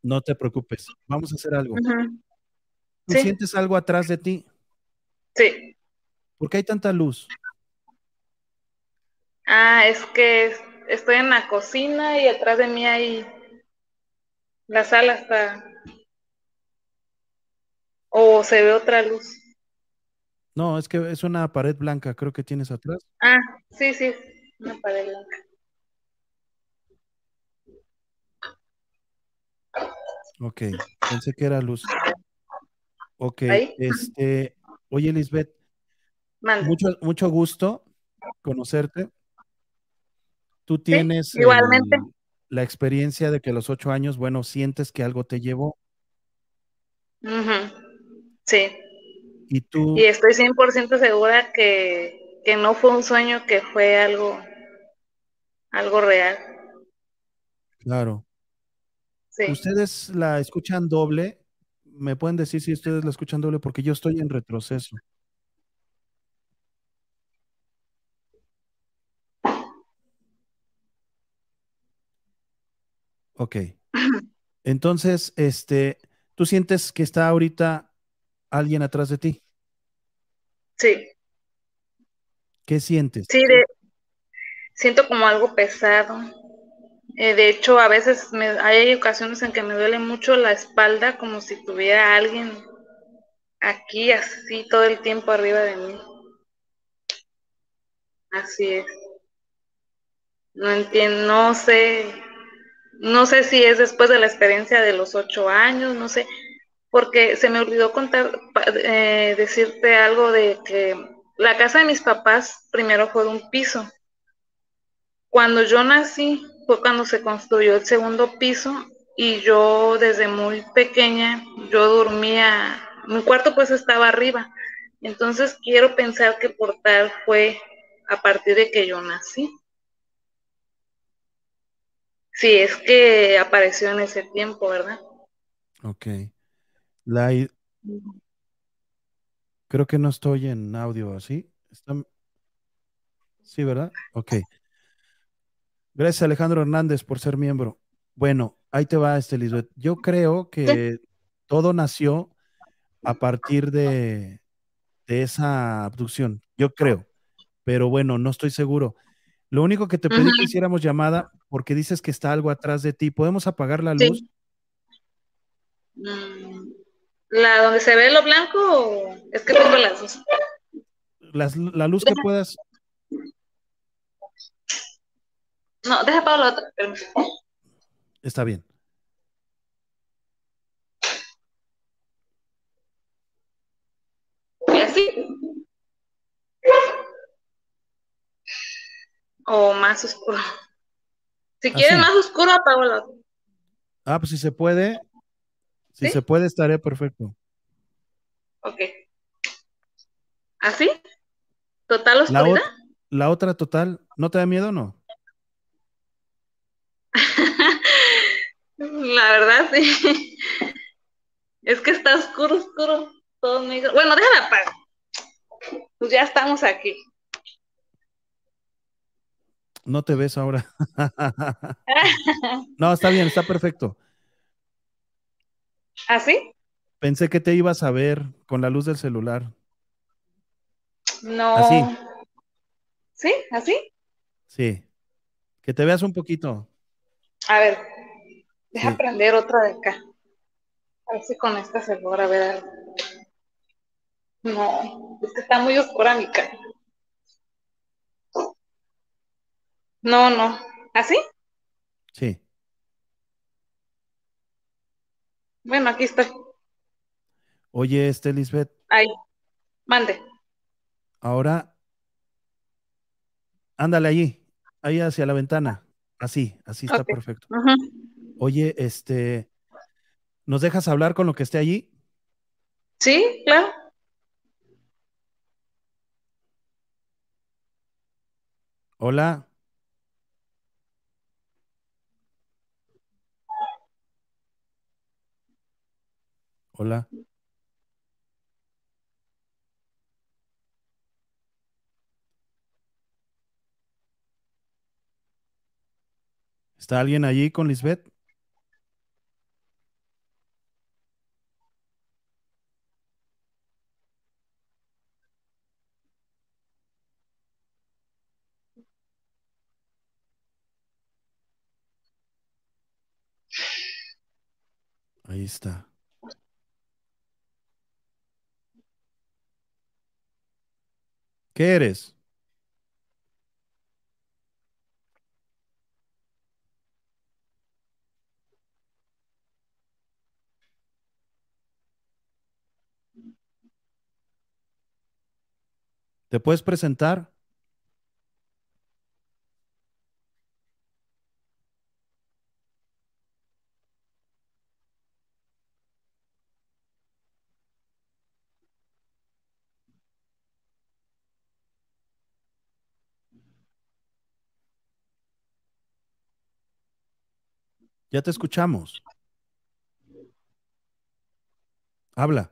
No te preocupes. Vamos a hacer algo. Ujú. ¿Tú Sí. sientes algo atrás de ti? Sí. ¿Por qué hay tanta luz? Ah, es que es- estoy en la cocina y atrás de mí hay la sala está. O se ve otra luz. No, es que es una pared blanca, creo que tienes atrás. Ah, sí, sí, una pared blanca. Ok, pensé que era luz. Ok, Ahí. este, oye, Lisbeth, mucho, mucho gusto conocerte. Tú tienes igualmente. La experiencia de que a los ocho años, bueno, sientes que algo te llevó. Sí. y tú, Y estoy 100% segura que, que no fue un sueño, que fue algo, algo real. claro, Sí. ustedes la escuchan doble. ¿Me pueden decir si ustedes la escuchan doble? Porque yo estoy en retroceso. Ok. Entonces, este, ¿tú sientes que está ahorita alguien atrás de ti? Sí. ¿Qué sientes? Sí, de, siento como algo pesado. Eh, de hecho, a veces me, hay ocasiones en que me duele mucho la espalda, como si tuviera alguien aquí así todo el tiempo arriba de mí. Así es. No entiendo, no sé, no sé si es después de la experiencia de los ocho años, no sé, porque se me olvidó contar, eh, decirte algo de que la casa de mis papás primero fue de un piso. Cuando yo nací fue cuando se construyó el segundo piso y yo desde muy pequeña, yo dormía, mi cuarto pues estaba arriba. Entonces quiero pensar que por tal fue a partir de que yo nací. Sí, es que apareció en ese tiempo, ¿verdad? Ok. La, creo que no estoy en audio, ¿sí? Está- Sí, ¿verdad? Ok. Gracias, Alejandro Hernández, por ser miembro. Bueno, ahí te va, este Lisbeth. Yo creo que todo nació a partir de, de esa abducción. Yo creo. Pero bueno, no estoy seguro. Lo único que te pedí que hiciéramos llamada, porque dices que está algo atrás de ti. ¿Podemos apagar la luz? Mm, ¿La donde se ve lo blanco es que tengo las dos? Las- la luz que puedas. No, deja apago la otra. Está bien. ¿Y así? O más oscuro. Si quieres Así. más oscuro, apago la otra. Ah, pues si se puede, si ¿Sí? se puede, estaría perfecto. Ok. ¿Así? ¿Total La, oscuridad? ot- la otra total, ¿no te da miedo o no? La verdad, sí. Es que está oscuro, oscuro, todo negro. Bueno, déjala apago. Pues ya estamos aquí. No te ves ahora. no, está bien, está perfecto. ¿Así? Pensé que te ibas a ver con la luz del celular. No. Así. ¿Sí? ¿Así? Sí. Que te veas un poquito. A ver, deja Sí. prender otra de acá. A ver si con esta se logra ver algo. No, es que está muy oscura mi cara. No, no. ¿Así? Sí. Bueno, aquí estoy. Oye, este Lisbeth, Ahí. Mande. ahora ándale allí, ahí hacia la ventana. Así, así está perfecto. Oye, este, ¿nos dejas hablar con lo que esté allí? Sí, claro. Hola. Hola. ¿Está alguien allí con Lisbeth? Ahí está. ¿Qué eres? ¿Te puedes presentar? Ya te escuchamos. Habla.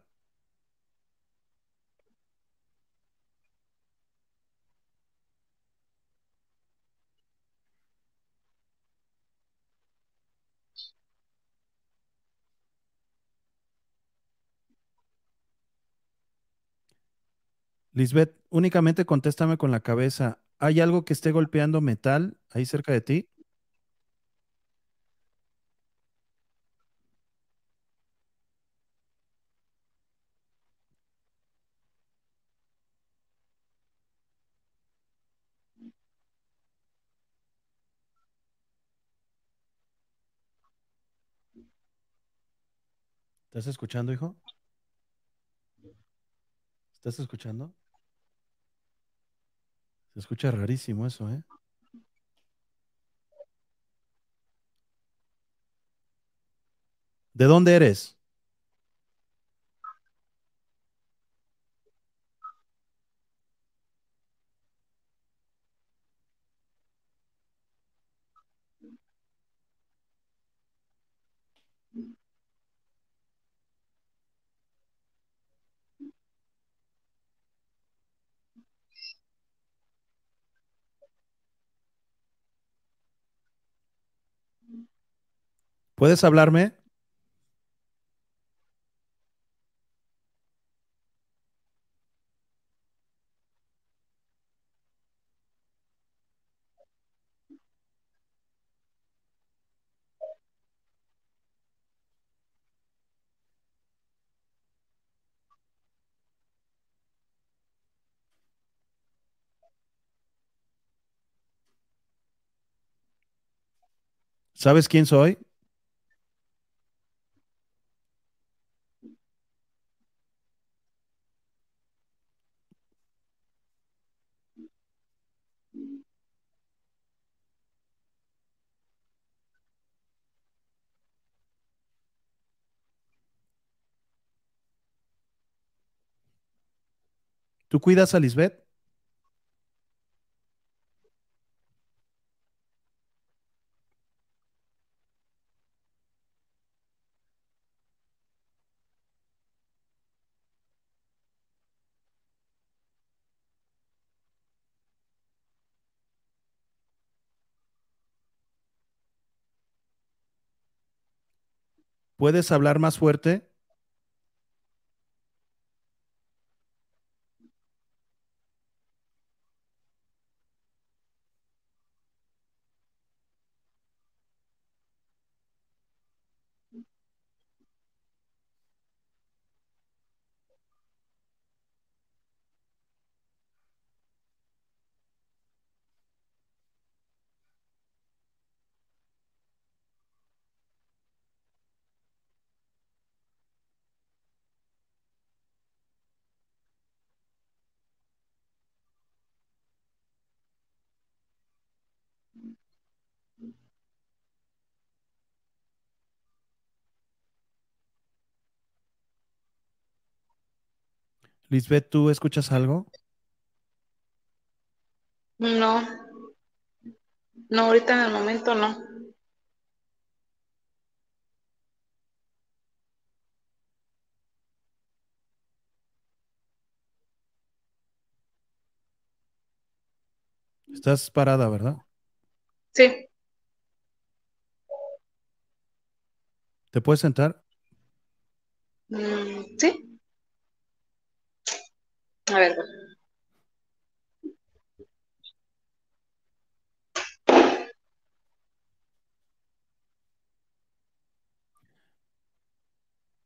Lisbeth, únicamente contéstame con la cabeza. ¿Hay algo que esté golpeando metal ahí cerca de ti? ¿Estás escuchando, hijo? ¿Estás escuchando? Se escucha rarísimo eso, ¿eh? ¿De dónde eres? ¿Puedes hablarme? ¿Sabes quién soy? ¿Tú cuidas a Lisbeth? ¿Puedes hablar más fuerte? Lisbeth, ¿tú escuchas algo? No. No, ahorita en el momento no. Estás parada, ¿verdad? Sí. ¿Te puedes sentar? Mm, sí. A ver.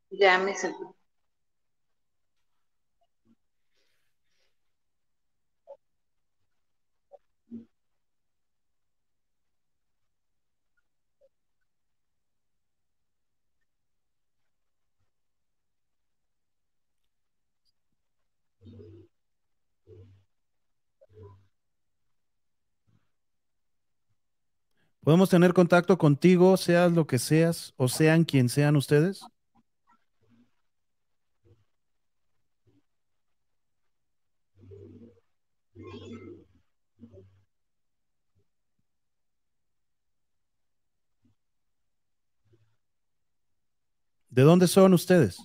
Ya me senté. ¿Podemos tener contacto contigo, seas lo que seas o sean quien sean ustedes? ¿De dónde son ustedes?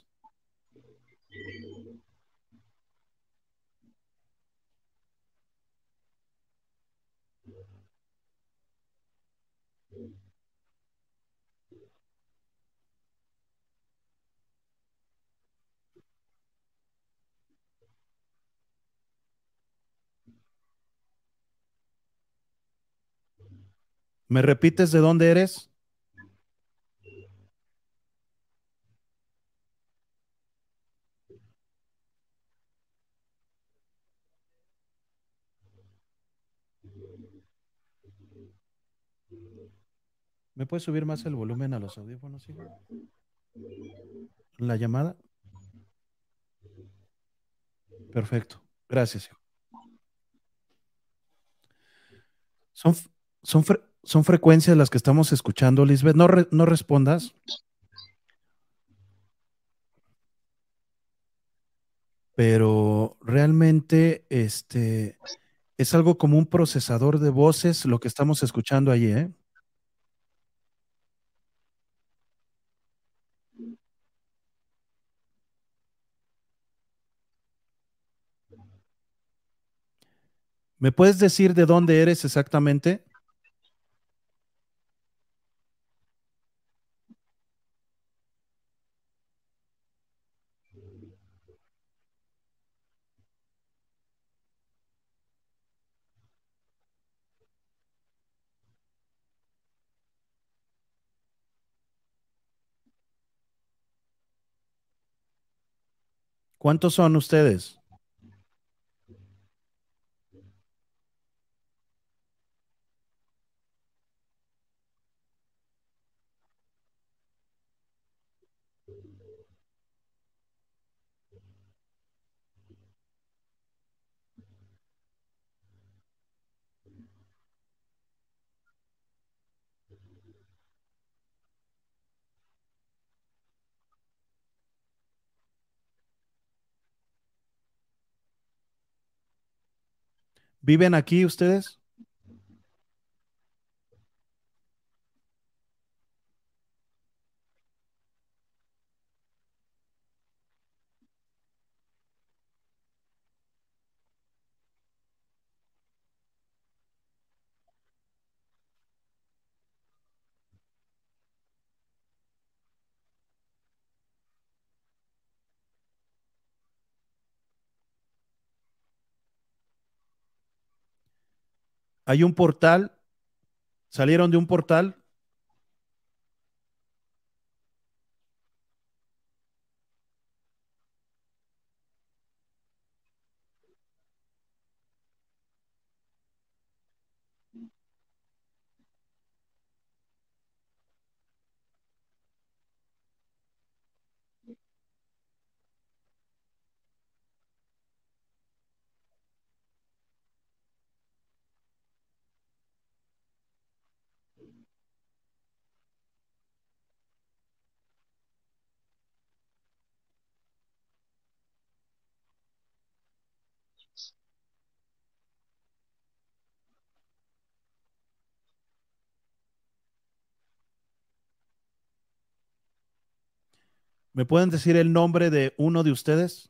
¿Me repites de dónde eres? ¿Me puedes subir más el volumen a los audífonos, hijo? ¿La llamada? Perfecto. Gracias. Son, son, fre- son frecuencias las que estamos escuchando, Lisbeth. No, re- no respondas. Pero realmente este, es algo como un procesador de voces lo que estamos escuchando allí, ¿eh? ¿Me puedes decir de dónde eres exactamente? ¿Cuántos son ustedes? ¿Viven aquí ustedes? Hay un portal. ¿Salieron de un portal? ¿Me pueden decir el nombre de uno de ustedes?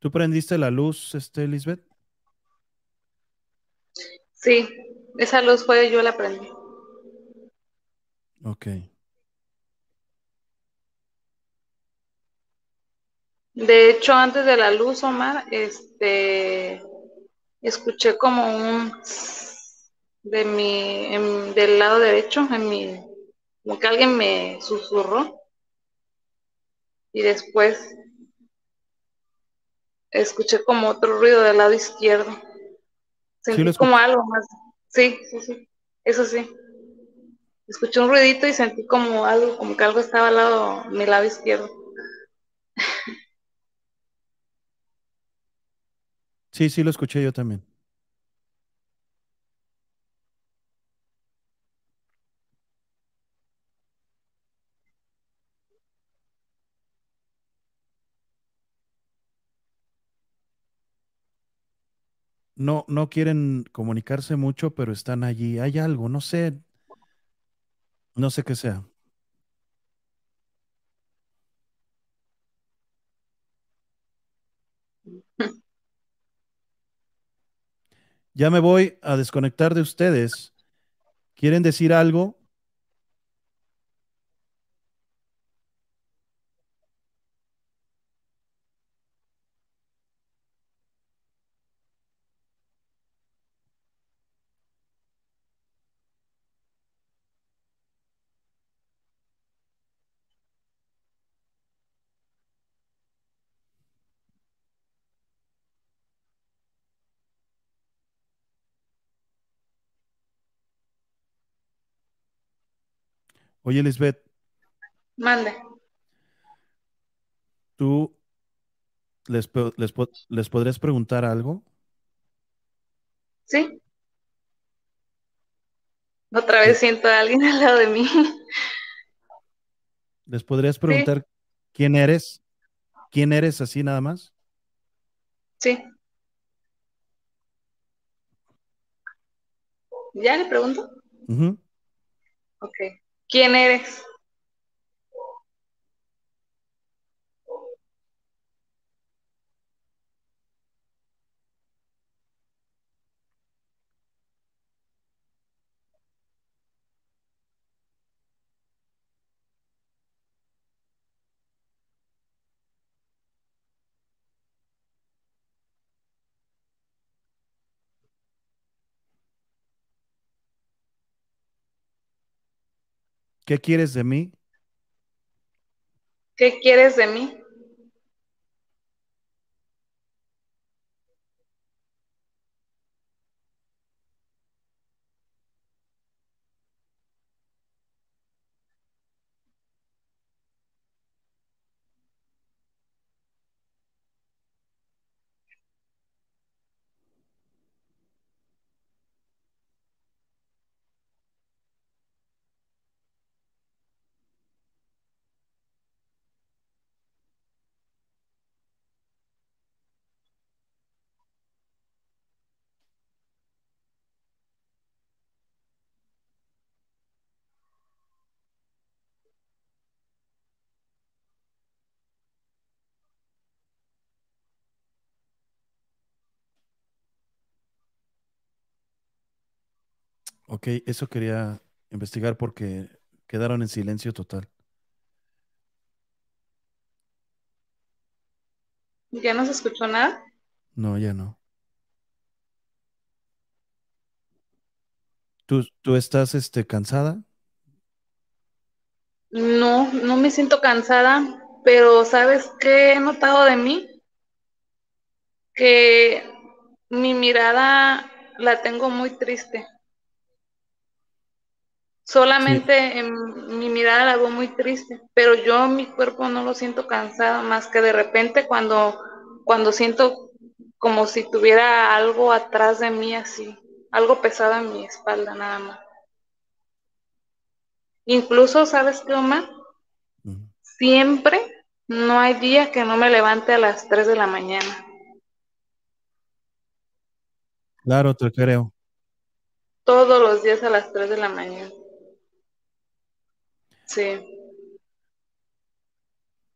¿Tú prendiste la luz, este, Lisbeth? Sí, esa luz fue, yo la prendí. Ok. De hecho, antes de la luz, Omar, este, escuché como un de mi, en- del lado derecho, en mi, como que alguien me susurró y después escuché como otro ruido del lado izquierdo. Sentí como algo más. Sí, sí, sí, eso sí. Escuché un ruidito y sentí como algo, como que algo estaba al lado, mi lado izquierdo. Sí, sí, lo escuché yo también. No, no quieren comunicarse mucho, pero están allí. Hay algo, no sé, no sé qué sea. Ya me voy a desconectar de ustedes. ¿Quieren decir algo? Oye, Lisbeth, Mande. ¿tú les, les, les podrías preguntar algo? ¿Sí? Otra vez siento a alguien al lado de mí. ¿Les podrías preguntar quién eres? ¿Quién eres así nada más? Sí. ¿Ya le pregunto? Ujú. Ok. ¿Quién eres? ¿Qué quieres de mí? ¿Qué quieres de mí? Ok, eso quería investigar porque quedaron en silencio total. ¿Ya no se escuchó nada? No, ya no. ¿Tú, tú estás este, cansada? No, no me siento cansada, pero ¿sabes qué he notado de mí? Que mi mirada la tengo muy triste. Solamente en mi mirada la veo muy triste, pero yo mi cuerpo no lo siento cansado, más que de repente cuando, cuando siento como si tuviera algo atrás de mí así, algo pesado en mi espalda nada más. Incluso, ¿sabes qué, Omar? Siempre no hay día que no me levante a las 3 de la mañana. Claro, te creo. Todos los días a las 3 de la mañana. Sí.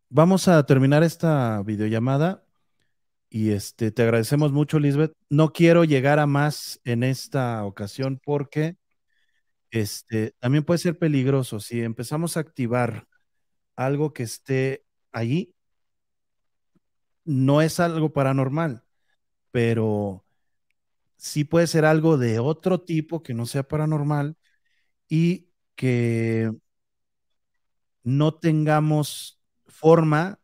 Vamos a terminar esta videollamada y este, te agradecemos mucho, Lisbeth. No quiero llegar a más en esta ocasión porque este, también puede ser peligroso si empezamos a activar algo que esté allí. No es algo paranormal, pero sí puede ser algo de otro tipo que no sea paranormal y que no tengamos forma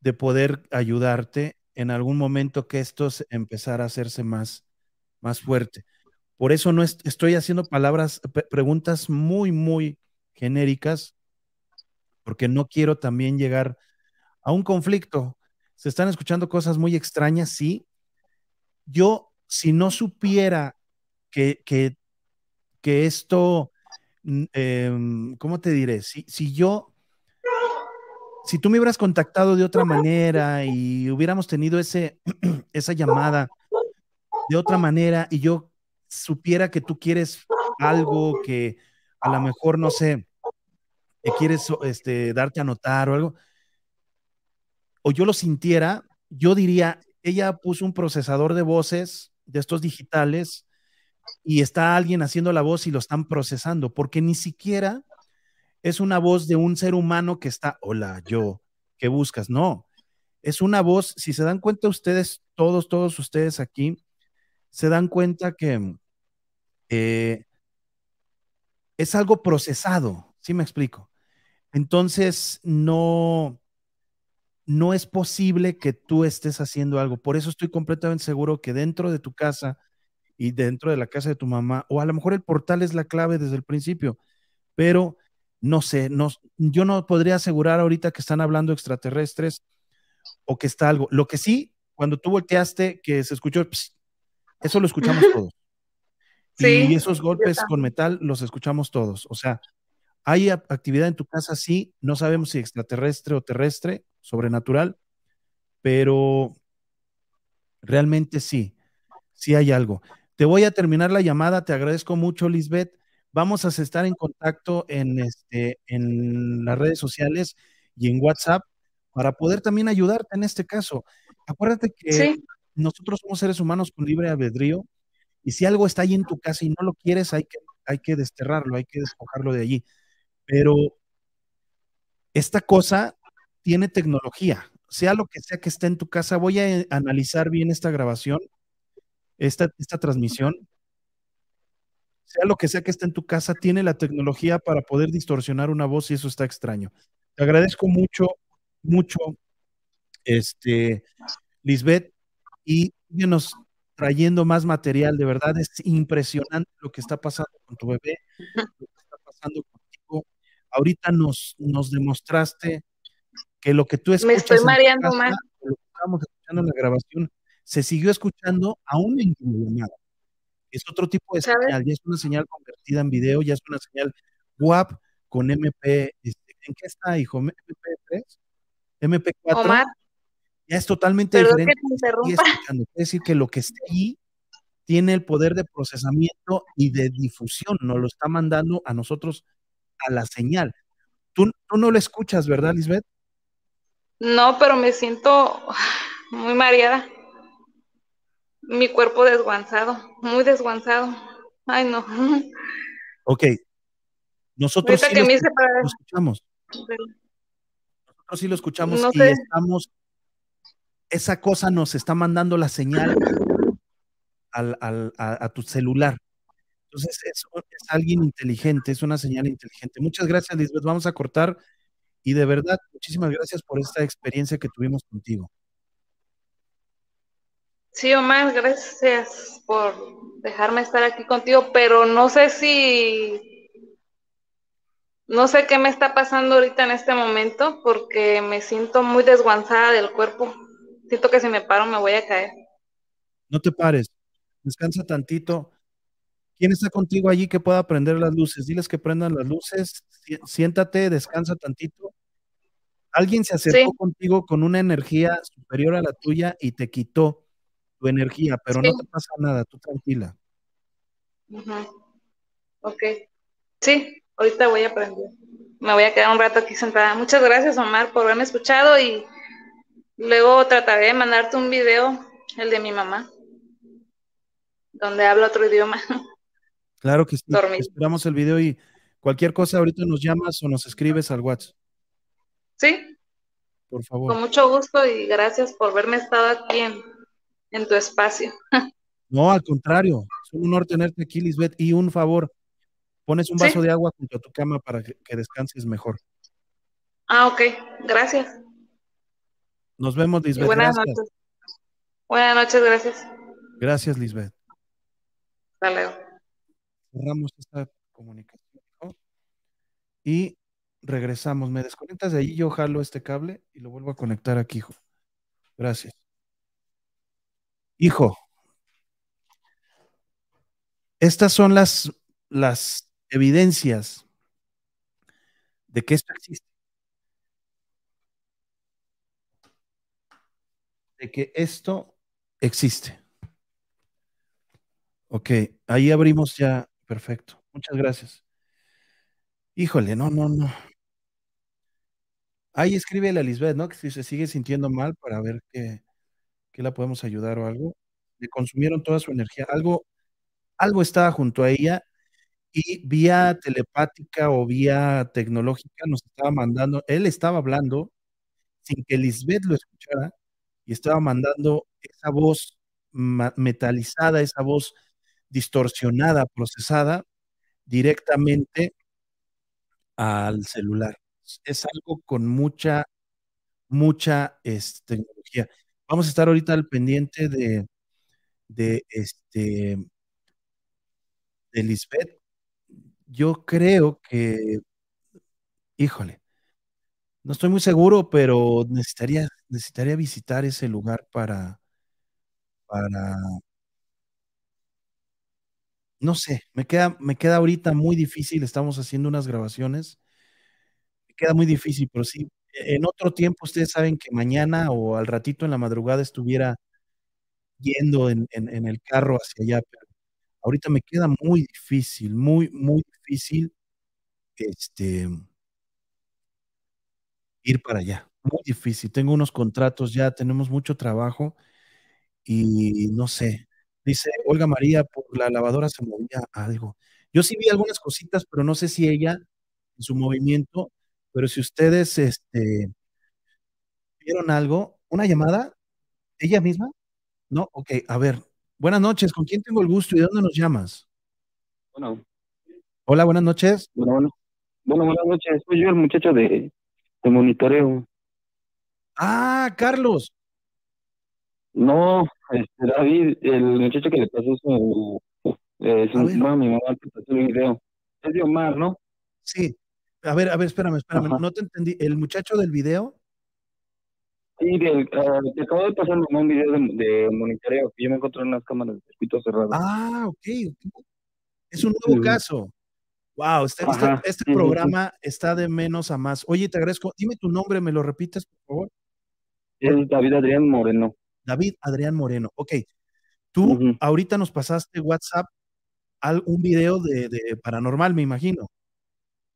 de poder ayudarte en algún momento que esto empezara a hacerse más, más fuerte. Por eso no est- estoy haciendo palabras, preguntas muy, muy genéricas, porque no quiero también llegar a un conflicto. Se están escuchando cosas muy extrañas, sí. Yo, si no supiera que, que, que esto, em, ¿cómo te diré? Si, si yo si tú me hubieras contactado de otra manera y hubiéramos tenido ese, esa llamada de otra manera y yo supiera que tú quieres algo que a lo mejor, no sé, que quieres este, darte a notar o algo, o yo lo sintiera, yo diría, ella puso un procesador de voces de estos digitales y está alguien haciendo la voz y lo están procesando, porque ni siquiera es una voz de un ser humano que está, hola, yo, ¿qué buscas? No, es una voz, si se dan cuenta ustedes, todos, todos ustedes aquí, se dan cuenta que eh, es algo procesado, ¿sí me explico? Entonces, no, no es posible que tú estés haciendo algo. Por eso estoy completamente seguro que dentro de tu casa y dentro de la casa de tu mamá, o a lo mejor el portal es la clave desde el principio, pero no sé, no, yo no podría asegurar ahorita que están hablando extraterrestres o que está algo. Lo que sí, cuando tú volteaste, que se escuchó, pss, eso lo escuchamos todos. Sí, y esos golpes con metal los escuchamos todos. O sea, hay actividad en tu casa, sí, no sabemos si extraterrestre o terrestre, sobrenatural, pero realmente sí, sí hay algo. Te voy a terminar la llamada, te agradezco mucho, Lisbeth. Vamos a estar en contacto en, este, en las redes sociales y en WhatsApp para poder también ayudarte en este caso. Acuérdate que Sí, nosotros somos seres humanos con libre albedrío y si algo está ahí en tu casa y no lo quieres, hay que, hay que desterrarlo, hay que despojarlo de allí. Pero esta cosa tiene tecnología, sea lo que sea que esté en tu casa. Voy a eh, analizar bien esta grabación, esta, esta transmisión. Sea lo que sea que esté en tu casa, tiene la tecnología para poder distorsionar una voz y eso está extraño. Te agradezco mucho, mucho, este, Lisbeth, y síguenos trayendo más material. De verdad es impresionante lo que está pasando con tu bebé, lo que está pasando contigo. Ahorita nos, nos demostraste que lo que tú me escuchas estoy en tu mareando casa, más. lo que estábamos escuchando en la grabación, se siguió escuchando aún en tu llamada. Es otro tipo de ¿Sabes? señal, ya es una señal convertida en video, ya es una señal WAP con MP. este, ¿En qué está, hijo? ¿MP3? ¿MP4? Omar, ya es totalmente que diferente. escuchando. Quiere decir que lo que está allí tiene el poder de procesamiento y de difusión, nos lo está mandando a nosotros a la señal. Tú, tú no lo escuchas, ¿verdad, Lisbeth? No, pero me siento muy mareada. Mi cuerpo desguanzado, muy desguanzado. Ay, no. Ok. Nosotros sí que lo, escuchamos, nosotros sí lo escuchamos No y sé. estamos, esa cosa nos está mandando la señal al- al- a, a tu celular. Entonces, es, es alguien inteligente, es una señal inteligente. Muchas gracias, Lisbeth. Vamos a cortar y de verdad, muchísimas gracias por esta experiencia que tuvimos contigo. Sí, Omar, gracias por dejarme estar aquí contigo, pero no sé si, no sé qué me está pasando ahorita en este momento porque me siento muy desguanzada del cuerpo. Siento que si me paro me voy a caer. No te pares, descansa tantito. ¿Quién está contigo allí que pueda prender las luces? Diles que prendan las luces, si- siéntate, descansa tantito. Alguien se acercó Sí. contigo con una energía superior a la tuya y te quitó tu energía, pero no te pasa nada, tú tranquila. Ujú. Ok. Sí, ahorita voy a aprender. Me voy a quedar un rato aquí sentada. Muchas gracias, Omar, por haberme escuchado y luego trataré de mandarte un video, el de mi mamá, donde habla otro idioma. Claro que sí. Esperamos el video y cualquier cosa ahorita nos llamas o nos escribes al WhatsApp, Sí, por con favor. mucho gusto y gracias por haberme estado aquí en, en tu espacio. No, al contrario, es un honor tenerte aquí, Lisbeth. Y un favor, pones un Sí. vaso de agua junto a tu cama para que, que descanses mejor. Ah, ok, gracias. Nos vemos, Y Lisbeth. buenas Gracias. noches. Buenas noches, gracias. Gracias, Lisbeth. Hasta luego. Cerramos esta comunicación ¿no? y regresamos. Me desconectas de ahí, yo jalo este cable y lo vuelvo a conectar aquí, hijo. Gracias. Hijo, estas son las, las evidencias de que esto existe. De que esto existe. Ok, ahí abrimos ya. Perfecto. Muchas gracias. Híjole, no, no, no. Ahí escríbele a Lisbeth, ¿no? Que si se sigue sintiendo mal para ver qué, qué la podemos ayudar o algo. Le consumieron toda su energía. Algo, algo estaba junto a ella y vía telepática o vía tecnológica nos estaba mandando, él estaba hablando sin que Lisbeth lo escuchara y estaba mandando esa voz metalizada, esa voz distorsionada, procesada directamente al celular. Es algo con mucha, mucha este, tecnología. Vamos a estar ahorita al pendiente de, de este de Lisbeth. Yo creo que híjole, no estoy muy seguro, pero necesitaría, necesitaría visitar ese lugar para, para, no sé, me queda, me queda ahorita muy difícil, estamos haciendo unas grabaciones, me queda muy difícil, pero sí, en otro tiempo ustedes saben que mañana o al ratito en la madrugada estuviera yendo en, en- en el carro hacia allá, pero ahorita me queda muy difícil, muy, muy difícil, este, ir para allá, muy difícil. Tengo unos contratos ya, tenemos mucho trabajo y no sé. Dice Olga María, por la lavadora se movía algo. Yo sí vi algunas cositas, pero no sé si ella en su movimiento, pero si ustedes este, vieron algo, una llamada, ella misma, ¿no? Ok, a ver. Buenas noches, ¿con quién tengo el gusto y de dónde nos llamas? Bueno, Hola, buenas noches. bueno, bueno. Bueno, buenas noches. Soy yo el muchacho de, de monitoreo. Ah, Carlos. No, este, David, el muchacho que le pasó su, eh, su A ver. bueno, mi mamá te pasó el video. Es de Omar, ¿no? Sí. A ver, a ver, espérame, espérame. Ajá. No te entendí. ¿El muchacho del video? Sí, del, ah, te acabo de pasar un video de, de monitoreo que yo me encontré en unas cámaras de circuito cerrado. Ah, ok. Es un nuevo caso. Wow, este, este- este programa está de menos a más. Oye, te agradezco. Dime tu nombre, ¿me lo repites, por favor? Es David Adrián Moreno. David Adrián Moreno. Ok. Tú ahorita nos pasaste WhatsApp al, un video de, de paranormal, me imagino.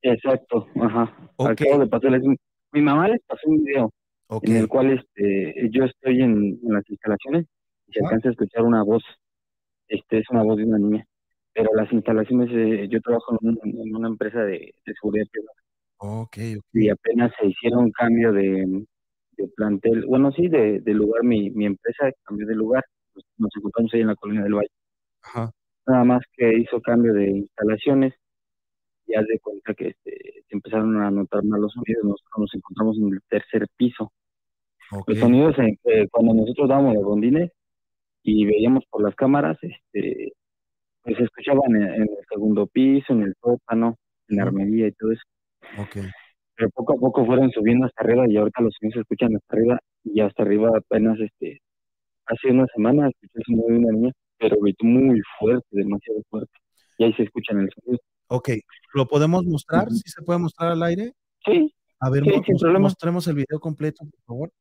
Exacto, ajá. Ok. Acabo de pasarles un- Mi mamá les pasó un video en el cual este, yo estoy en, en las instalaciones y se alcanza a escuchar una voz. Este es una voz de una niña. Pero las instalaciones, eh, yo trabajo en, un- en una empresa de, de seguridad privada Ok, ok. y apenas se hicieron un cambio de, de plantel. Bueno, sí, de, de lugar. Mi, mi empresa cambió de lugar. Nos, nos encontramos ahí en la colonia del Valle. Ajá. Nada más que hizo cambio de instalaciones y haz de cuenta que este, se empezaron a notar malos sonidos. Nosotros nos encontramos en el tercer piso. Los sonidos en que cuando nosotros dábamos los rondines y veíamos por las cámaras, este, pues se escuchaban en, en el segundo piso, en el sótano, en la armería y todo eso. Ok. Pero poco a poco fueron subiendo hasta arriba y ahorita los sonidos se escuchan hasta arriba y hasta arriba apenas este, hace una semana escuché el sonido de una niña, pero gritó muy fuerte, demasiado fuerte. Y ahí se escuchan el sonido. Ok. ¿Lo podemos mostrar? ¿Sí se puede mostrar al aire? Sí, A ver, Sí, mo- mostremos el video completo, por favor.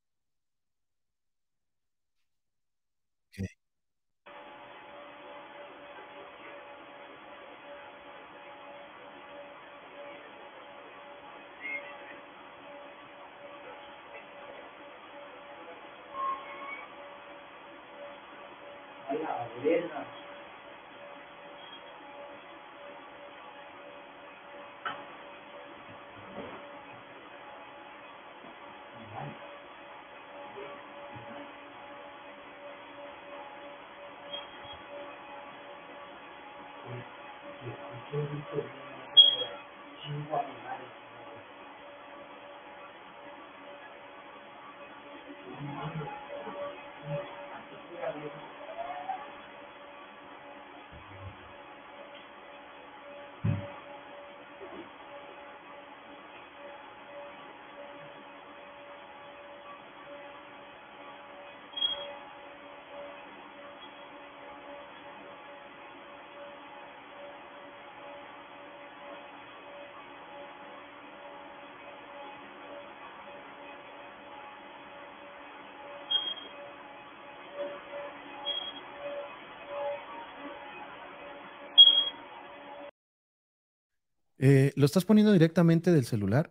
Eh, ¿Lo estás poniendo directamente del celular?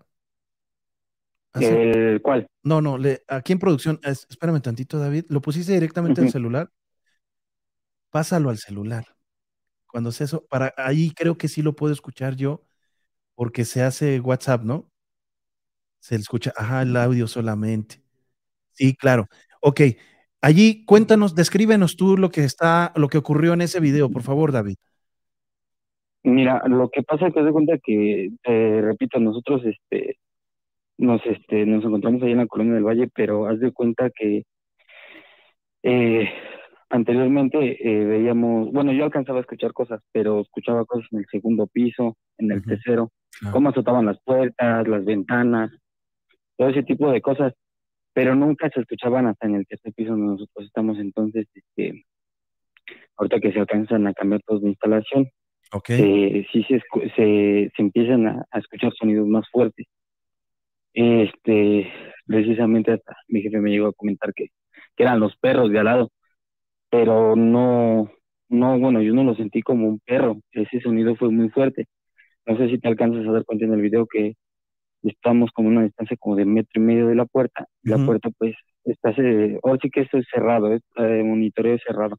El cual. No, no, le, aquí en producción, es- espérame tantito, David. ¿Lo pusiste directamente al Ujú. celular? Pásalo al celular. Cuando sea eso, para ahí creo que sí lo puedo escuchar yo, porque se hace WhatsApp, ¿no? Se le escucha, ajá, el audio solamente. Sí, claro. Ok. Allí, cuéntanos, descríbenos tú lo que está, lo que ocurrió en ese video, por favor, David. Mira, lo que pasa es que de cuenta que, eh, repito, nosotros este, nos, este, nos encontramos ahí en la colonia del Valle, pero haz de cuenta que eh, anteriormente eh, veíamos, bueno, yo alcanzaba a escuchar cosas, pero escuchaba cosas en el segundo piso, en el tercero, cómo azotaban las puertas, las ventanas, todo ese tipo de cosas, pero nunca se escuchaban hasta en el tercer piso donde nosotros estamos. Entonces, este, ahorita que se alcanzan a cambiar toda la instalación, okay. sí se, se, se empiezan a, a, escuchar sonidos más fuertes. Este, precisamente hasta mi jefe me llegó a comentar que, que eran los perros de al lado, pero no, no, bueno, yo no lo sentí como un perro, ese sonido fue muy fuerte. No sé si te alcanzas a dar cuenta en el video que estamos como a una distancia como de metro y medio de la puerta. La puerta pues está, ahora sí que esto es cerrado, es eh, monitoreo cerrado.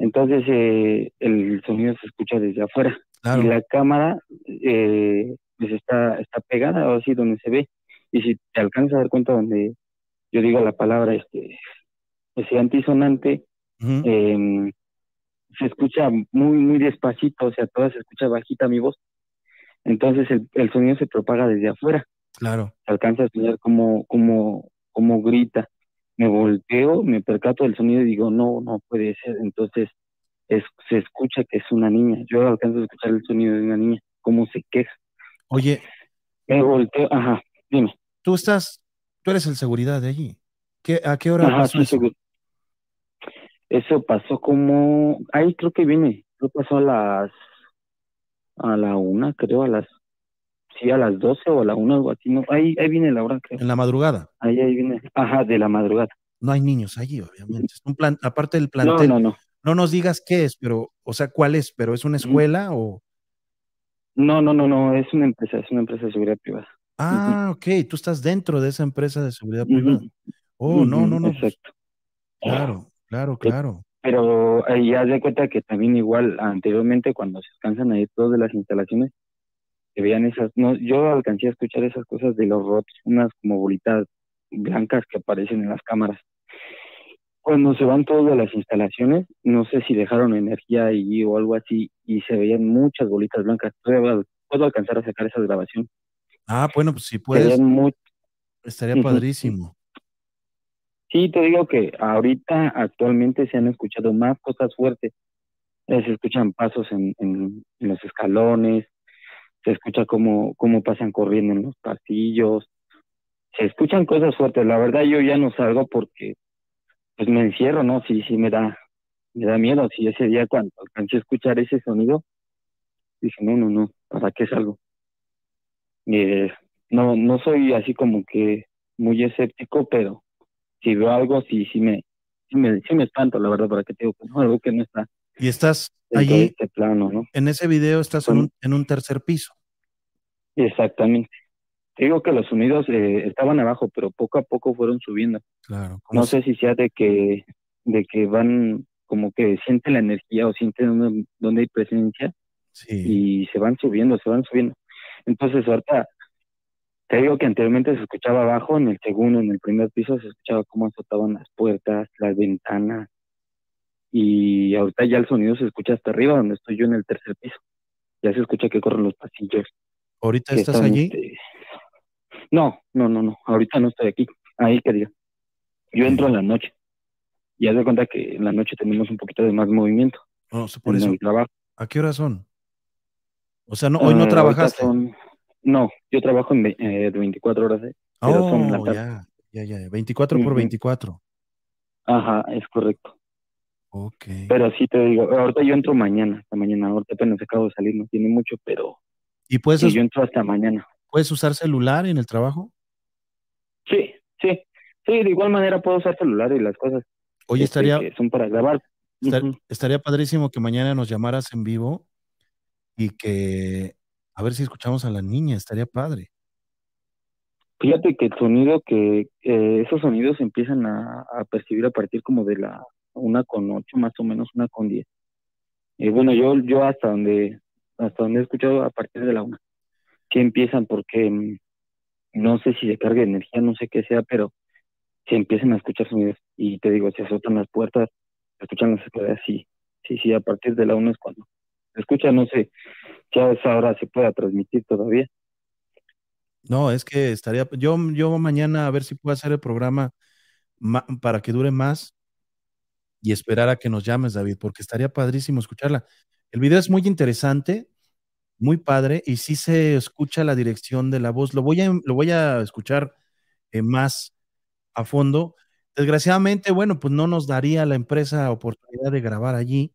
Entonces eh, el sonido se escucha desde afuera. Y la cámara eh, pues está, está pegada, o así donde se ve. Y si te alcanzas a dar cuenta donde yo digo la palabra este ese antisonante, eh, se escucha muy, muy despacito, o sea, toda se escucha bajita mi voz. Entonces el, el sonido se propaga desde afuera. Claro. Se alcanza a escuchar como, como, como grita. Me volteo, me percato del sonido y digo, no, no puede ser. Entonces es, se escucha que es una niña. Yo alcanzo a escuchar el sonido de una niña, cómo se queja. Oye. Me volteo, ajá, dime. Tú estás, tú eres el seguridad de allí. ¿Qué, ¿A qué hora ajá, pasó eso? Eso pasó como, ahí creo que viene, creo que pasó a las, a la una, creo, a las, sí, a las doce o a la una, algo así, no, ahí, ahí viene la hora, creo. En la madrugada. Ahí, ahí viene, ajá, de la madrugada. No hay niños allí, obviamente. Es un plan, aparte del plantel. No, no, no. No nos digas qué es, pero, o sea, cuál es, pero es una escuela o. No, no, no, no, es una empresa, es una empresa de seguridad privada. Ah, uh -huh. ok, tú estás dentro de esa empresa de seguridad privada. Uh -huh. Oh, no, no, no. Exacto. Claro. Claro, claro. Pero ahí haz de cuenta que también igual anteriormente cuando se alcanzan a ir todas de las instalaciones, se veían esas, no, yo alcancé a escuchar esas cosas de los robots, unas como bolitas blancas que aparecen en las cámaras. Cuando se van todos de las instalaciones, no sé si dejaron energía ahí o algo así, y se veían muchas bolitas blancas. Puedo, puedo alcanzar a sacar esa grabación. Ah, bueno, pues si puedes. Muy... Estaría padrísimo. Sí, te digo que ahorita actualmente se han escuchado más cosas fuertes. Se escuchan pasos en, en, en, los escalones, se escucha cómo, cómo pasan corriendo en los pasillos, se escuchan cosas fuertes. La verdad yo ya no salgo porque pues me encierro, ¿no? Sí, sí me da, me da miedo. Si ese día cuando alcancé a escuchar ese sonido, dije, no, no, no, ¿para qué salgo? Eh, no, no soy así como que muy escéptico, pero si veo algo, sí, sí me, sí me, sí me espanto, la verdad, para que te digo, no, algo que no está. Y estás allí, este plano, ¿no? en ese video estás en un, en un tercer piso. Exactamente. Te digo que los sonidos eh, estaban abajo, pero poco a poco fueron subiendo. Claro. No sé si sea de que, de que van, como que sienten la energía o sienten donde, donde hay presencia sí. y se van subiendo, se van subiendo. Entonces ahorita te digo que anteriormente se escuchaba abajo, en el segundo, en el primer piso se escuchaba cómo azotaban las puertas, las ventanas, y ahorita ya el sonido se escucha hasta arriba, donde estoy yo en el tercer piso. Ya se escucha que corren los pasillos. ¿Ahorita estás están, allí? Este... No, no, no, no, ahorita no estoy aquí, ahí que diga. Yo entro en la noche, y haz de cuenta que en la noche tenemos un poquito de más movimiento. No, por en eso. el trabajo. ¿A qué horas son? O sea, no, hoy no uh, trabajaste. Son... No, yo trabajo en eh, 24 horas. Eh, pero oh, son la tarde. ya, ya, ya. 24 uh -huh. por 24. Ajá, es correcto. Ok. Pero sí te digo, ahorita yo entro mañana, hasta mañana, ahorita apenas acabo de salir, no tiene mucho, pero... ¿Y puedes sí, yo entro hasta mañana. ¿Puedes usar celular en el trabajo? Sí, sí, sí, de igual manera puedo usar celular y las cosas. Oye, estaría... Este, que son para grabar. Estar, uh -huh. Estaría padrísimo que mañana nos llamaras en vivo y que a ver si escuchamos a la niña, estaría padre. Fíjate que el sonido que, eh, esos sonidos se empiezan a, a, percibir a partir como de la una con ocho, más o menos una con diez. Y bueno, yo, yo hasta donde, hasta donde he escuchado a partir de la una. Que empiezan porque mm, no sé si se carga energía, no sé qué sea, pero se empiezan a escuchar sonidos. Y te digo, se azotan las puertas, escuchan las escaleras, sí, sí, sí, a partir de la una es cuando se escucha, no sé, que a esa hora se pueda transmitir todavía. No, es que estaría, yo, yo mañana a ver si puedo hacer el programa para que dure más y esperar a que nos llames, David, porque estaría padrísimo escucharla. El video es muy interesante muy padre y sí se escucha la dirección de la voz. Lo voy a, lo voy a escuchar eh, más a fondo. Desgraciadamente, bueno, pues no nos daría la empresa oportunidad de grabar allí,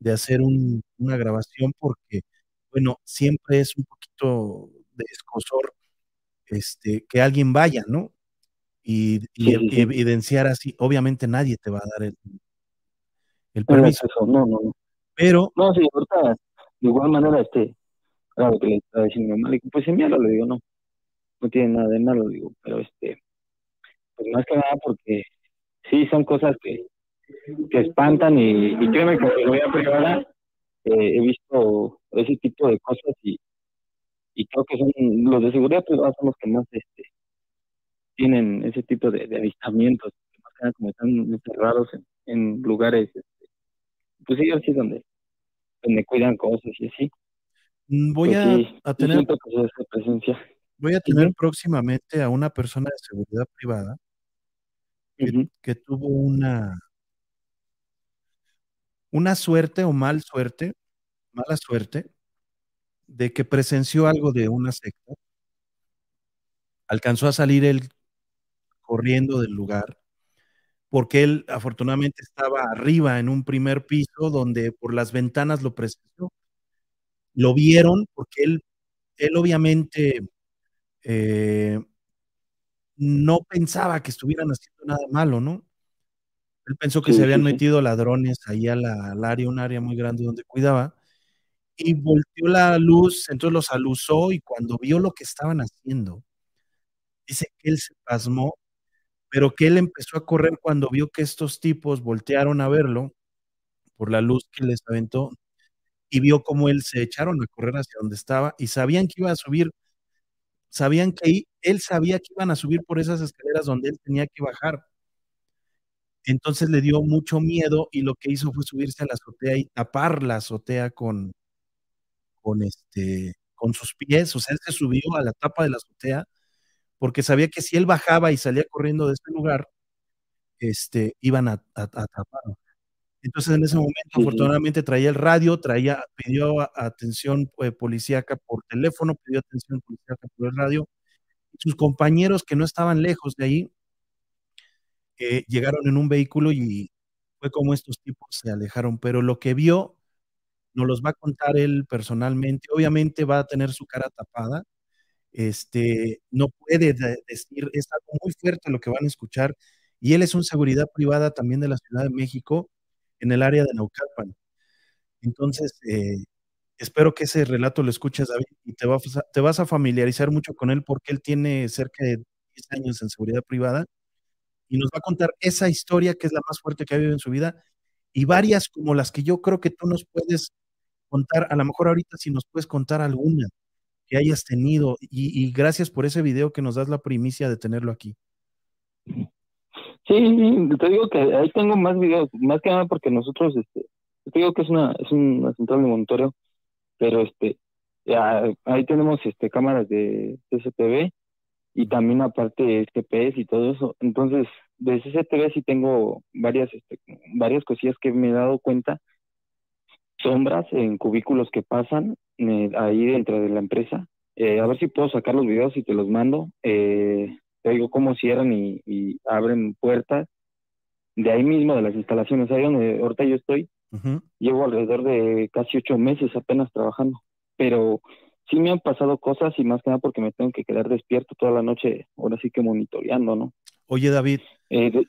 de hacer una grabación, porque, bueno, siempre es un poquito de escosor este, que alguien vaya, ¿no? Y, evidenciar así, obviamente nadie te va a dar el, el permiso. No, no, no. Pero. No, sí, ahorita, de igual manera, este, claro que le está diciendo mal, pues envíalo, le digo, no, no tiene nada de malo, digo, pero este, pues más que nada porque sí son cosas que, que espantan y, y créeme que voy a privada eh, he visto ese tipo de cosas y, y creo que son los de seguridad privada son los que más este tienen ese tipo de, avistamientos, más que nada como están encerrados en, en lugares, este, pues sí, así donde, donde cuidan cosas y así. Mm, voy pues a, tener presencia. Voy a tener próximamente a una persona de seguridad privada que, tuvo una, una suerte o mal suerte, mala suerte, de que presenció algo de una secta. Alcanzó a salir él corriendo del lugar, porque él afortunadamente estaba arriba en un primer piso donde por las ventanas lo presenció. Lo vieron porque él, él obviamente eh, no pensaba que estuvieran haciendo nada malo, ¿no? Él pensó que se habían metido ladrones ahí al área, un área muy grande donde cuidaba, y volteó la luz, entonces los alusó y cuando vio lo que estaban haciendo, dice que él se pasmó, pero que él empezó a correr cuando vio que estos tipos voltearon a verlo por la luz que les aventó y vio cómo él se echaron a correr hacia donde estaba y sabían que iba a subir sabían que él sabía que iban a subir por esas escaleras donde él tenía que bajar. Entonces le dio mucho miedo y lo que hizo fue subirse a la azotea y tapar la azotea con, con, este, con sus pies. O sea, él se subió a la tapa de la azotea porque sabía que si él bajaba y salía corriendo de este lugar, este, iban a, a, taparlo. Entonces en ese momento, afortunadamente, traía el radio, traía, pidió atención eh, policíaca por teléfono, pidió atención policíaca por el radio. Sus compañeros que no estaban lejos de ahí, eh, llegaron en un vehículo y fue como estos tipos se alejaron. Pero lo que vio, nos los va a contar él personalmente. Obviamente va a tener su cara tapada. Este, no puede decir, es algo muy fuerte lo que van a escuchar. Y él es un seguridad privada también de la Ciudad de México en el área de Naucalpan. Entonces, eh, espero que ese relato lo escuches, David, y te, vas te vas a familiarizar mucho con él porque él tiene cerca de 10 años en seguridad privada y nos va a contar esa historia que es la más fuerte que ha vivido en su vida y varias como las que yo creo que tú nos puedes contar, a lo mejor ahorita si nos puedes contar alguna que hayas tenido y, y gracias por ese video que nos das la primicia de tenerlo aquí. Sí, te digo que ahí tengo más videos, más que nada porque nosotros, este, te digo que es una, es una central de monitoreo, pero este, ahí tenemos este cámaras de CCTV y también aparte GPS y todo eso. Entonces, de CCTV sí tengo varias, este, varias cosillas que me he dado cuenta, sombras en cubículos que pasan eh, ahí dentro de la empresa. Eh, a ver si puedo sacar los videos y te los mando. Eh, te digo cómo cierran y, abren puertas de ahí mismo, de las instalaciones, ahí donde ahorita yo estoy, llevo alrededor de casi ocho meses apenas trabajando, pero sí me han pasado cosas y más que nada porque me tengo que quedar despierto toda la noche, ahora sí que monitoreando, ¿no? Oye, David, eh,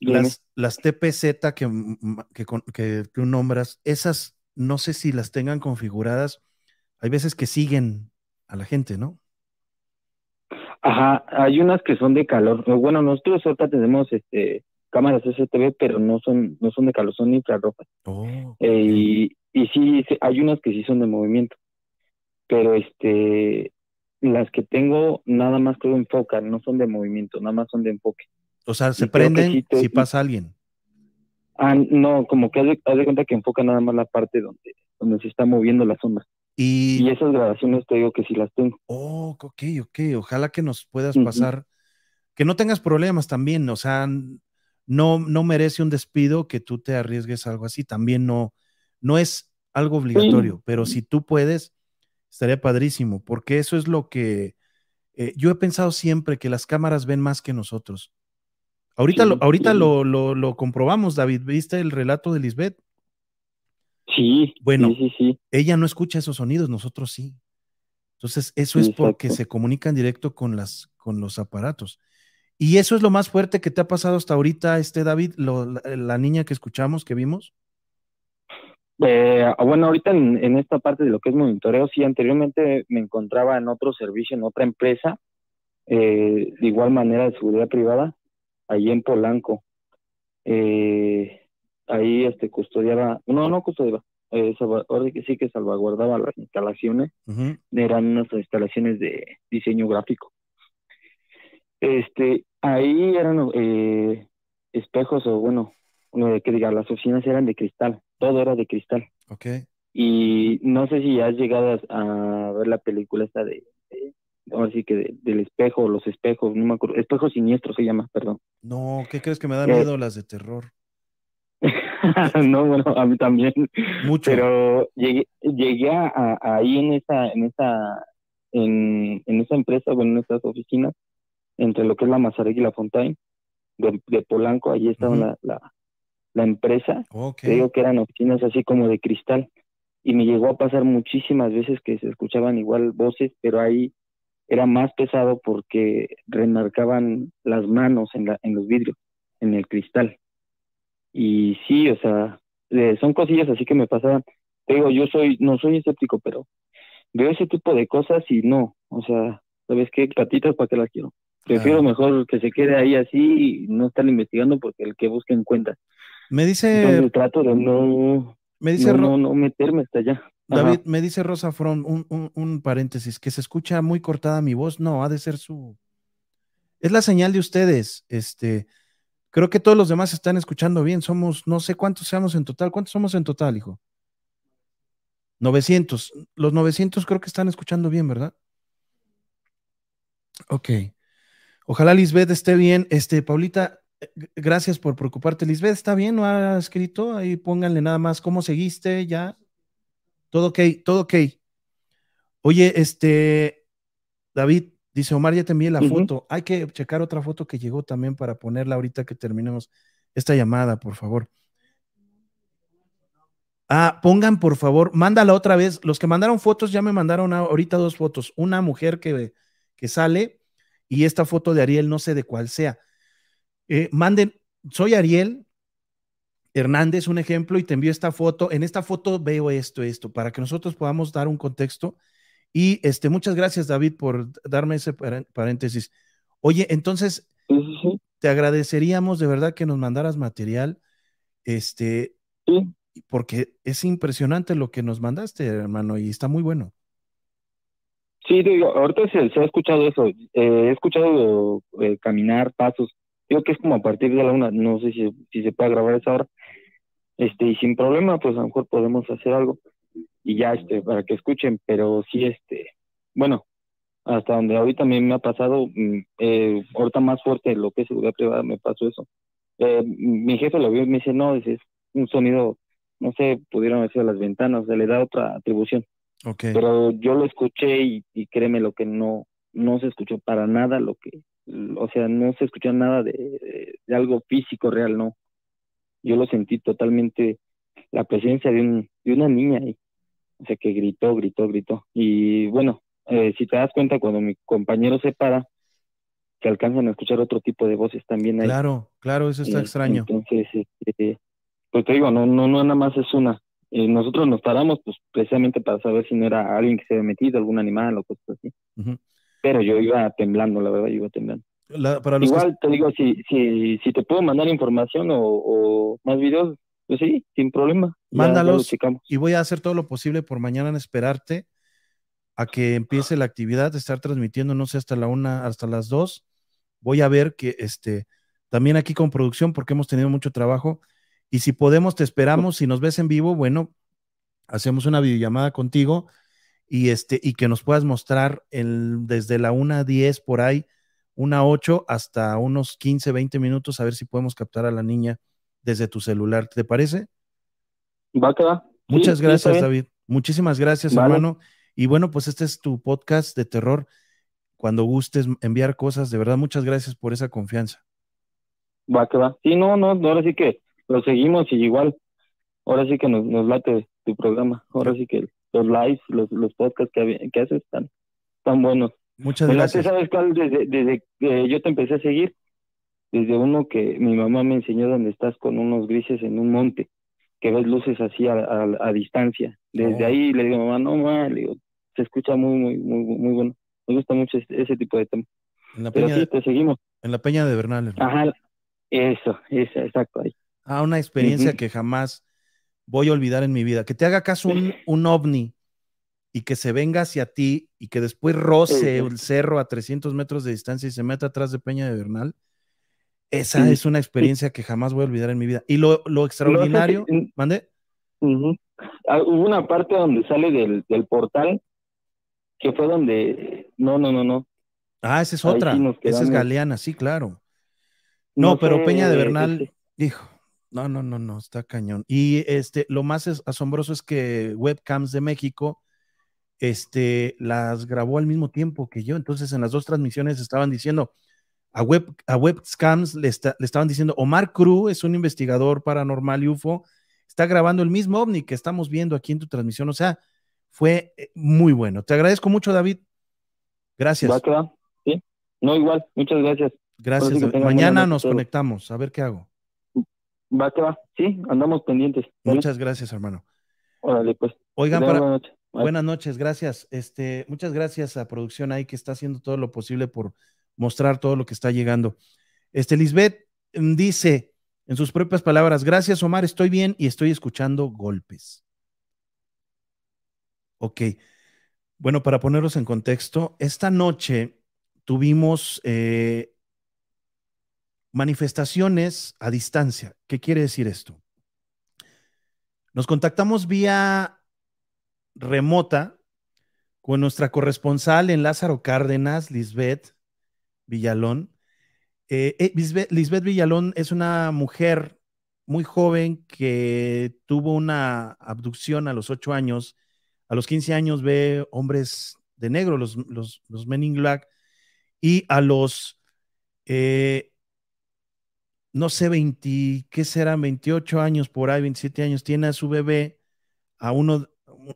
las, las, TPZ que, que, que tú nombras, esas no sé si las tengan configuradas, hay veces que siguen a la gente, ¿no? Ajá, hay unas que son de calor. Bueno, nosotros ahorita tenemos este cámaras STV, pero no son no son de calor, son infrarrojas. Oh, eh, y, y sí, hay unas que sí son de movimiento. Pero este las que tengo nada más creo enfocan, no son de movimiento, nada más son de enfoque. O sea, se prenden si pasa alguien. Ah, no, como que haz de, cuenta que enfoca nada más la parte donde, donde se está moviendo la sombra. Y, esas grabaciones te digo que sí las tengo. Oh, ok, ok. Ojalá que nos puedas pasar, que no tengas problemas también, o sea, no, no merece un despido que tú te arriesgues algo así, también no, no es algo obligatorio, pero si tú puedes, Estaría padrísimo, porque eso es lo que eh, yo he pensado siempre que las cámaras ven más que nosotros. Ahorita, Sí, lo, ahorita sí. lo, lo, lo comprobamos, David. ¿Viste el relato de Lisbeth? Sí, Bueno. sí. Ella no escucha esos sonidos, nosotros sí. Entonces, eso es porque se comunican directo con, las, con los aparatos. Y eso es lo más fuerte que te ha pasado hasta ahorita, este David, lo- la, la niña que escuchamos, que vimos. Eh, bueno, ahorita en, en esta parte de lo que es monitoreo, sí, anteriormente me encontraba en otro servicio, en otra empresa, eh, de igual manera de seguridad privada, allí en Polanco. Eh, ahí este custodiaba, no, no custodiaba, eh, ahora que sí que salvaguardaba las instalaciones, eran unas instalaciones de diseño gráfico. Este, ahí eran eh, espejos o bueno, eh, que diga, las oficinas eran de cristal, todo era de cristal. Ok. Y no sé si has llegado a, a ver la película esta de, de- ahora sí que de- del espejo, los espejos, no me acuerdo, espejo siniestro se llama, perdón. No, ¿qué crees que me da Eh. miedo las de terror? no, bueno, a mí también. Mucho. Pero llegué, llegué a, a- ahí en esa, en esa, en, en esa empresa, bueno, en estas oficinas, entre lo que es la Mazaregui y la Fontaine, de, de Polanco, allí estaba la, la, la empresa. ok. Te digo que eran oficinas así como de cristal. Y me llegó a pasar muchísimas veces que se escuchaban igual voces, pero ahí era más pesado porque remarcaban las manos en, la, en los vidrios, en el cristal. Y sí, o sea, eh, son cosillas así que me pasaban. Te digo, yo soy, no soy escéptico, pero veo ese tipo de cosas y no, o sea, ¿sabes qué? Patitas, ¿para qué las quiero? Prefiero mejor que se quede ahí así y no estar investigando porque el que busca encuentra. Me dice, Entonces trato de no, me dice no, no, no meterme hasta allá. David, me dice Rosa From, un, un- un paréntesis, que se escucha muy cortada mi voz. No, ha de ser su. Es la señal de ustedes. Este, creo que todos los demás están escuchando bien. Somos, no sé cuántos seamos en total. ¿Cuántos somos en total, hijo? 900. Los 900 creo que están escuchando bien, ¿verdad? Ok. Ojalá Lisbeth esté bien. Este, Paulita, gracias por preocuparte. Lisbeth, ¿está bien? ¿No ha escrito? Ahí pónganle nada más cómo seguiste ya. Todo ok, todo ok. Oye, este, David, dice Omar, ya te envié la foto. Hay que checar otra foto que llegó también para ponerla ahorita que terminemos esta llamada, por favor. Ah, pongan por favor, mándala otra vez. Los que mandaron fotos ya me mandaron ahorita dos fotos. Una mujer que, que sale y esta foto de Ariel, no sé de cuál sea. Eh, manden, soy Ariel Hernández, un ejemplo, y te envío esta foto. En esta foto veo esto, esto, para que nosotros podamos dar un contexto. Y este, muchas gracias, David, por darme ese paré- paréntesis. Oye, entonces, te agradeceríamos de verdad que nos mandaras material, este, Sí, porque es impresionante lo que nos mandaste, hermano, y está muy bueno. Sí, digo, ahorita se, se ha escuchado eso. Eh, he escuchado eh, caminar, pasos. Digo que es como a partir de la una. No sé si, si se puede grabar esa hora. Este, y sin problema, pues a lo mejor podemos hacer algo. Y ya, este, para que escuchen. Pero sí, este, bueno, hasta donde ahorita me, me ha pasado, mm, eh, ahorita más fuerte lo que es seguridad privada, me pasó eso. Eh, mi jefe lo vio y me dice, no, es un sonido, no sé, pudieron sido las ventanas, se le da otra atribución Ok. pero yo lo escuché y, y créeme lo que no no se escuchó para nada lo que o sea no se escuchó nada de, de algo físico real no yo lo sentí totalmente la presencia de un de una niña ahí o sea que gritó gritó gritó y bueno eh, si te das cuenta cuando mi compañero se para se alcanzan a escuchar otro tipo de voces también ahí Claro, claro, eso está Eh, extraño. entonces este, pues te digo no no no nada más es una Eh, nosotros nos paramos pues precisamente para saber si no era alguien que se había metido, algún animal o cosas así. Pero yo iba temblando, la verdad, yo iba temblando. La- para los que Igual te digo, si, si, si te puedo mandar información o, o más videos, pues sí, sin problema. Ya- ya lo Mándalos y voy a hacer todo lo posible por mañana en esperarte a que empiece la actividad, de estar transmitiendo, no sé, hasta la una, hasta las dos. Voy a ver que este, también aquí con producción, porque hemos tenido mucho trabajo. Y si podemos, te esperamos. Si nos ves en vivo, bueno, hacemos una videollamada contigo y este, y que nos puedas mostrar el, desde la una a 10 por ahí, una a 8 hasta unos 15, 20 minutos, a ver si podemos captar a la niña desde tu celular. ¿Te parece? Va a quedar. Sí, Muchas sí, gracias. David. Muchísimas gracias, Vale. hermano. Y bueno, pues este es tu podcast de terror. Cuando gustes enviar cosas, de verdad, muchas gracias por esa confianza. Va, que va. Sí, no, no, ahora sí que lo seguimos y igual, ahora sí que nos, nos late tu programa. Ahora sí que los lives, los, los podcasts que, que haces están, están buenos. Muchas gracias. ¿Sabes cuál? Desde, desde que yo te empecé a seguir, desde uno que mi mamá me enseñó donde estás con unos grises en un monte, que ves luces así a, a, distancia. Desde Oh. ahí le digo, mamá, no, mamá, le digo, se escucha muy, muy, muy, muy bueno. Me gusta mucho ese, ese tipo de tema. En la Pero peña, sí, de, te seguimos. en la peña de Bernal. hermano. Ajá, eso, eso, exacto, ahí. Ah, una experiencia que jamás voy a olvidar en mi vida. Que te haga caso un, un ovni y que se venga hacia ti y que después roce el cerro a 300 metros de distancia y se meta atrás de Peña de Bernal. Esa es una experiencia que jamás voy a olvidar en mi vida. Y lo, lo extraordinario, No si- ¿mande? Ah, hubo una parte donde sale del, del portal que fue donde, no, no, no, no. Ah, esa es Ahí otra. sí Esa es. Galeana, sí, claro. No, pero sé, Peña de este, Bernal, hijo, no, no, no, no, está cañón. Y este, lo más es- asombroso es que Webcams de México, este, las grabó al mismo tiempo que yo. Entonces, en las dos transmisiones estaban diciendo, a, web, a Webcams le, está- le estaban diciendo, Omar Cruz es un investigador paranormal y UFO, está grabando el mismo ovni que estamos viendo aquí en tu transmisión. O sea, fue eh, muy bueno. Te agradezco mucho, David. Gracias. ¿Va? Sí. No, igual, muchas gracias. Gracias. David. Mañana nos conectamos. A ver qué hago. Va que va. Sí, andamos pendientes. ¿vale? Muchas gracias, hermano. Órale, pues. Oigan, para, buenas noches, gracias. Este, muchas gracias a producción ahí que está haciendo todo lo posible por mostrar todo lo que está llegando. Este, Lisbeth mm, dice en sus propias palabras, gracias Omar, estoy bien y estoy escuchando golpes. Ok. Bueno, para ponerlos en contexto, esta noche tuvimos eh, manifestaciones a distancia. ¿Qué quiere decir esto? Nos contactamos vía remota con nuestra corresponsal en Lázaro Cárdenas, Lisbeth Villalón. Eh, eh, Lisbeth, Villalón es una mujer muy joven que tuvo una abducción a los ocho años. A los 15 años ve hombres de negro, los, los, los Men in Black, y a los, eh, no sé, 20, ¿qué serán? 28 años por ahí, 27 años, tiene a su bebé, a uno,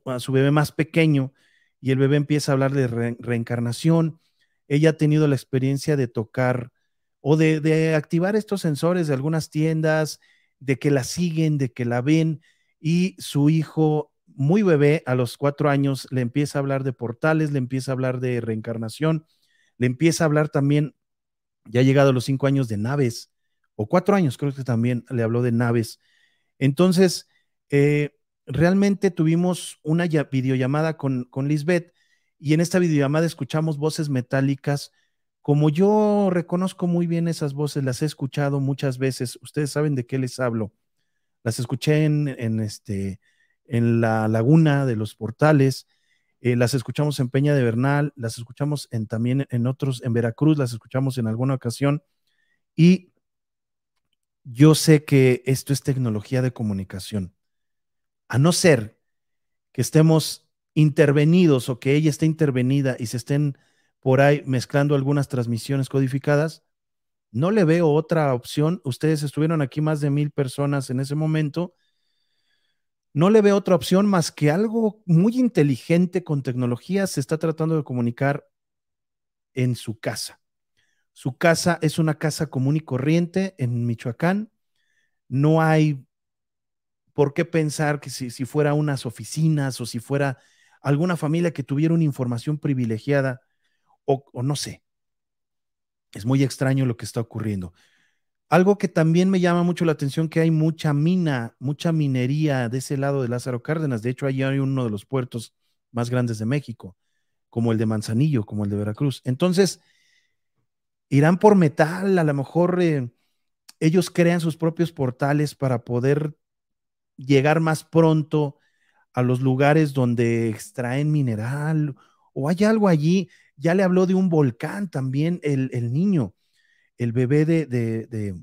a su bebé más pequeño, y el bebé empieza a hablar de re reencarnación. Ella ha tenido la experiencia de tocar o de, de, activar estos sensores de algunas tiendas, de que la siguen, de que la ven, y su hijo, muy bebé, a los cuatro años, le empieza a hablar de portales, le empieza a hablar de reencarnación, le empieza a hablar también, ya ha llegado a los cinco años, de naves, o cuatro años, creo que también le habló de naves. Entonces, eh, realmente tuvimos una videollamada con, con Lisbeth y en esta videollamada escuchamos voces metálicas. Como yo reconozco muy bien esas voces, las he escuchado muchas veces. Ustedes saben de qué les hablo. Las escuché en, en este, en la laguna de los portales, eh, las escuchamos en Peña de Bernal, las escuchamos en, también en otros, en Veracruz, las escuchamos en alguna ocasión. Y yo sé que esto es tecnología de comunicación. A no ser que estemos intervenidos o que ella esté intervenida y se estén por ahí mezclando algunas transmisiones codificadas, no le veo otra opción. Ustedes estuvieron aquí más de mil personas en ese momento. No le veo otra opción más que algo muy inteligente con tecnología se está tratando de comunicar en su casa. Su casa es una casa común y corriente en Michoacán. No hay por qué pensar que si, si, fuera unas oficinas o si fuera alguna familia que tuviera una información privilegiada o, no sé. Es muy extraño lo que está ocurriendo. Algo que también me llama mucho la atención que hay mucha mina, mucha minería de ese lado de Lázaro Cárdenas. De hecho, ahí hay uno de los puertos más grandes de México, como el de Manzanillo, como el de Veracruz. Entonces, irán por metal, a lo mejor eh, ellos crean sus propios portales para poder llegar más pronto a los lugares donde extraen mineral o hay algo allí. Ya le habló de un volcán también el, el niño, el bebé de, de,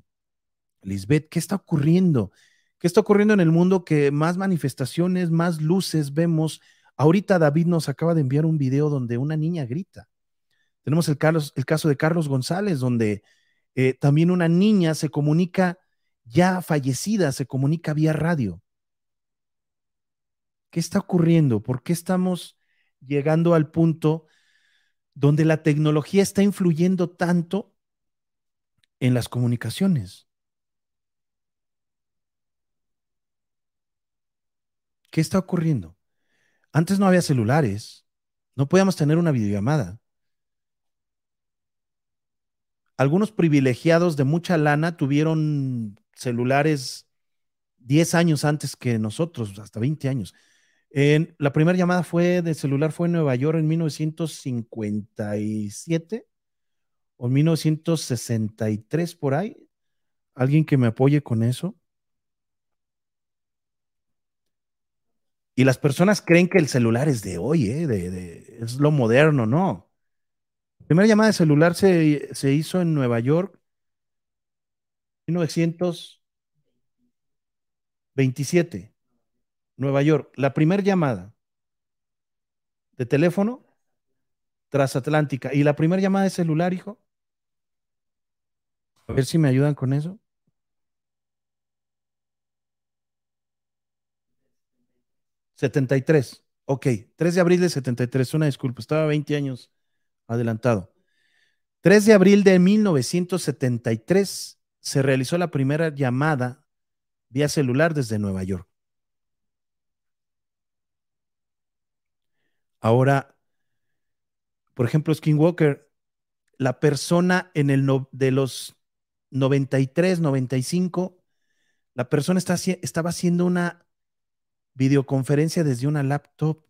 Lisbeth. ¿Qué está ocurriendo? ¿Qué está ocurriendo en el mundo que más manifestaciones, más luces vemos? Ahorita David nos acaba de enviar un video donde una niña grita. Tenemos el, el caso de Carlos González, donde eh, también una niña se comunica ya fallecida, se comunica vía radio. ¿Qué está ocurriendo? ¿Por qué estamos llegando al punto donde la tecnología está influyendo tanto en las comunicaciones? ¿Qué está ocurriendo? Antes no había celulares, no podíamos tener una videollamada. Algunos privilegiados de mucha lana tuvieron celulares 10 años antes que nosotros, hasta 20 años. La primera llamada fue de celular fue en Nueva York en 1957 o 1963 por ahí. ¿Alguien que me apoye con eso? Y las personas creen que el celular es de hoy, ¿eh? de, es lo moderno, no. La primera llamada de celular se, se hizo en Nueva York 1927, Nueva York. La primera llamada de teléfono transatlántica. ¿Y la primera llamada de celular, hijo? A ver si me ayudan con eso. 73. Ok, 3 de abril de 73. Una disculpa, estaba 20 años adelantado. 3 de abril de 1973 se realizó la primera llamada vía celular desde Nueva York. Ahora, por ejemplo, Skinwalker, la persona en el de los 93, 95, la persona estaba haciendo una videoconferencia desde una laptop.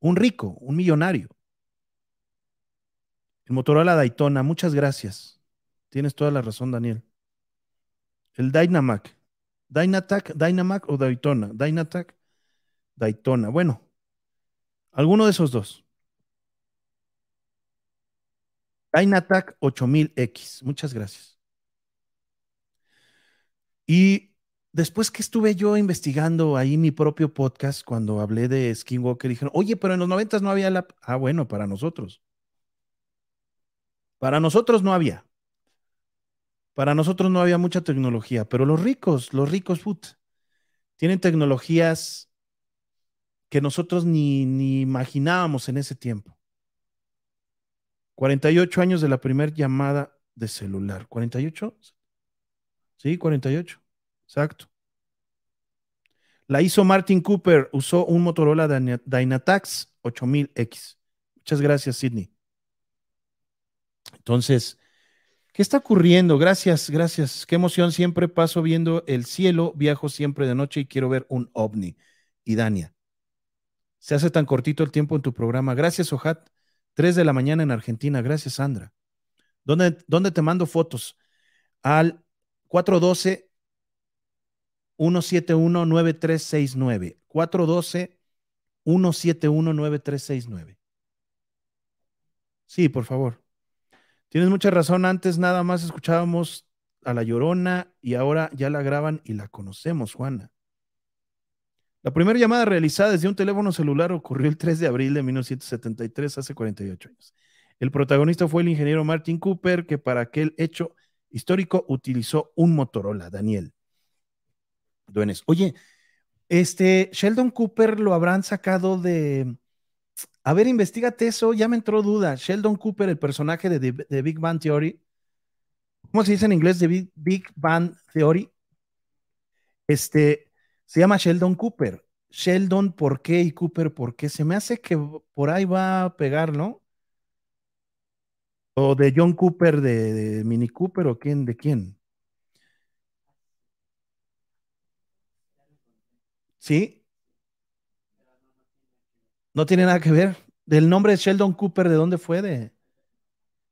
Un rico, un millonario. El Motorola Daytona, muchas gracias. Tienes toda la razón, Daniel. El Dynamac. Dynatac, Dynamac o Daytona. Dynatac, Daytona. Bueno, alguno de esos dos. Dynatac 8000X. Muchas gracias. Y después que estuve yo investigando ahí mi propio podcast, cuando hablé de Skinwalker, dijeron, oye, pero en los noventas no había la... Ah, bueno, para nosotros. Para nosotros no había. Para nosotros no había mucha tecnología, pero los ricos, los ricos, put, tienen tecnologías que nosotros ni, ni imaginábamos en ese tiempo. 48 años de la primera llamada de celular. ¿48? Sí, 48. Exacto. La hizo Martin Cooper, usó un Motorola Dynatax 8000X. Muchas gracias, Sidney. Entonces, ¿qué está ocurriendo? Gracias, gracias. Qué emoción. Siempre paso viendo el cielo, viajo siempre de noche y quiero ver un ovni. Y Dania, se hace tan cortito el tiempo en tu programa. Gracias, Ojat. Tres de la mañana en Argentina. Gracias, Sandra. ¿Dónde, dónde te mando fotos? Al 412 171-9369. 412-171-9369. Sí, por favor. Tienes mucha razón. Antes nada más escuchábamos a La Llorona y ahora ya la graban y la conocemos, Juana. La primera llamada realizada desde un teléfono celular ocurrió el 3 de abril de 1973, hace 48 años. El protagonista fue el ingeniero Martin Cooper, que para aquel hecho histórico utilizó un Motorola, Daniel. Duenes. Oye, este Sheldon Cooper lo habrán sacado de. A ver, investigate eso, ya me entró duda. Sheldon Cooper, el personaje de, Big Bang Theory. ¿Cómo se dice en inglés de Big, Big Bang Theory? Este se llama Sheldon Cooper. Sheldon, ¿por qué? Y Cooper, ¿por qué? Se me hace que por ahí va a pegar, ¿no? O de John Cooper, de, Mini Cooper, o quién, de quién. ¿Sí? No tiene nada que ver. Del nombre de Sheldon Cooper, ¿de dónde fue? De...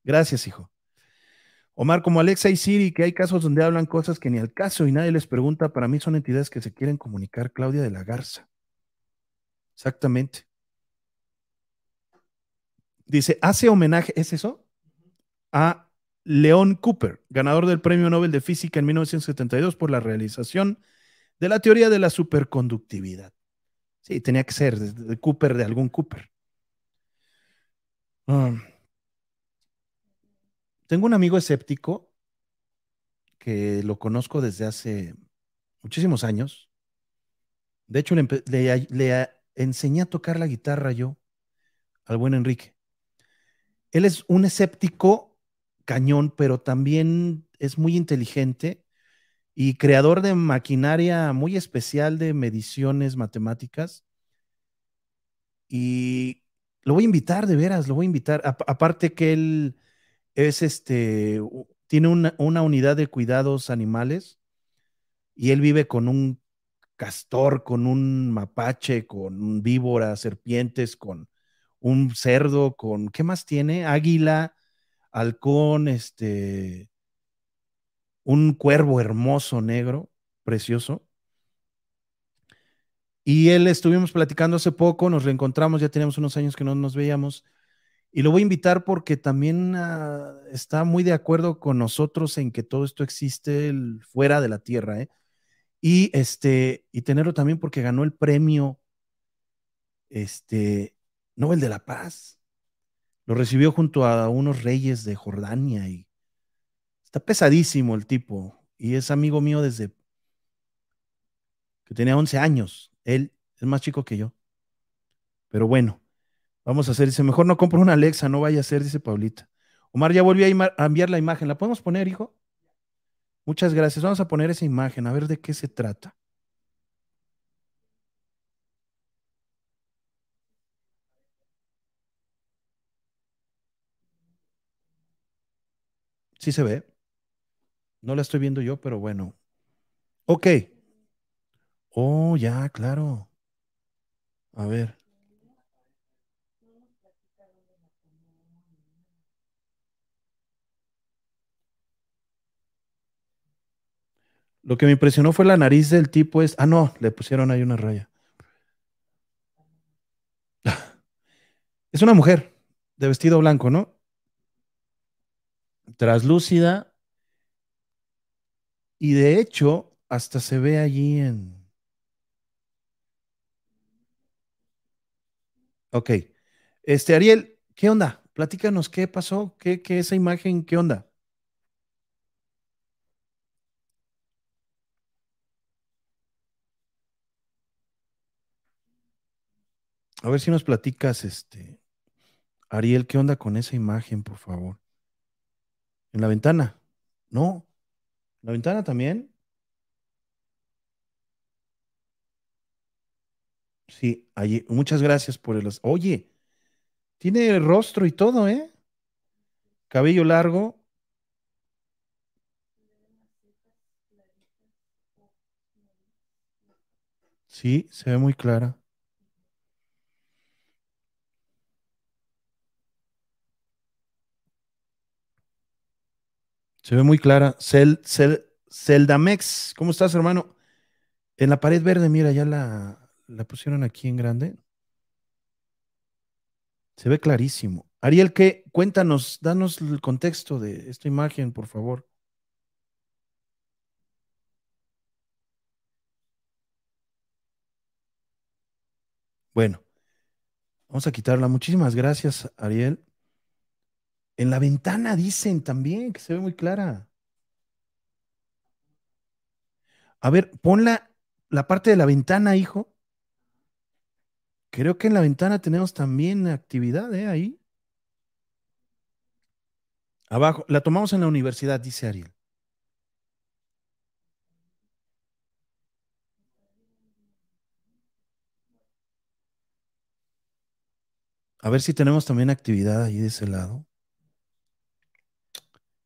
Gracias, hijo. Omar, como Alexa y Siri, que hay casos donde hablan cosas que ni al caso y nadie les pregunta, para mí son entidades que se quieren comunicar. Claudia de la Garza. Exactamente. Dice, hace homenaje, ¿es eso? A Leon Cooper, ganador del Premio Nobel de Física en 1972 por la realización de la teoría de la superconductividad. Sí, tenía que ser de, de Cooper, de algún Cooper. Ah. Tengo un amigo escéptico que lo conozco desde hace muchísimos años. De hecho, le, enseñé a tocar la guitarra yo al buen Enrique. Él es un escéptico cañón, pero también es muy inteligente y creador de maquinaria muy especial de mediciones matemáticas. Y lo voy a invitar, de veras, lo voy a invitar. Aparte que él es este, tiene una, una unidad de cuidados animales y él vive con un castor, con un mapache, con un víbora, serpientes, con un cerdo, con, ¿qué más tiene? Águila, halcón, este, un cuervo hermoso negro, precioso. Y él estuvimos platicando hace poco, nos reencontramos, ya teníamos unos años que no nos veíamos. Y lo voy a invitar porque también ah, está muy de acuerdo con nosotros en que todo esto existe fuera de la Tierra, ¿eh? Y este, y tenerlo también porque ganó el premio este, Nobel de la Paz. Lo recibió junto a unos reyes de Jordania y está pesadísimo el tipo. Y es amigo mío desde que tenía 11 años. Él es más chico que yo. Pero bueno, vamos a hacer, dice, mejor no compro una Alexa, no vaya a ser, dice Paulita. Omar ya volvió a, enviar la imagen. ¿La podemos poner, hijo? Muchas gracias. Vamos a poner esa imagen, a ver de qué se trata. Sí se ve. No la estoy viendo yo, pero bueno. Ok. Oh, ya, claro. A ver. Lo que me impresionó fue la nariz del tipo es. Ah, no, le pusieron ahí una raya. Es una mujer de vestido blanco, ¿no? Traslúcida. Y de hecho, hasta se ve allí en. Ok. Este, Ariel, ¿qué onda? Platícanos qué pasó, qué, qué esa imagen, qué onda. A ver si nos platicas, este, Ariel, ¿qué onda con esa imagen, por favor? En la ventana. No, la ventana también. Sí, allí. Muchas gracias por el. Oye, tiene rostro y todo, ¿eh? Cabello largo. Sí, se ve muy clara. Se ve muy clara. Cel, Cel- Celdamex, ¿cómo estás, hermano? En la pared verde, mira, ya la, la pusieron aquí en grande. Se ve clarísimo. Ariel, ¿qué? Cuéntanos, danos el contexto de esta imagen, por favor. Bueno, vamos a quitarla. Muchísimas gracias, Ariel. En la ventana dicen también que se ve muy clara. A ver, pon la, la parte de la ventana, hijo. Creo que en la ventana tenemos también actividad, ¿eh? Ahí. Abajo. La tomamos en la universidad, dice Ariel. A ver si tenemos también actividad ahí de ese lado.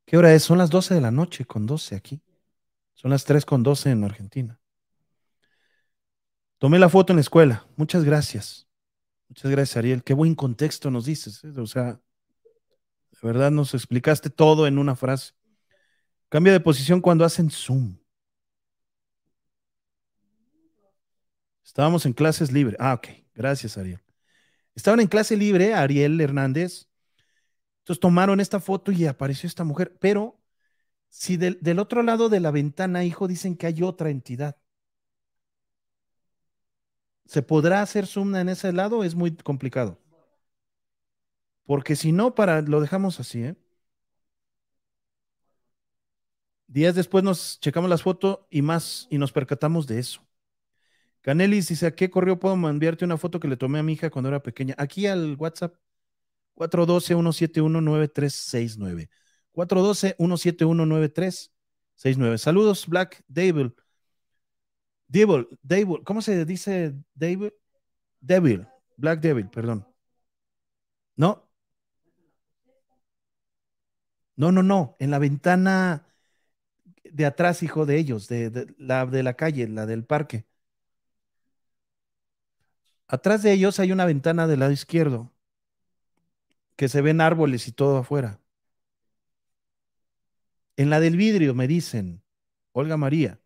¿Qué hora es? Son las 12 de la noche con 12 aquí. Son las 3 con 12 en Argentina. Tomé la foto en la escuela. Muchas gracias. Muchas gracias, Ariel. Qué buen contexto nos dices. ¿eh? O sea, de verdad nos explicaste todo en una frase. Cambia de posición cuando hacen Zoom. Estábamos en clases libre. Ah, ok. Gracias, Ariel. Estaban en clase libre, Ariel Hernández. Entonces tomaron esta foto y apareció esta mujer. Pero si del, otro lado de la ventana, hijo, dicen que hay otra entidad. ¿Se podrá hacer zoom en ese lado? Es muy complicado. Porque si no, para, lo dejamos así, ¿eh? Días después nos checamos las fotos y más y nos percatamos de eso. Canelis dice, ¿a qué correo puedo enviarte una foto que le tomé a mi hija cuando era pequeña? Aquí al WhatsApp 412-171-9369. 412-171-9369. Saludos, Black Devil. Devil, Devil, ¿cómo se dice Devil? Devil, Black Devil, perdón. ¿No? No, no, no, en la ventana de atrás, hijo de ellos, de, la, de la calle, la del parque. Atrás de ellos hay una ventana del lado izquierdo, que se ven árboles y todo afuera. En la del vidrio, me dicen, Olga María.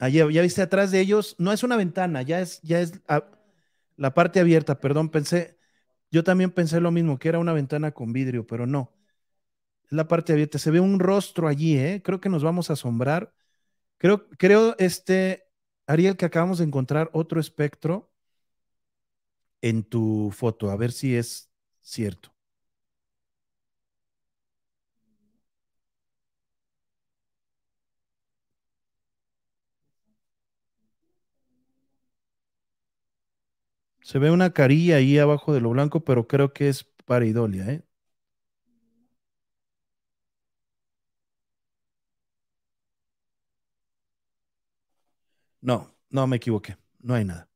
Allí, ya viste atrás de ellos, no es una ventana, ya es, ya es la parte abierta, perdón, pensé, yo también pensé lo mismo, que era una ventana con vidrio, pero no. Es la parte abierta, se ve un rostro allí, ¿eh? Creo que nos vamos a asombrar. Creo, creo, este, Ariel, que acabamos de encontrar otro espectro en tu foto, a ver si es cierto. Se ve una carilla ahí abajo de lo blanco, pero creo que es paridolia, ¿eh? No, no me equivoqué. No hay nada.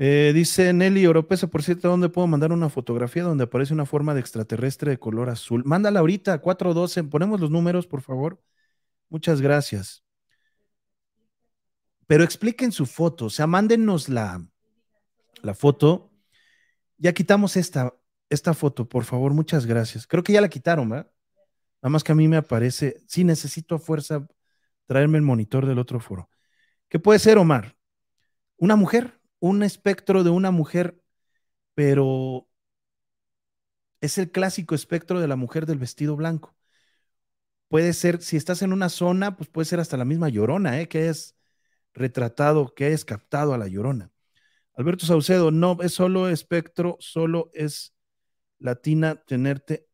Eh, dice Nelly Oropesa, por cierto, ¿dónde puedo mandar una fotografía donde aparece una forma de extraterrestre de color azul? Mándala ahorita, 412. Ponemos los números, por favor. Muchas gracias. Pero expliquen su foto, o sea, mándenos la, la foto. Ya quitamos esta, esta foto, por favor, muchas gracias. Creo que ya la quitaron, ¿verdad? Nada más que a mí me aparece, sí necesito a fuerza traerme el monitor del otro foro. ¿Qué puede ser, Omar? Una mujer, un espectro de una mujer, pero es el clásico espectro de la mujer del vestido blanco. Puede ser, si estás en una zona, pues puede ser hasta la misma llorona, ¿eh? que es retratado, que es captado a la llorona. Alberto Saucedo, no es solo espectro, solo es latina tenerte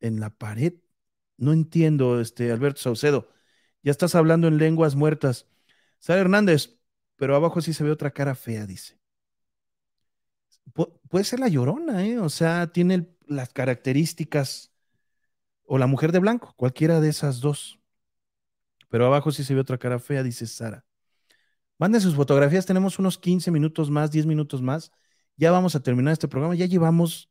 en la pared. No entiendo, este Alberto Saucedo. Ya estás hablando en lenguas muertas. Sara Hernández, pero abajo sí se ve otra cara fea, dice. puede ser la llorona, ¿eh? O sea, tiene las características, o la mujer de blanco, cualquiera de esas dos. Pero abajo sí se ve otra cara fea, dice Sara. Manden sus fotografías, tenemos unos 15 minutos más, 10 minutos más. Ya vamos a terminar este programa. Ya llevamos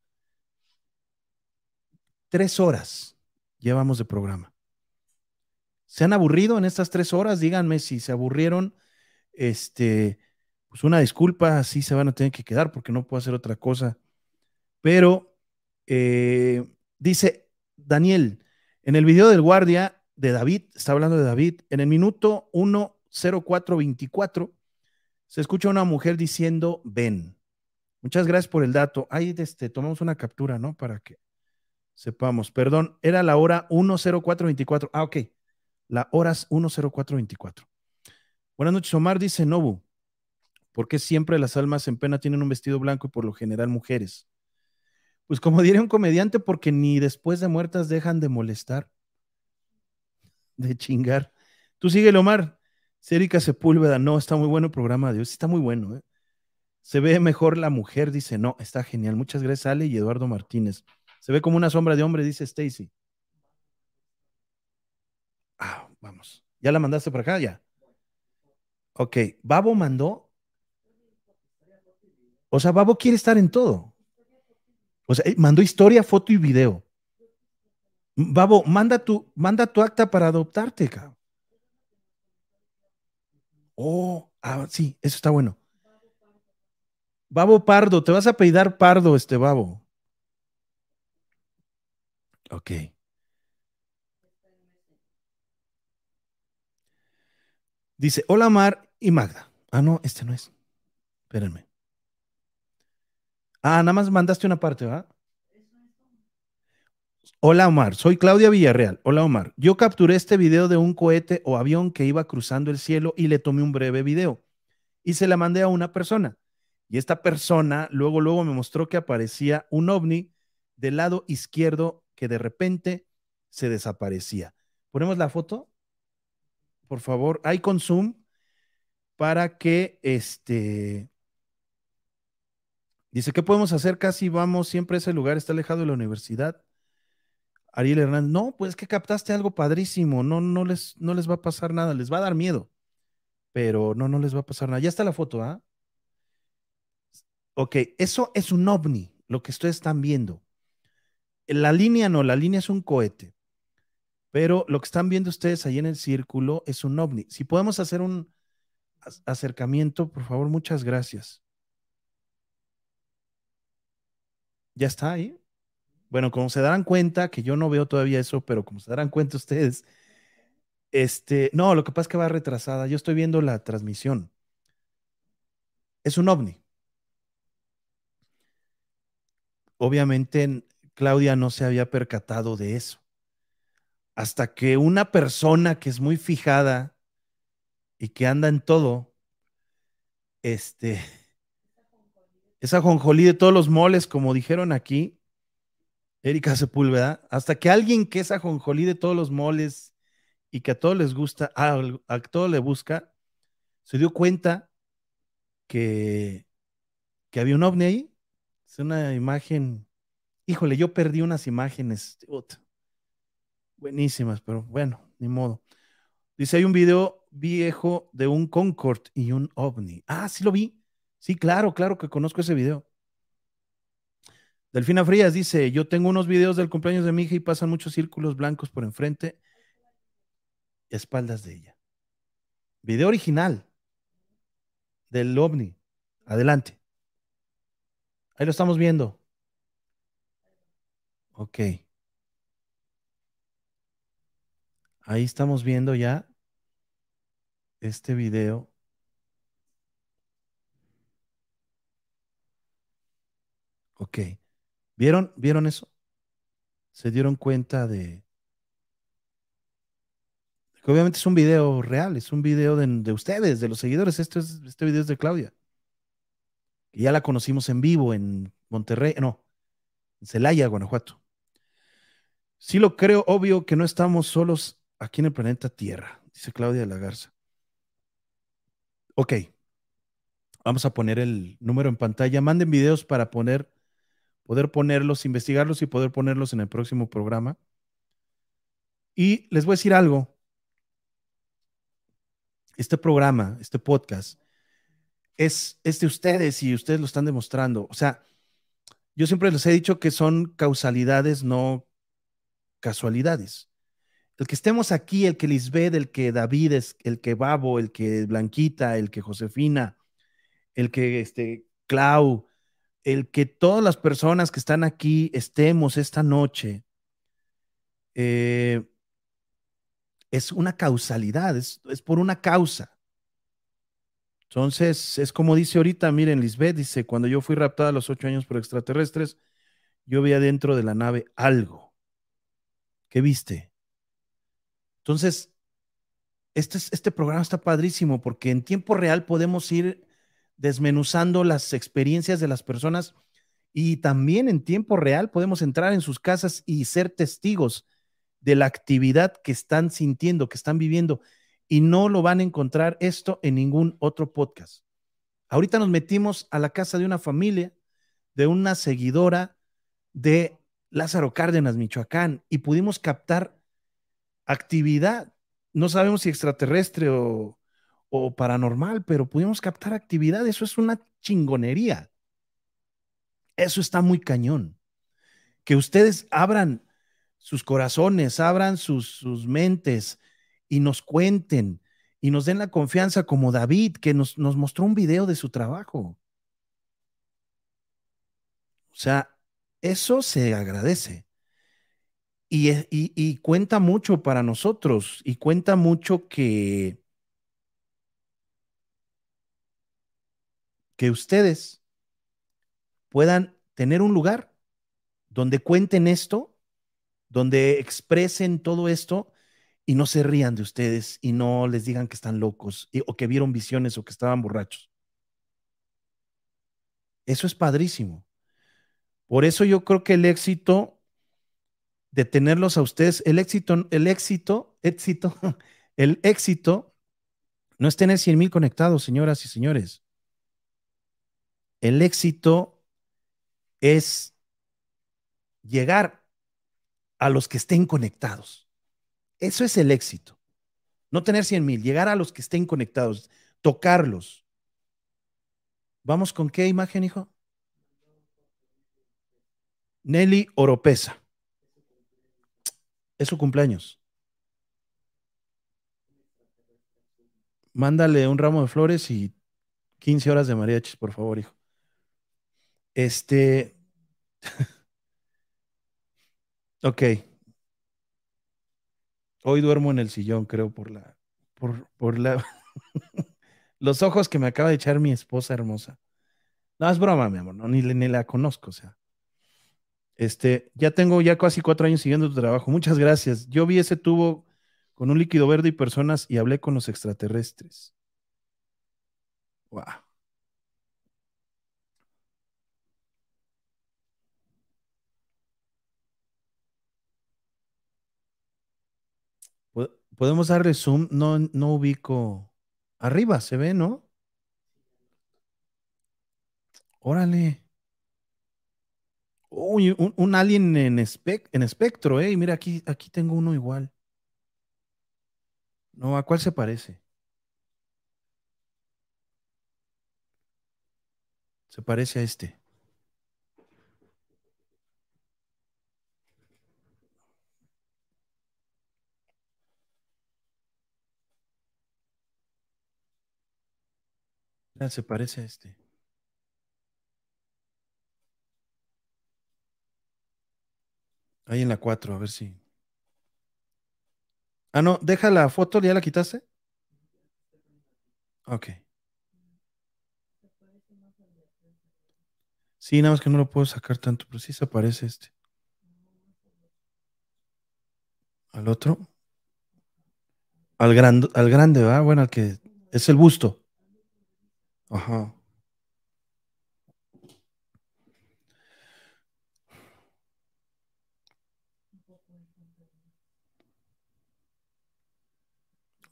tres horas, llevamos de programa. ¿Se han aburrido en estas tres horas? Díganme si se aburrieron. Este, pues una disculpa, así se van a tener que quedar porque no puedo hacer otra cosa. Pero eh, dice Daniel, en el video del guardia de David, está hablando de David, en el minuto 1 0424, se escucha una mujer diciendo, ven. Muchas gracias por el dato. Ahí este, tomamos una captura, ¿no? Para que sepamos. Perdón, era la hora 10424. Ah, ok. La hora 10424. Buenas noches, Omar, dice Nobu. ¿Por qué siempre las almas en pena tienen un vestido blanco y por lo general mujeres? Pues como diría un comediante, porque ni después de muertas dejan de molestar, de chingar. Tú sigue, Omar. Erika Sepúlveda, no, está muy bueno el programa de hoy, está muy bueno. ¿eh? Se ve mejor la mujer, dice, no, está genial. Muchas gracias, Ale y Eduardo Martínez. Se ve como una sombra de hombre, dice Stacy. Ah, vamos. ¿Ya la mandaste por acá? Ya. Ok, Babo mandó. O sea, Babo quiere estar en todo. O sea, mandó historia, foto y video. Babo, manda tu, manda tu acta para adoptarte, cabrón. Oh, ah, sí, eso está bueno. Babo Pardo, te vas a pedir Pardo, este babo. Ok. Dice, hola Mar y Magda. Ah, no, este no es. Espérenme. Ah, nada más mandaste una parte, ¿verdad? Hola Omar, soy Claudia Villarreal. Hola Omar, yo capturé este video de un cohete o avión que iba cruzando el cielo y le tomé un breve video. y se la mandé a una persona. Y esta persona luego, luego me mostró que aparecía un ovni del lado izquierdo que de repente se desaparecía. Ponemos la foto, por favor, hay con para que este... Dice, ¿qué podemos hacer? Casi vamos, siempre ese lugar está alejado de la universidad. Ariel Hernández, no, pues que captaste algo padrísimo, no, no, les, no les va a pasar nada, les va a dar miedo, pero no, no les va a pasar nada. Ya está la foto, ¿ah? Ok, eso es un ovni, lo que ustedes están viendo. La línea no, la línea es un cohete, pero lo que están viendo ustedes ahí en el círculo es un ovni. Si podemos hacer un acercamiento, por favor, muchas gracias. ¿Ya está ahí? Bueno, como se darán cuenta, que yo no veo todavía eso, pero como se darán cuenta ustedes, este, no, lo que pasa es que va retrasada. Yo estoy viendo la transmisión. Es un ovni. Obviamente Claudia no se había percatado de eso. Hasta que una persona que es muy fijada y que anda en todo, este, esa jonjolí de todos los moles, como dijeron aquí, Erika Sepúlveda, hasta que alguien que es ajonjolí de todos los moles y que a todos les gusta, a, a todos le busca, se dio cuenta que, que había un ovni ahí. Es una imagen, híjole, yo perdí unas imágenes buenísimas, pero bueno, ni modo. Dice, hay un video viejo de un Concorde y un ovni. Ah, sí lo vi. Sí, claro, claro que conozco ese video. Delfina Frías dice, yo tengo unos videos del cumpleaños de mi hija y pasan muchos círculos blancos por enfrente, espaldas de ella. Video original del ovni. Adelante. Ahí lo estamos viendo. Ok. Ahí estamos viendo ya este video. Ok. ¿Vieron, ¿Vieron eso? Se dieron cuenta de, que obviamente es un video real, es un video de, ustedes, de los seguidores. Este, es, este video es de Claudia. Ya la conocimos en vivo en Monterrey, no, en Celaya, Guanajuato. Sí lo creo, obvio que no estamos solos aquí en el planeta Tierra, dice Claudia de la Garza. Ok, vamos a poner el número en pantalla. Manden videos para poner poder ponerlos, investigarlos y poder ponerlos en el próximo programa. Y les voy a decir algo. Este programa, este podcast, es, es de ustedes y ustedes lo están demostrando. O sea, yo siempre les he dicho que son causalidades, no casualidades. El que estemos aquí, el que Lisbeth, el que David, el que Babo, el que Blanquita, el que Josefina, el que este, Clau, el que todas las personas que están aquí estemos esta noche eh, es una causalidad, es, por una causa. Entonces, es como dice ahorita, miren, Lisbeth dice, cuando yo fui raptada a los ocho años por extraterrestres, yo vi adentro de la nave algo. ¿Qué viste? Entonces, este, este programa está padrísimo porque en tiempo real podemos ir desmenuzando las experiencias de las personas y también en tiempo real podemos entrar en sus casas y ser testigos de la actividad que están sintiendo, que están viviendo y no lo van a encontrar esto en ningún otro podcast. Ahorita nos metimos a la casa de una familia, de una seguidora de Lázaro Cárdenas, Michoacán, y pudimos captar actividad. No sabemos si extraterrestre o, paranormal, pero pudimos captar actividad. Eso es una chingonería. Eso está muy cañón. Que ustedes abran sus corazones, abran sus, sus mentes y nos cuenten y nos den la confianza como David, que nos, nos mostró un video de su trabajo. O sea, eso se agradece. Y, y, y, cuenta mucho para nosotros y cuenta mucho que que ustedes puedan tener un lugar donde cuenten esto, donde expresen todo esto y no se rían de ustedes y no les digan que están locos o que vieron visiones o que estaban borrachos. Eso es padrísimo. Por eso yo creo que el éxito de tenerlos a ustedes, el éxito, el éxito, éxito, el éxito no es tener 100 mil conectados, señoras y señores. El éxito es llegar a los que estén conectados. Eso es el éxito. No tener 100 mil, llegar a los que estén conectados, tocarlos. ¿Vamos con qué imagen, hijo? Nelly Oropesa. Es su cumpleaños. Mándale un ramo de flores y 15 horas de mariachis, por favor, hijo. Este. ok. Hoy duermo en el sillón, creo, por la. Por, por la. los ojos que me acaba de echar mi esposa hermosa. No, es broma, mi amor, no, ni, ni la conozco, o sea. Este, ya tengo ya casi cuatro años siguiendo tu trabajo. Muchas gracias. Yo vi ese tubo con un líquido verde y personas y hablé con los extraterrestres. Wow. Podemos darle zoom, no, no ubico. Arriba se ve, ¿no? Órale. Uy, un, alien en, en espectro, ¿eh? mira, aquí, aquí tengo uno igual. No, ¿a cuál se parece? Se parece a este. se parece a este. Ahí en la 4, a ver si. Ah, no, deja la foto, ¿ya la quitaste? Ok. Sí, nada más que no lo puedo sacar tanto, pero sí se aparece este. Al otro. Al, gran, al grande, ¿va? Bueno, al que es el busto. Ajá.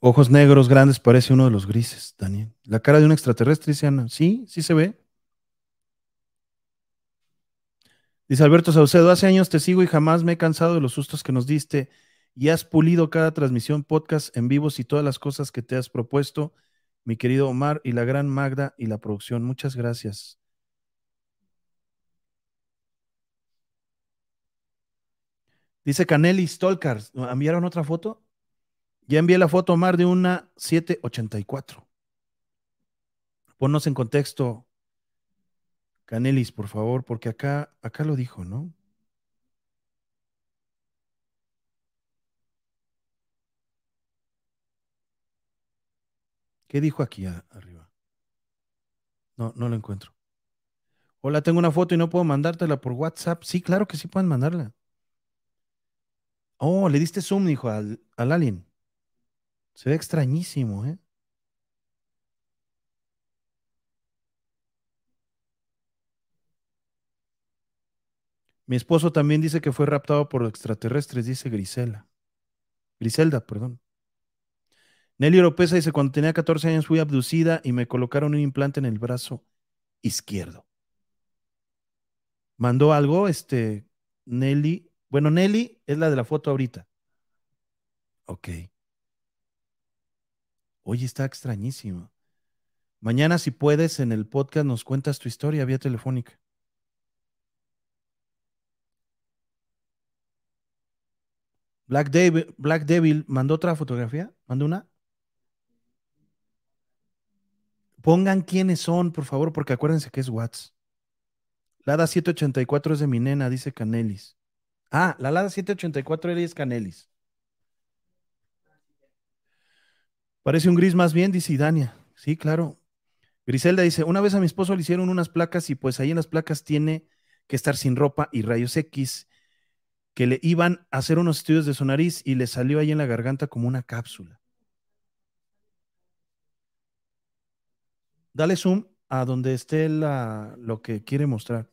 Ojos negros grandes, parece uno de los grises, Daniel. La cara de un extraterrestre, dice. Sí, sí se ve. Dice Alberto Saucedo, hace años te sigo y jamás me he cansado de los sustos que nos diste y has pulido cada transmisión, podcast, en vivos y todas las cosas que te has propuesto mi querido Omar y la gran Magda y la producción. Muchas gracias. Dice Canelli Stolkar, ¿enviaron otra foto? Ya envié la foto, Omar, de una 784. Ponnos en contexto, Canelis, por favor, porque acá, acá lo dijo, ¿no? ¿Qué dijo aquí arriba? No, no lo encuentro. Hola, tengo una foto y no puedo mandártela por WhatsApp. Sí, claro que sí pueden mandarla. Oh, le diste zoom, dijo al, al alien. Se ve extrañísimo, ¿eh? Mi esposo también dice que fue raptado por extraterrestres, dice Grisela. Griselda, perdón. Nelly Oropesa dice, cuando tenía 14 años fui abducida y me colocaron un implante en el brazo izquierdo. ¿Mandó algo este Nelly? Bueno, Nelly es la de la foto ahorita. Ok. Oye, está extrañísimo. Mañana, si puedes, en el podcast nos cuentas tu historia vía telefónica. Black Devil, Black Devil mandó otra fotografía. ¿Mandó una? Pongan quiénes son, por favor, porque acuérdense que es Watts. Lada 784 es de mi nena, dice Canelis. Ah, la Lada 784 es Canelis. Parece un gris más bien, dice Dania. Sí, claro. Griselda dice, una vez a mi esposo le hicieron unas placas y pues ahí en las placas tiene que estar sin ropa y rayos X, que le iban a hacer unos estudios de su nariz y le salió ahí en la garganta como una cápsula. Dale zoom. a donde esté la, lo que quiere mostrar.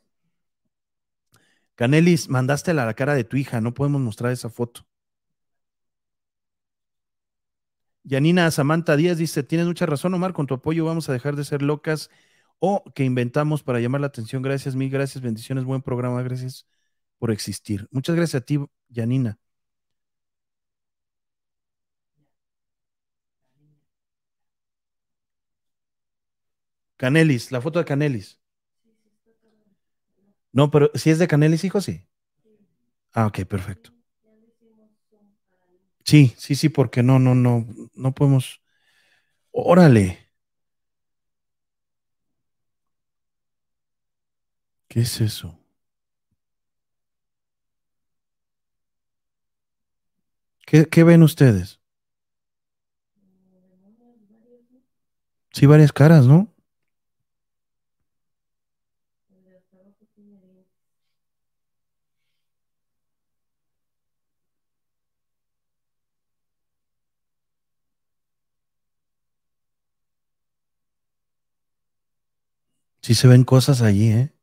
Canelis, mandaste la cara de tu hija, no podemos mostrar esa foto. Yanina Samantha Díaz dice, tienes mucha razón, Omar, con tu apoyo vamos a dejar de ser locas o que inventamos para llamar la atención. Gracias, mil gracias, bendiciones, buen programa, gracias por existir. Muchas gracias a ti, Yanina. Canelis, la foto de Canelis. No, pero si es de Canelis, hijo, sí. Ah, ok, perfecto. Sí, sí, sí, porque no, no, no, no podemos. Órale. ¿Qué es eso? ¿Qué, qué ven ustedes? Sí, varias caras, ¿no? Sí se ven cosas allí, ¿eh?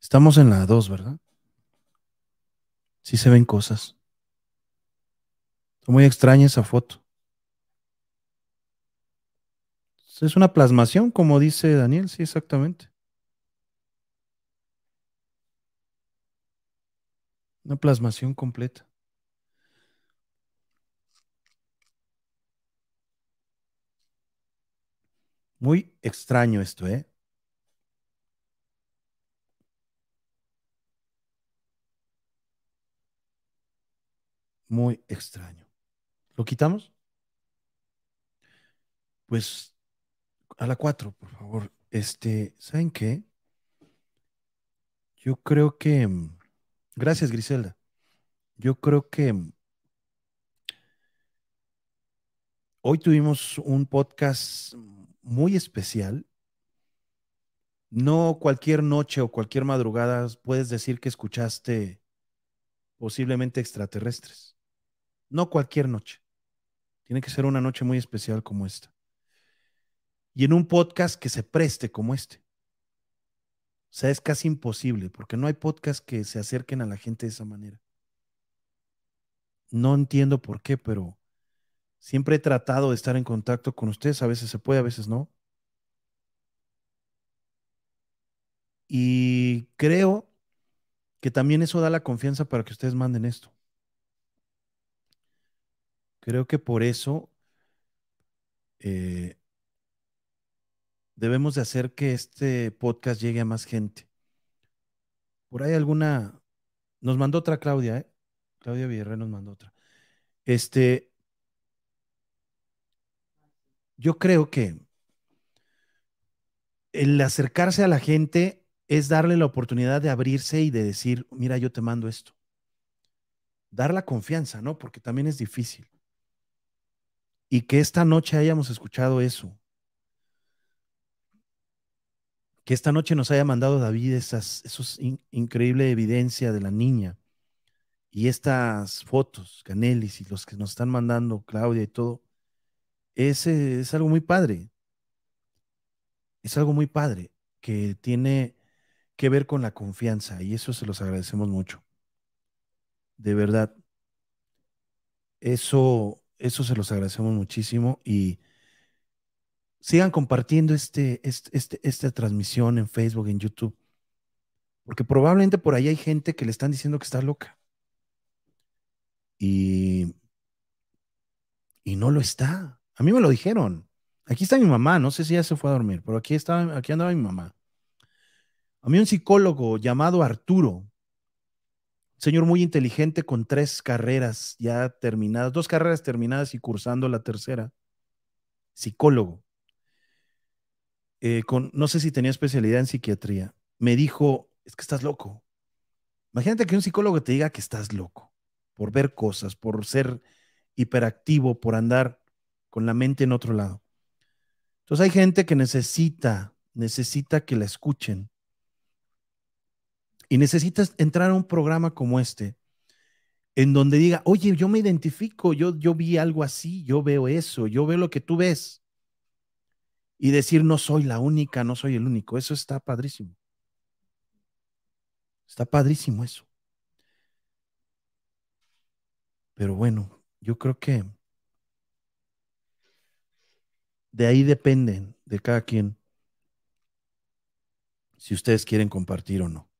Estamos en la 2, ¿verdad? Sí se ven cosas. Muy extraña esa foto. Es una plasmación, como dice Daniel, sí, exactamente. Una plasmación completa. Muy extraño esto, ¿eh? Muy extraño. ¿Lo quitamos? Pues a la 4, por favor. Este, ¿saben qué? Yo creo que. Gracias, Griselda. Yo creo que hoy tuvimos un podcast muy especial. No cualquier noche o cualquier madrugada puedes decir que escuchaste posiblemente extraterrestres. No cualquier noche. Tiene que ser una noche muy especial como esta. Y en un podcast que se preste como este. O sea, es casi imposible, porque no hay podcast que se acerquen a la gente de esa manera. No entiendo por qué, pero siempre he tratado de estar en contacto con ustedes. A veces se puede, a veces no. Y creo que también eso da la confianza para que ustedes manden esto. Creo que por eso eh, debemos de hacer que este podcast llegue a más gente. Por ahí alguna, nos mandó otra Claudia, ¿eh? Claudia Villarreal nos mandó otra. Este, yo creo que el acercarse a la gente es darle la oportunidad de abrirse y de decir, mira, yo te mando esto. Dar la confianza, ¿no? Porque también es difícil. Y que esta noche hayamos escuchado eso. Que esta noche nos haya mandado David esas esos in- increíble evidencia de la niña y estas fotos, Canelis y los que nos están mandando, Claudia y todo, es, eh, es algo muy padre. Es algo muy padre que tiene que ver con la confianza y eso se los agradecemos mucho. De verdad. Eso, eso se los agradecemos muchísimo y sigan compartiendo este, este, este- esta transmisión en Facebook, en YouTube, porque probablemente por ahí hay gente que le están diciendo que está loca y, y no lo está. A mí me lo dijeron. Aquí está mi mamá, no sé si ya se fue a dormir, pero aquí, estaba, aquí andaba mi mamá. A mí un psicólogo llamado Arturo, señor muy inteligente con tres carreras ya terminadas, dos carreras terminadas y cursando la tercera, psicólogo, eh, no sé si tenía especialidad en psiquiatría, me dijo, es que estás loco. Imagínate que un psicólogo te diga que estás loco por ver cosas, por ser hiperactivo, por andar con la mente en otro lado. Entonces hay gente que necesita, necesita que la escuchen y necesitas entrar a un programa como este, en donde diga, oye, yo me identifico, yo, yo vi algo así, yo veo eso, yo veo lo que tú ves. y decir no soy la única, no soy el único. Eso está padrísimo. Está padrísimo eso. Pero bueno, yo creo que de ahí dependen de cada quien si ustedes quieren compartir o no.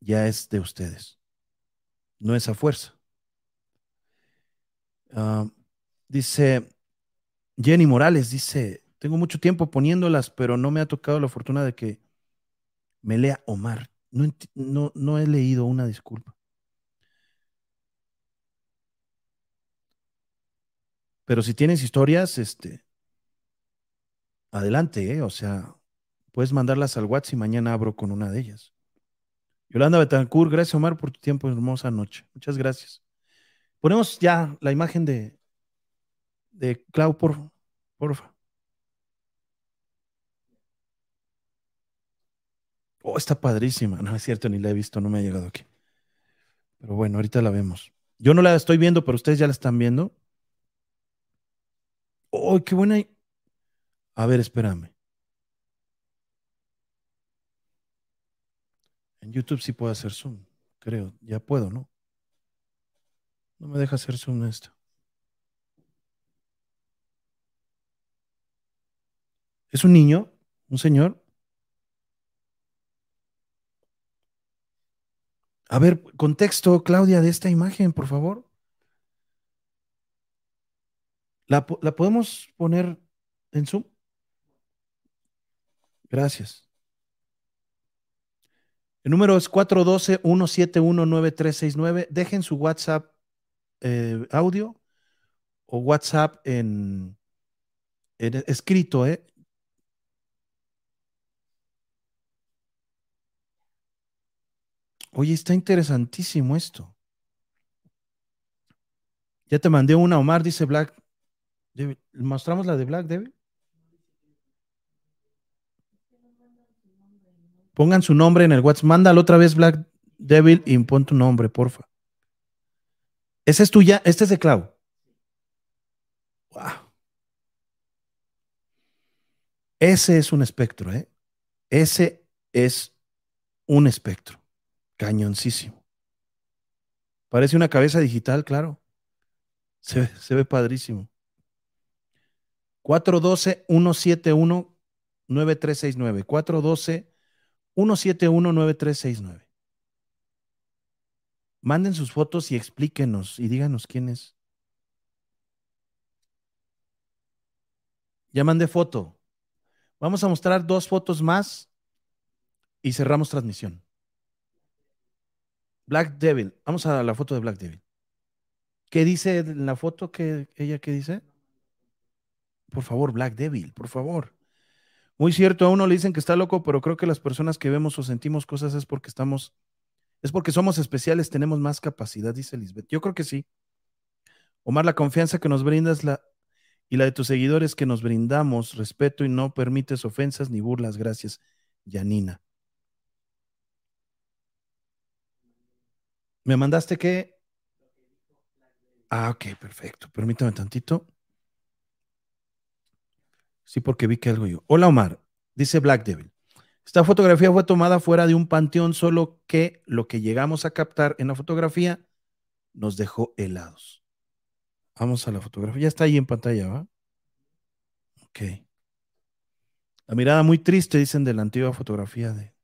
Ya es de ustedes. No es a fuerza. Ah, dice Jenny Morales, dice, tengo mucho tiempo poniéndolas, pero no me ha tocado la fortuna de que me lea Omar. No, no, no he leído una disculpa. Pero si tienes historias, este, adelante, ¿eh? o sea, puedes mandarlas al WhatsApp y mañana abro con una de ellas. Yolanda Betancourt, gracias Omar por tu tiempo, hermosa noche. Muchas gracias. Ponemos ya la imagen de, de Clau, por, porfa. Oh, está padrísima. No es cierto, ni la he visto, no me ha llegado aquí. Pero bueno, ahorita la vemos. Yo no la estoy viendo, pero ustedes ya la están viendo. ¡Oh, qué buena! A ver, espérame. En YouTube sí puedo hacer zoom, creo. Ya puedo, ¿no? No me deja hacer zoom esto. ¿Es un niño? ¿Un señor? A ver, contexto, Claudia, de esta imagen, por favor. ¿La, podemos poner en Zoom? Gracias. El número es 412-171-9369. Dejen su WhatsApp eh, audio o WhatsApp en, escrito, ¿eh? Oye, está interesantísimo esto. Ya te mandé una, Omar, dice Black ¿Mostramos la de Black Devil? Pongan su nombre en el WhatsApp. Mándalo otra vez Black Devil y pon tu nombre, porfa. Ese es tuya, este es de Clau. Wow. Ese es un espectro, ¿eh? Ese es un espectro. Cañoncísimo. Parece una cabeza digital, claro. Se, se ve padrísimo. 412-171-9369. 412-171-9369. Manden sus fotos y explíquenos y díganos quién es. Ya mandé foto. Vamos a mostrar dos fotos más y cerramos transmisión. Black Devil. Vamos a la foto de Black Devil. ¿Qué dice en la foto? que ¿Ella qué dice? Por favor, Black Devil, por favor. Muy cierto, a uno le dicen que está loco, pero creo que las personas que vemos o sentimos cosas es porque estamos, es porque somos especiales, tenemos más capacidad, dice Lisbeth. Yo creo que sí. Omar, la confianza que nos brindas la, y la de tus seguidores que nos brindamos, respeto y no permites ofensas ni burlas. Gracias, Yanina. ¿Me mandaste qué? Ah, ok, perfecto. Permítame tantito. Sí, porque vi que algo yo. Hola Omar, dice Black Devil. Esta fotografía fue tomada fuera de un panteón, solo que lo que llegamos a captar en la fotografía nos dejó helados. Vamos a la fotografía. Ya está ahí en pantalla, ¿va? Ok. La mirada muy triste, dicen, de la antigua fotografía de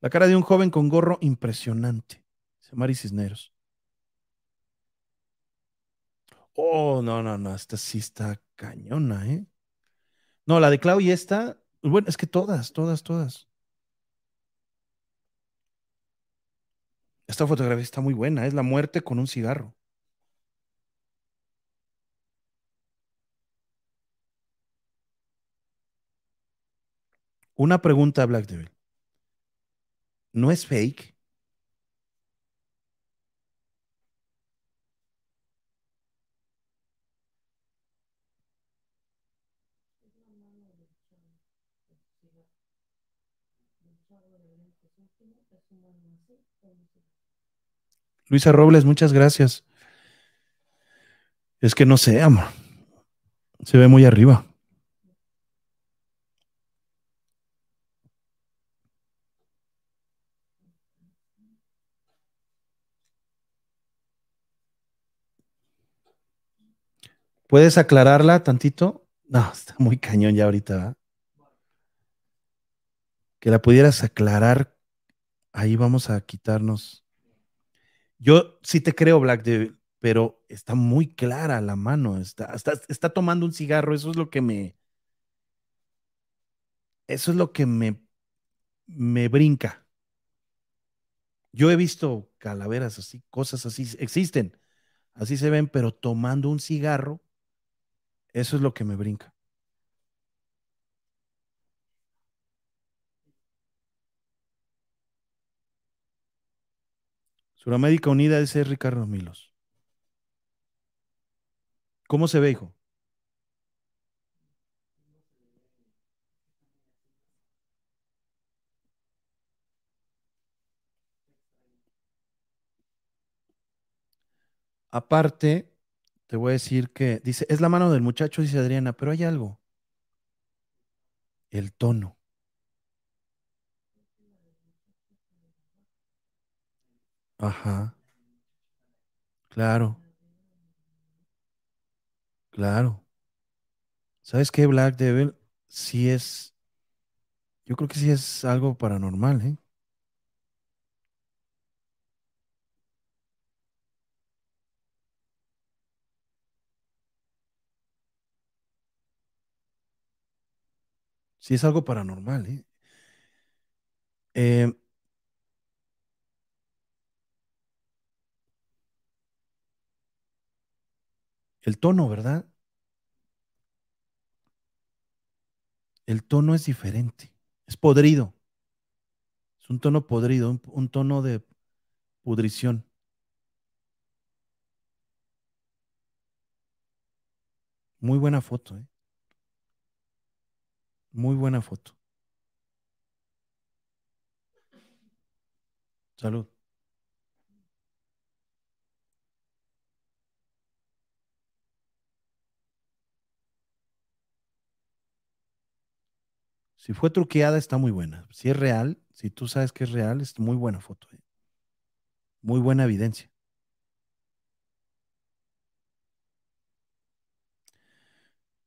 la cara de un joven con gorro impresionante. Dice Mari Cisneros. Oh, no, no, no, esta sí está cañona, ¿eh? No, la de Clau y esta, bueno, es que todas, todas, todas. Esta fotografía está muy buena, es la muerte con un cigarro. Una pregunta, Black Devil. ¿No es fake? Luisa Robles, muchas gracias. Es que no sé, amor. Se ve muy arriba. ¿Puedes aclararla tantito? No, está muy cañón ya ahorita. ¿eh? Que la pudieras aclarar. Ahí vamos a quitarnos. Yo sí te creo, Black Devil, pero está muy clara la mano. Está, está, está tomando un cigarro. Eso es lo que me. Eso es lo que me, me brinca. Yo he visto calaveras así, cosas así, existen, así se ven, pero tomando un cigarro, eso es lo que me brinca. Suramérica Unida, ese es Ricardo Milos. ¿Cómo se ve, hijo? Aparte, te voy a decir que dice, es la mano del muchacho, dice Adriana, pero hay algo. El tono. Ajá. Claro. Claro. ¿Sabes qué, Black Devil? Sí es, yo creo que sí es algo paranormal, ¿eh? Sí es algo paranormal, ¿eh? Eh, el tono, ¿verdad? El tono es diferente, es podrido. Es un tono podrido, un, tono de pudrición. Muy buena foto, ¿eh? Muy buena foto. Salud. Si fue truqueada, está muy buena. Si es real, si tú sabes que es real, es muy buena foto. ¿eh? Muy buena evidencia.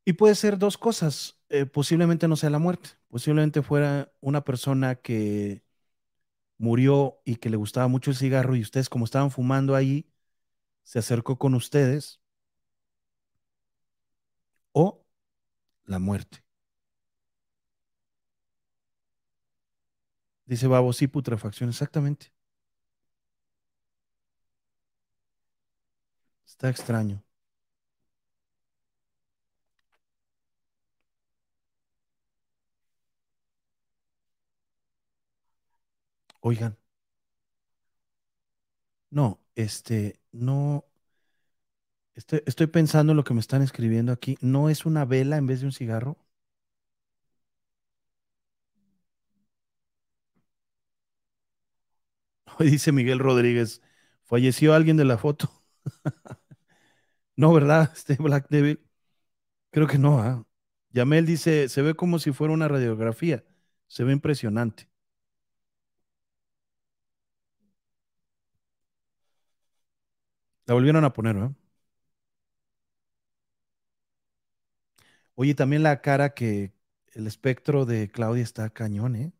Y puede ser dos cosas. Eh, posiblemente no sea la muerte. Posiblemente fuera una persona que murió y que le gustaba mucho el cigarro y ustedes como estaban fumando ahí, se acercó con ustedes. O la muerte. Dice Babo, sí, putrefacción, exactamente. Está extraño. Oigan. No, este, no. Estoy, estoy pensando en lo que me están escribiendo aquí. ¿No es una vela en vez de un cigarro? Hoy dice Miguel Rodríguez, ¿falleció alguien de la foto? no, ¿verdad? Este Black Devil. Creo que no. ¿ah? Yamel dice, se ve como si fuera una radiografía. Se ve impresionante. La volvieron a poner, ¿verdad? Oye, también la cara que el espectro de Claudia está cañón, ¿eh?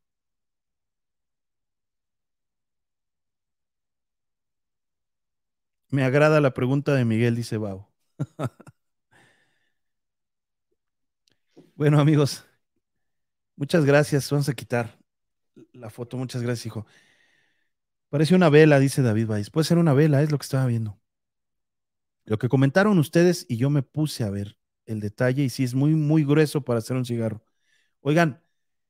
Me agrada la pregunta de Miguel, dice Bau. bueno, amigos, muchas gracias. Vamos a quitar la foto. Muchas gracias, hijo. Parece una vela, dice David Valles. Puede ser una vela, es lo que estaba viendo. Lo que comentaron ustedes y yo me puse a ver el detalle y sí es muy, muy grueso para hacer un cigarro. Oigan,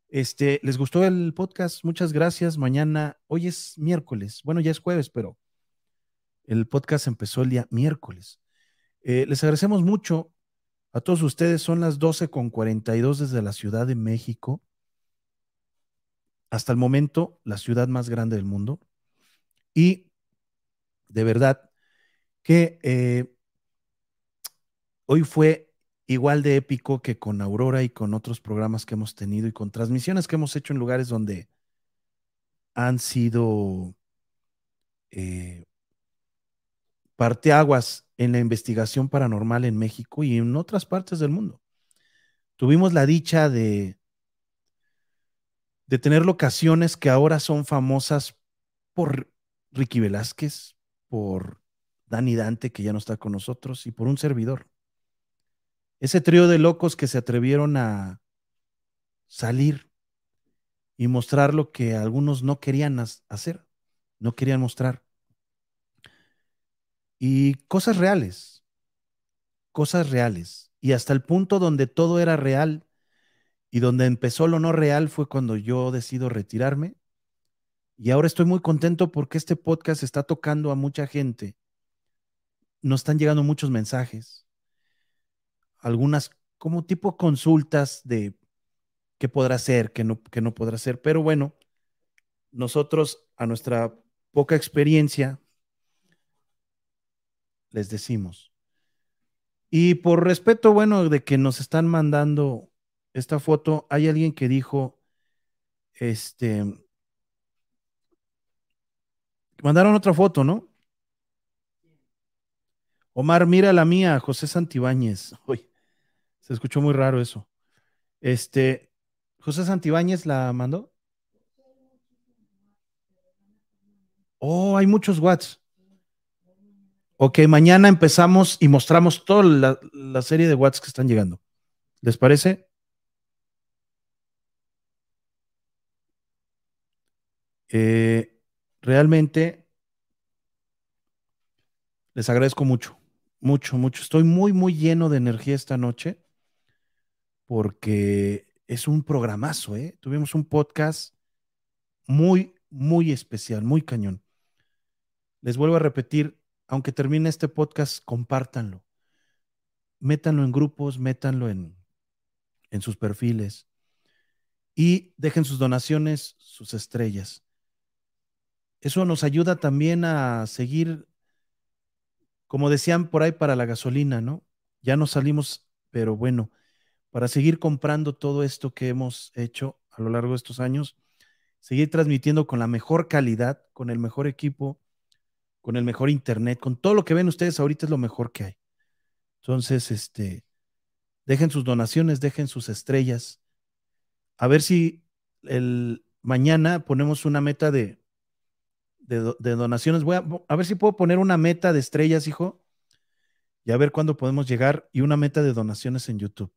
este, ¿les gustó el podcast? Muchas gracias. Mañana, hoy es miércoles. Bueno, ya es jueves, pero el podcast empezó el día miércoles. Eh, les agradecemos mucho a todos ustedes. Son las 12 con 42 desde la Ciudad de México. Hasta el momento, la ciudad más grande del mundo. Y de verdad que eh, hoy fue igual de épico que con Aurora y con otros programas que hemos tenido y con transmisiones que hemos hecho en lugares donde han sido eh, parteaguas en la investigación paranormal en México y en otras partes del mundo. Tuvimos la dicha de, de tener locaciones que ahora son famosas por Ricky Velázquez, por Dani Dante, que ya no está con nosotros, y por un servidor. Ese trío de locos que se atrevieron a salir y mostrar lo que algunos no querían hacer, no querían mostrar. Y cosas reales, cosas reales. Y hasta el punto donde todo era real y donde empezó lo no real fue cuando yo decido retirarme. Y ahora estoy muy contento porque este podcast está tocando a mucha gente. Nos están llegando muchos mensajes, algunas como tipo consultas de qué podrá ser, qué no, qué no podrá ser. Pero bueno, nosotros a nuestra poca experiencia les decimos. Y por respeto, bueno, de que nos están mandando esta foto, hay alguien que dijo, este, mandaron otra foto, ¿no? Omar, mira la mía, José Santibáñez. Uy, se escuchó muy raro eso. Este, José Santibáñez la mandó. Oh, hay muchos watts. Ok, mañana empezamos y mostramos toda la, serie de watts que están llegando. ¿Les parece? Eh, realmente les agradezco mucho, mucho, mucho. Estoy muy, muy lleno de energía esta noche porque es un programazo, ¿eh? Tuvimos un podcast muy, muy especial, muy cañón. Les vuelvo a repetir, aunque termine este podcast, compártanlo. Métanlo en grupos, métanlo en, en sus perfiles y dejen sus donaciones, sus estrellas. Eso nos ayuda también a seguir, como decían por ahí, para la gasolina, ¿no? Ya no salimos, pero bueno, para seguir comprando todo esto que hemos hecho a lo largo de estos años, seguir transmitiendo con la mejor calidad, con el mejor equipo, con el mejor internet, con todo lo que ven ustedes ahorita es lo mejor que hay. Entonces, este, dejen sus donaciones, dejen sus estrellas. A ver si el mañana ponemos una meta de, de, donaciones. Voy a, a ver si puedo poner una meta de estrellas, hijo, y a ver cuándo podemos llegar y una meta de donaciones en YouTube.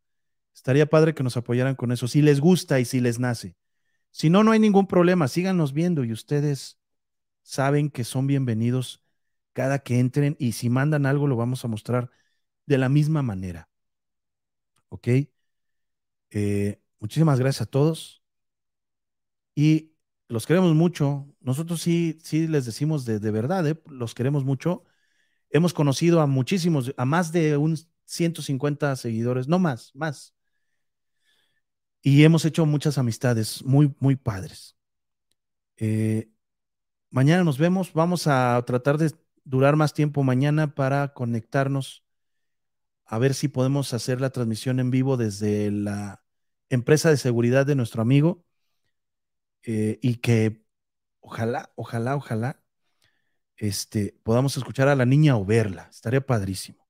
Estaría padre que nos apoyaran con eso, si les gusta y si les nace. Si no, no hay ningún problema, síganos viendo y ustedes saben que son bienvenidos cada que entren y si mandan algo lo vamos a mostrar de la misma manera. ¿Ok? Eh, muchísimas gracias a todos y los queremos mucho. Nosotros sí, sí les decimos de, de verdad, ¿eh? los queremos mucho. Hemos conocido a muchísimos, a más de un 150 seguidores, no más, más y hemos hecho muchas amistades muy, muy padres. Eh, mañana nos vemos. Vamos a tratar de durar más tiempo mañana para conectarnos, a ver si podemos hacer la transmisión en vivo desde la empresa de seguridad de nuestro amigo eh, y que ojalá, ojalá, ojalá este, podamos escuchar a la niña o verla. Estaría padrísimo.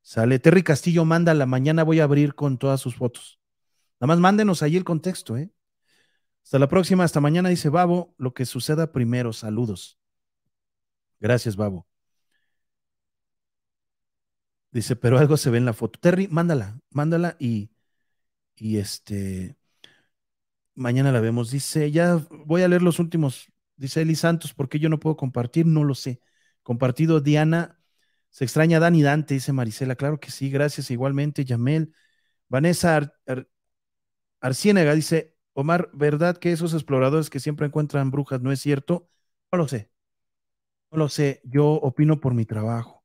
Sale. Terry Castillo, manda la mañana voy a abrir con todas sus fotos. Nada más mándenos ahí el contexto, ¿eh? Hasta la próxima, hasta mañana, dice Babo. Lo que suceda primero, saludos. Gracias, Babo. Dice, pero algo se ve en la foto. Terry, mándala, mándala y, y este, mañana la vemos. Dice, ya voy a leer los últimos. Dice Eli Santos, ¿por qué yo no puedo compartir? No lo sé. Compartido Diana, se extraña Dani Dante, dice Marisela. Claro que sí, gracias igualmente. Yamel, Vanessa Arciénaga dice, Omar, ¿verdad que esos exploradores que siempre encuentran brujas no es cierto? No lo sé. No lo sé. Yo opino por mi trabajo.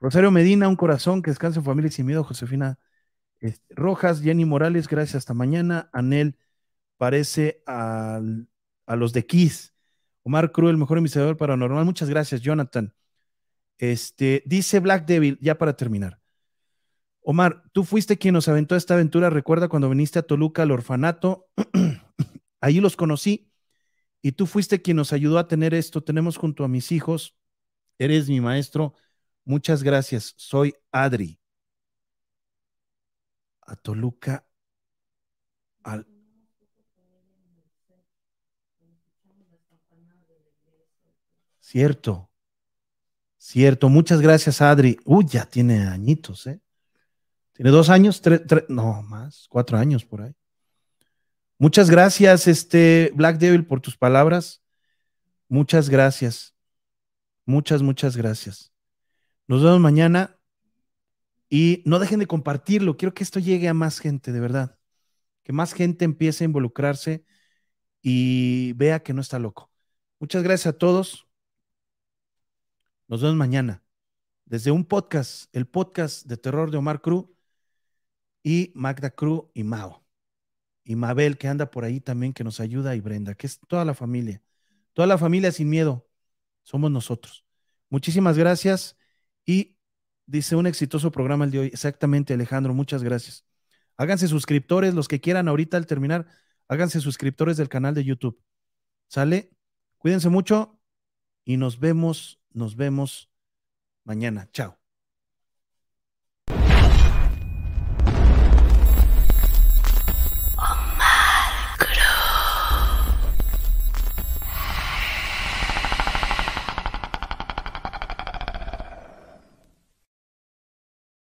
Rosario Medina, un corazón que descanse en familia y sin miedo. Josefina Rojas, Jenny Morales, gracias. Hasta mañana. Anel parece a los de Kiss. Omar Cruz, el mejor investigador paranormal. Muchas gracias, Jonathan. Este, dice Black Devil, ya para terminar. Omar, tú fuiste quien nos aventó esta aventura. Recuerda cuando viniste a Toluca al orfanato. Ahí los conocí y tú fuiste quien nos ayudó a tener esto. Tenemos junto a mis hijos Eres mi maestro. Muchas gracias. Soy Adri. A Toluca. Al... Cierto. Cierto. Muchas gracias, Adri. Uy, ya tiene añitos, ¿eh? Tiene dos años, tres, no más, cuatro años por ahí. Muchas gracias, este Black Devil, por tus palabras. Muchas gracias. Muchas, muchas gracias. Nos vemos mañana y no dejen de compartirlo. Quiero que esto llegue a más gente, de verdad. Que más gente empiece a involucrarse y vea que no está loco. Muchas gracias a todos. Nos vemos mañana desde un podcast, el podcast de terror de Omar Cruz y Magda Cruz y Mao. Y Mabel, que anda por ahí también, que nos ayuda, y Brenda, que es toda la familia. Toda la familia sin miedo. Somos nosotros. Muchísimas gracias y dice un exitoso programa el de hoy. Exactamente, Alejandro, muchas gracias. Háganse suscriptores, los que quieran ahorita al terminar, háganse suscriptores del canal de YouTube. ¿Sale? Cuídense mucho y nos vemos, nos vemos mañana. Chao.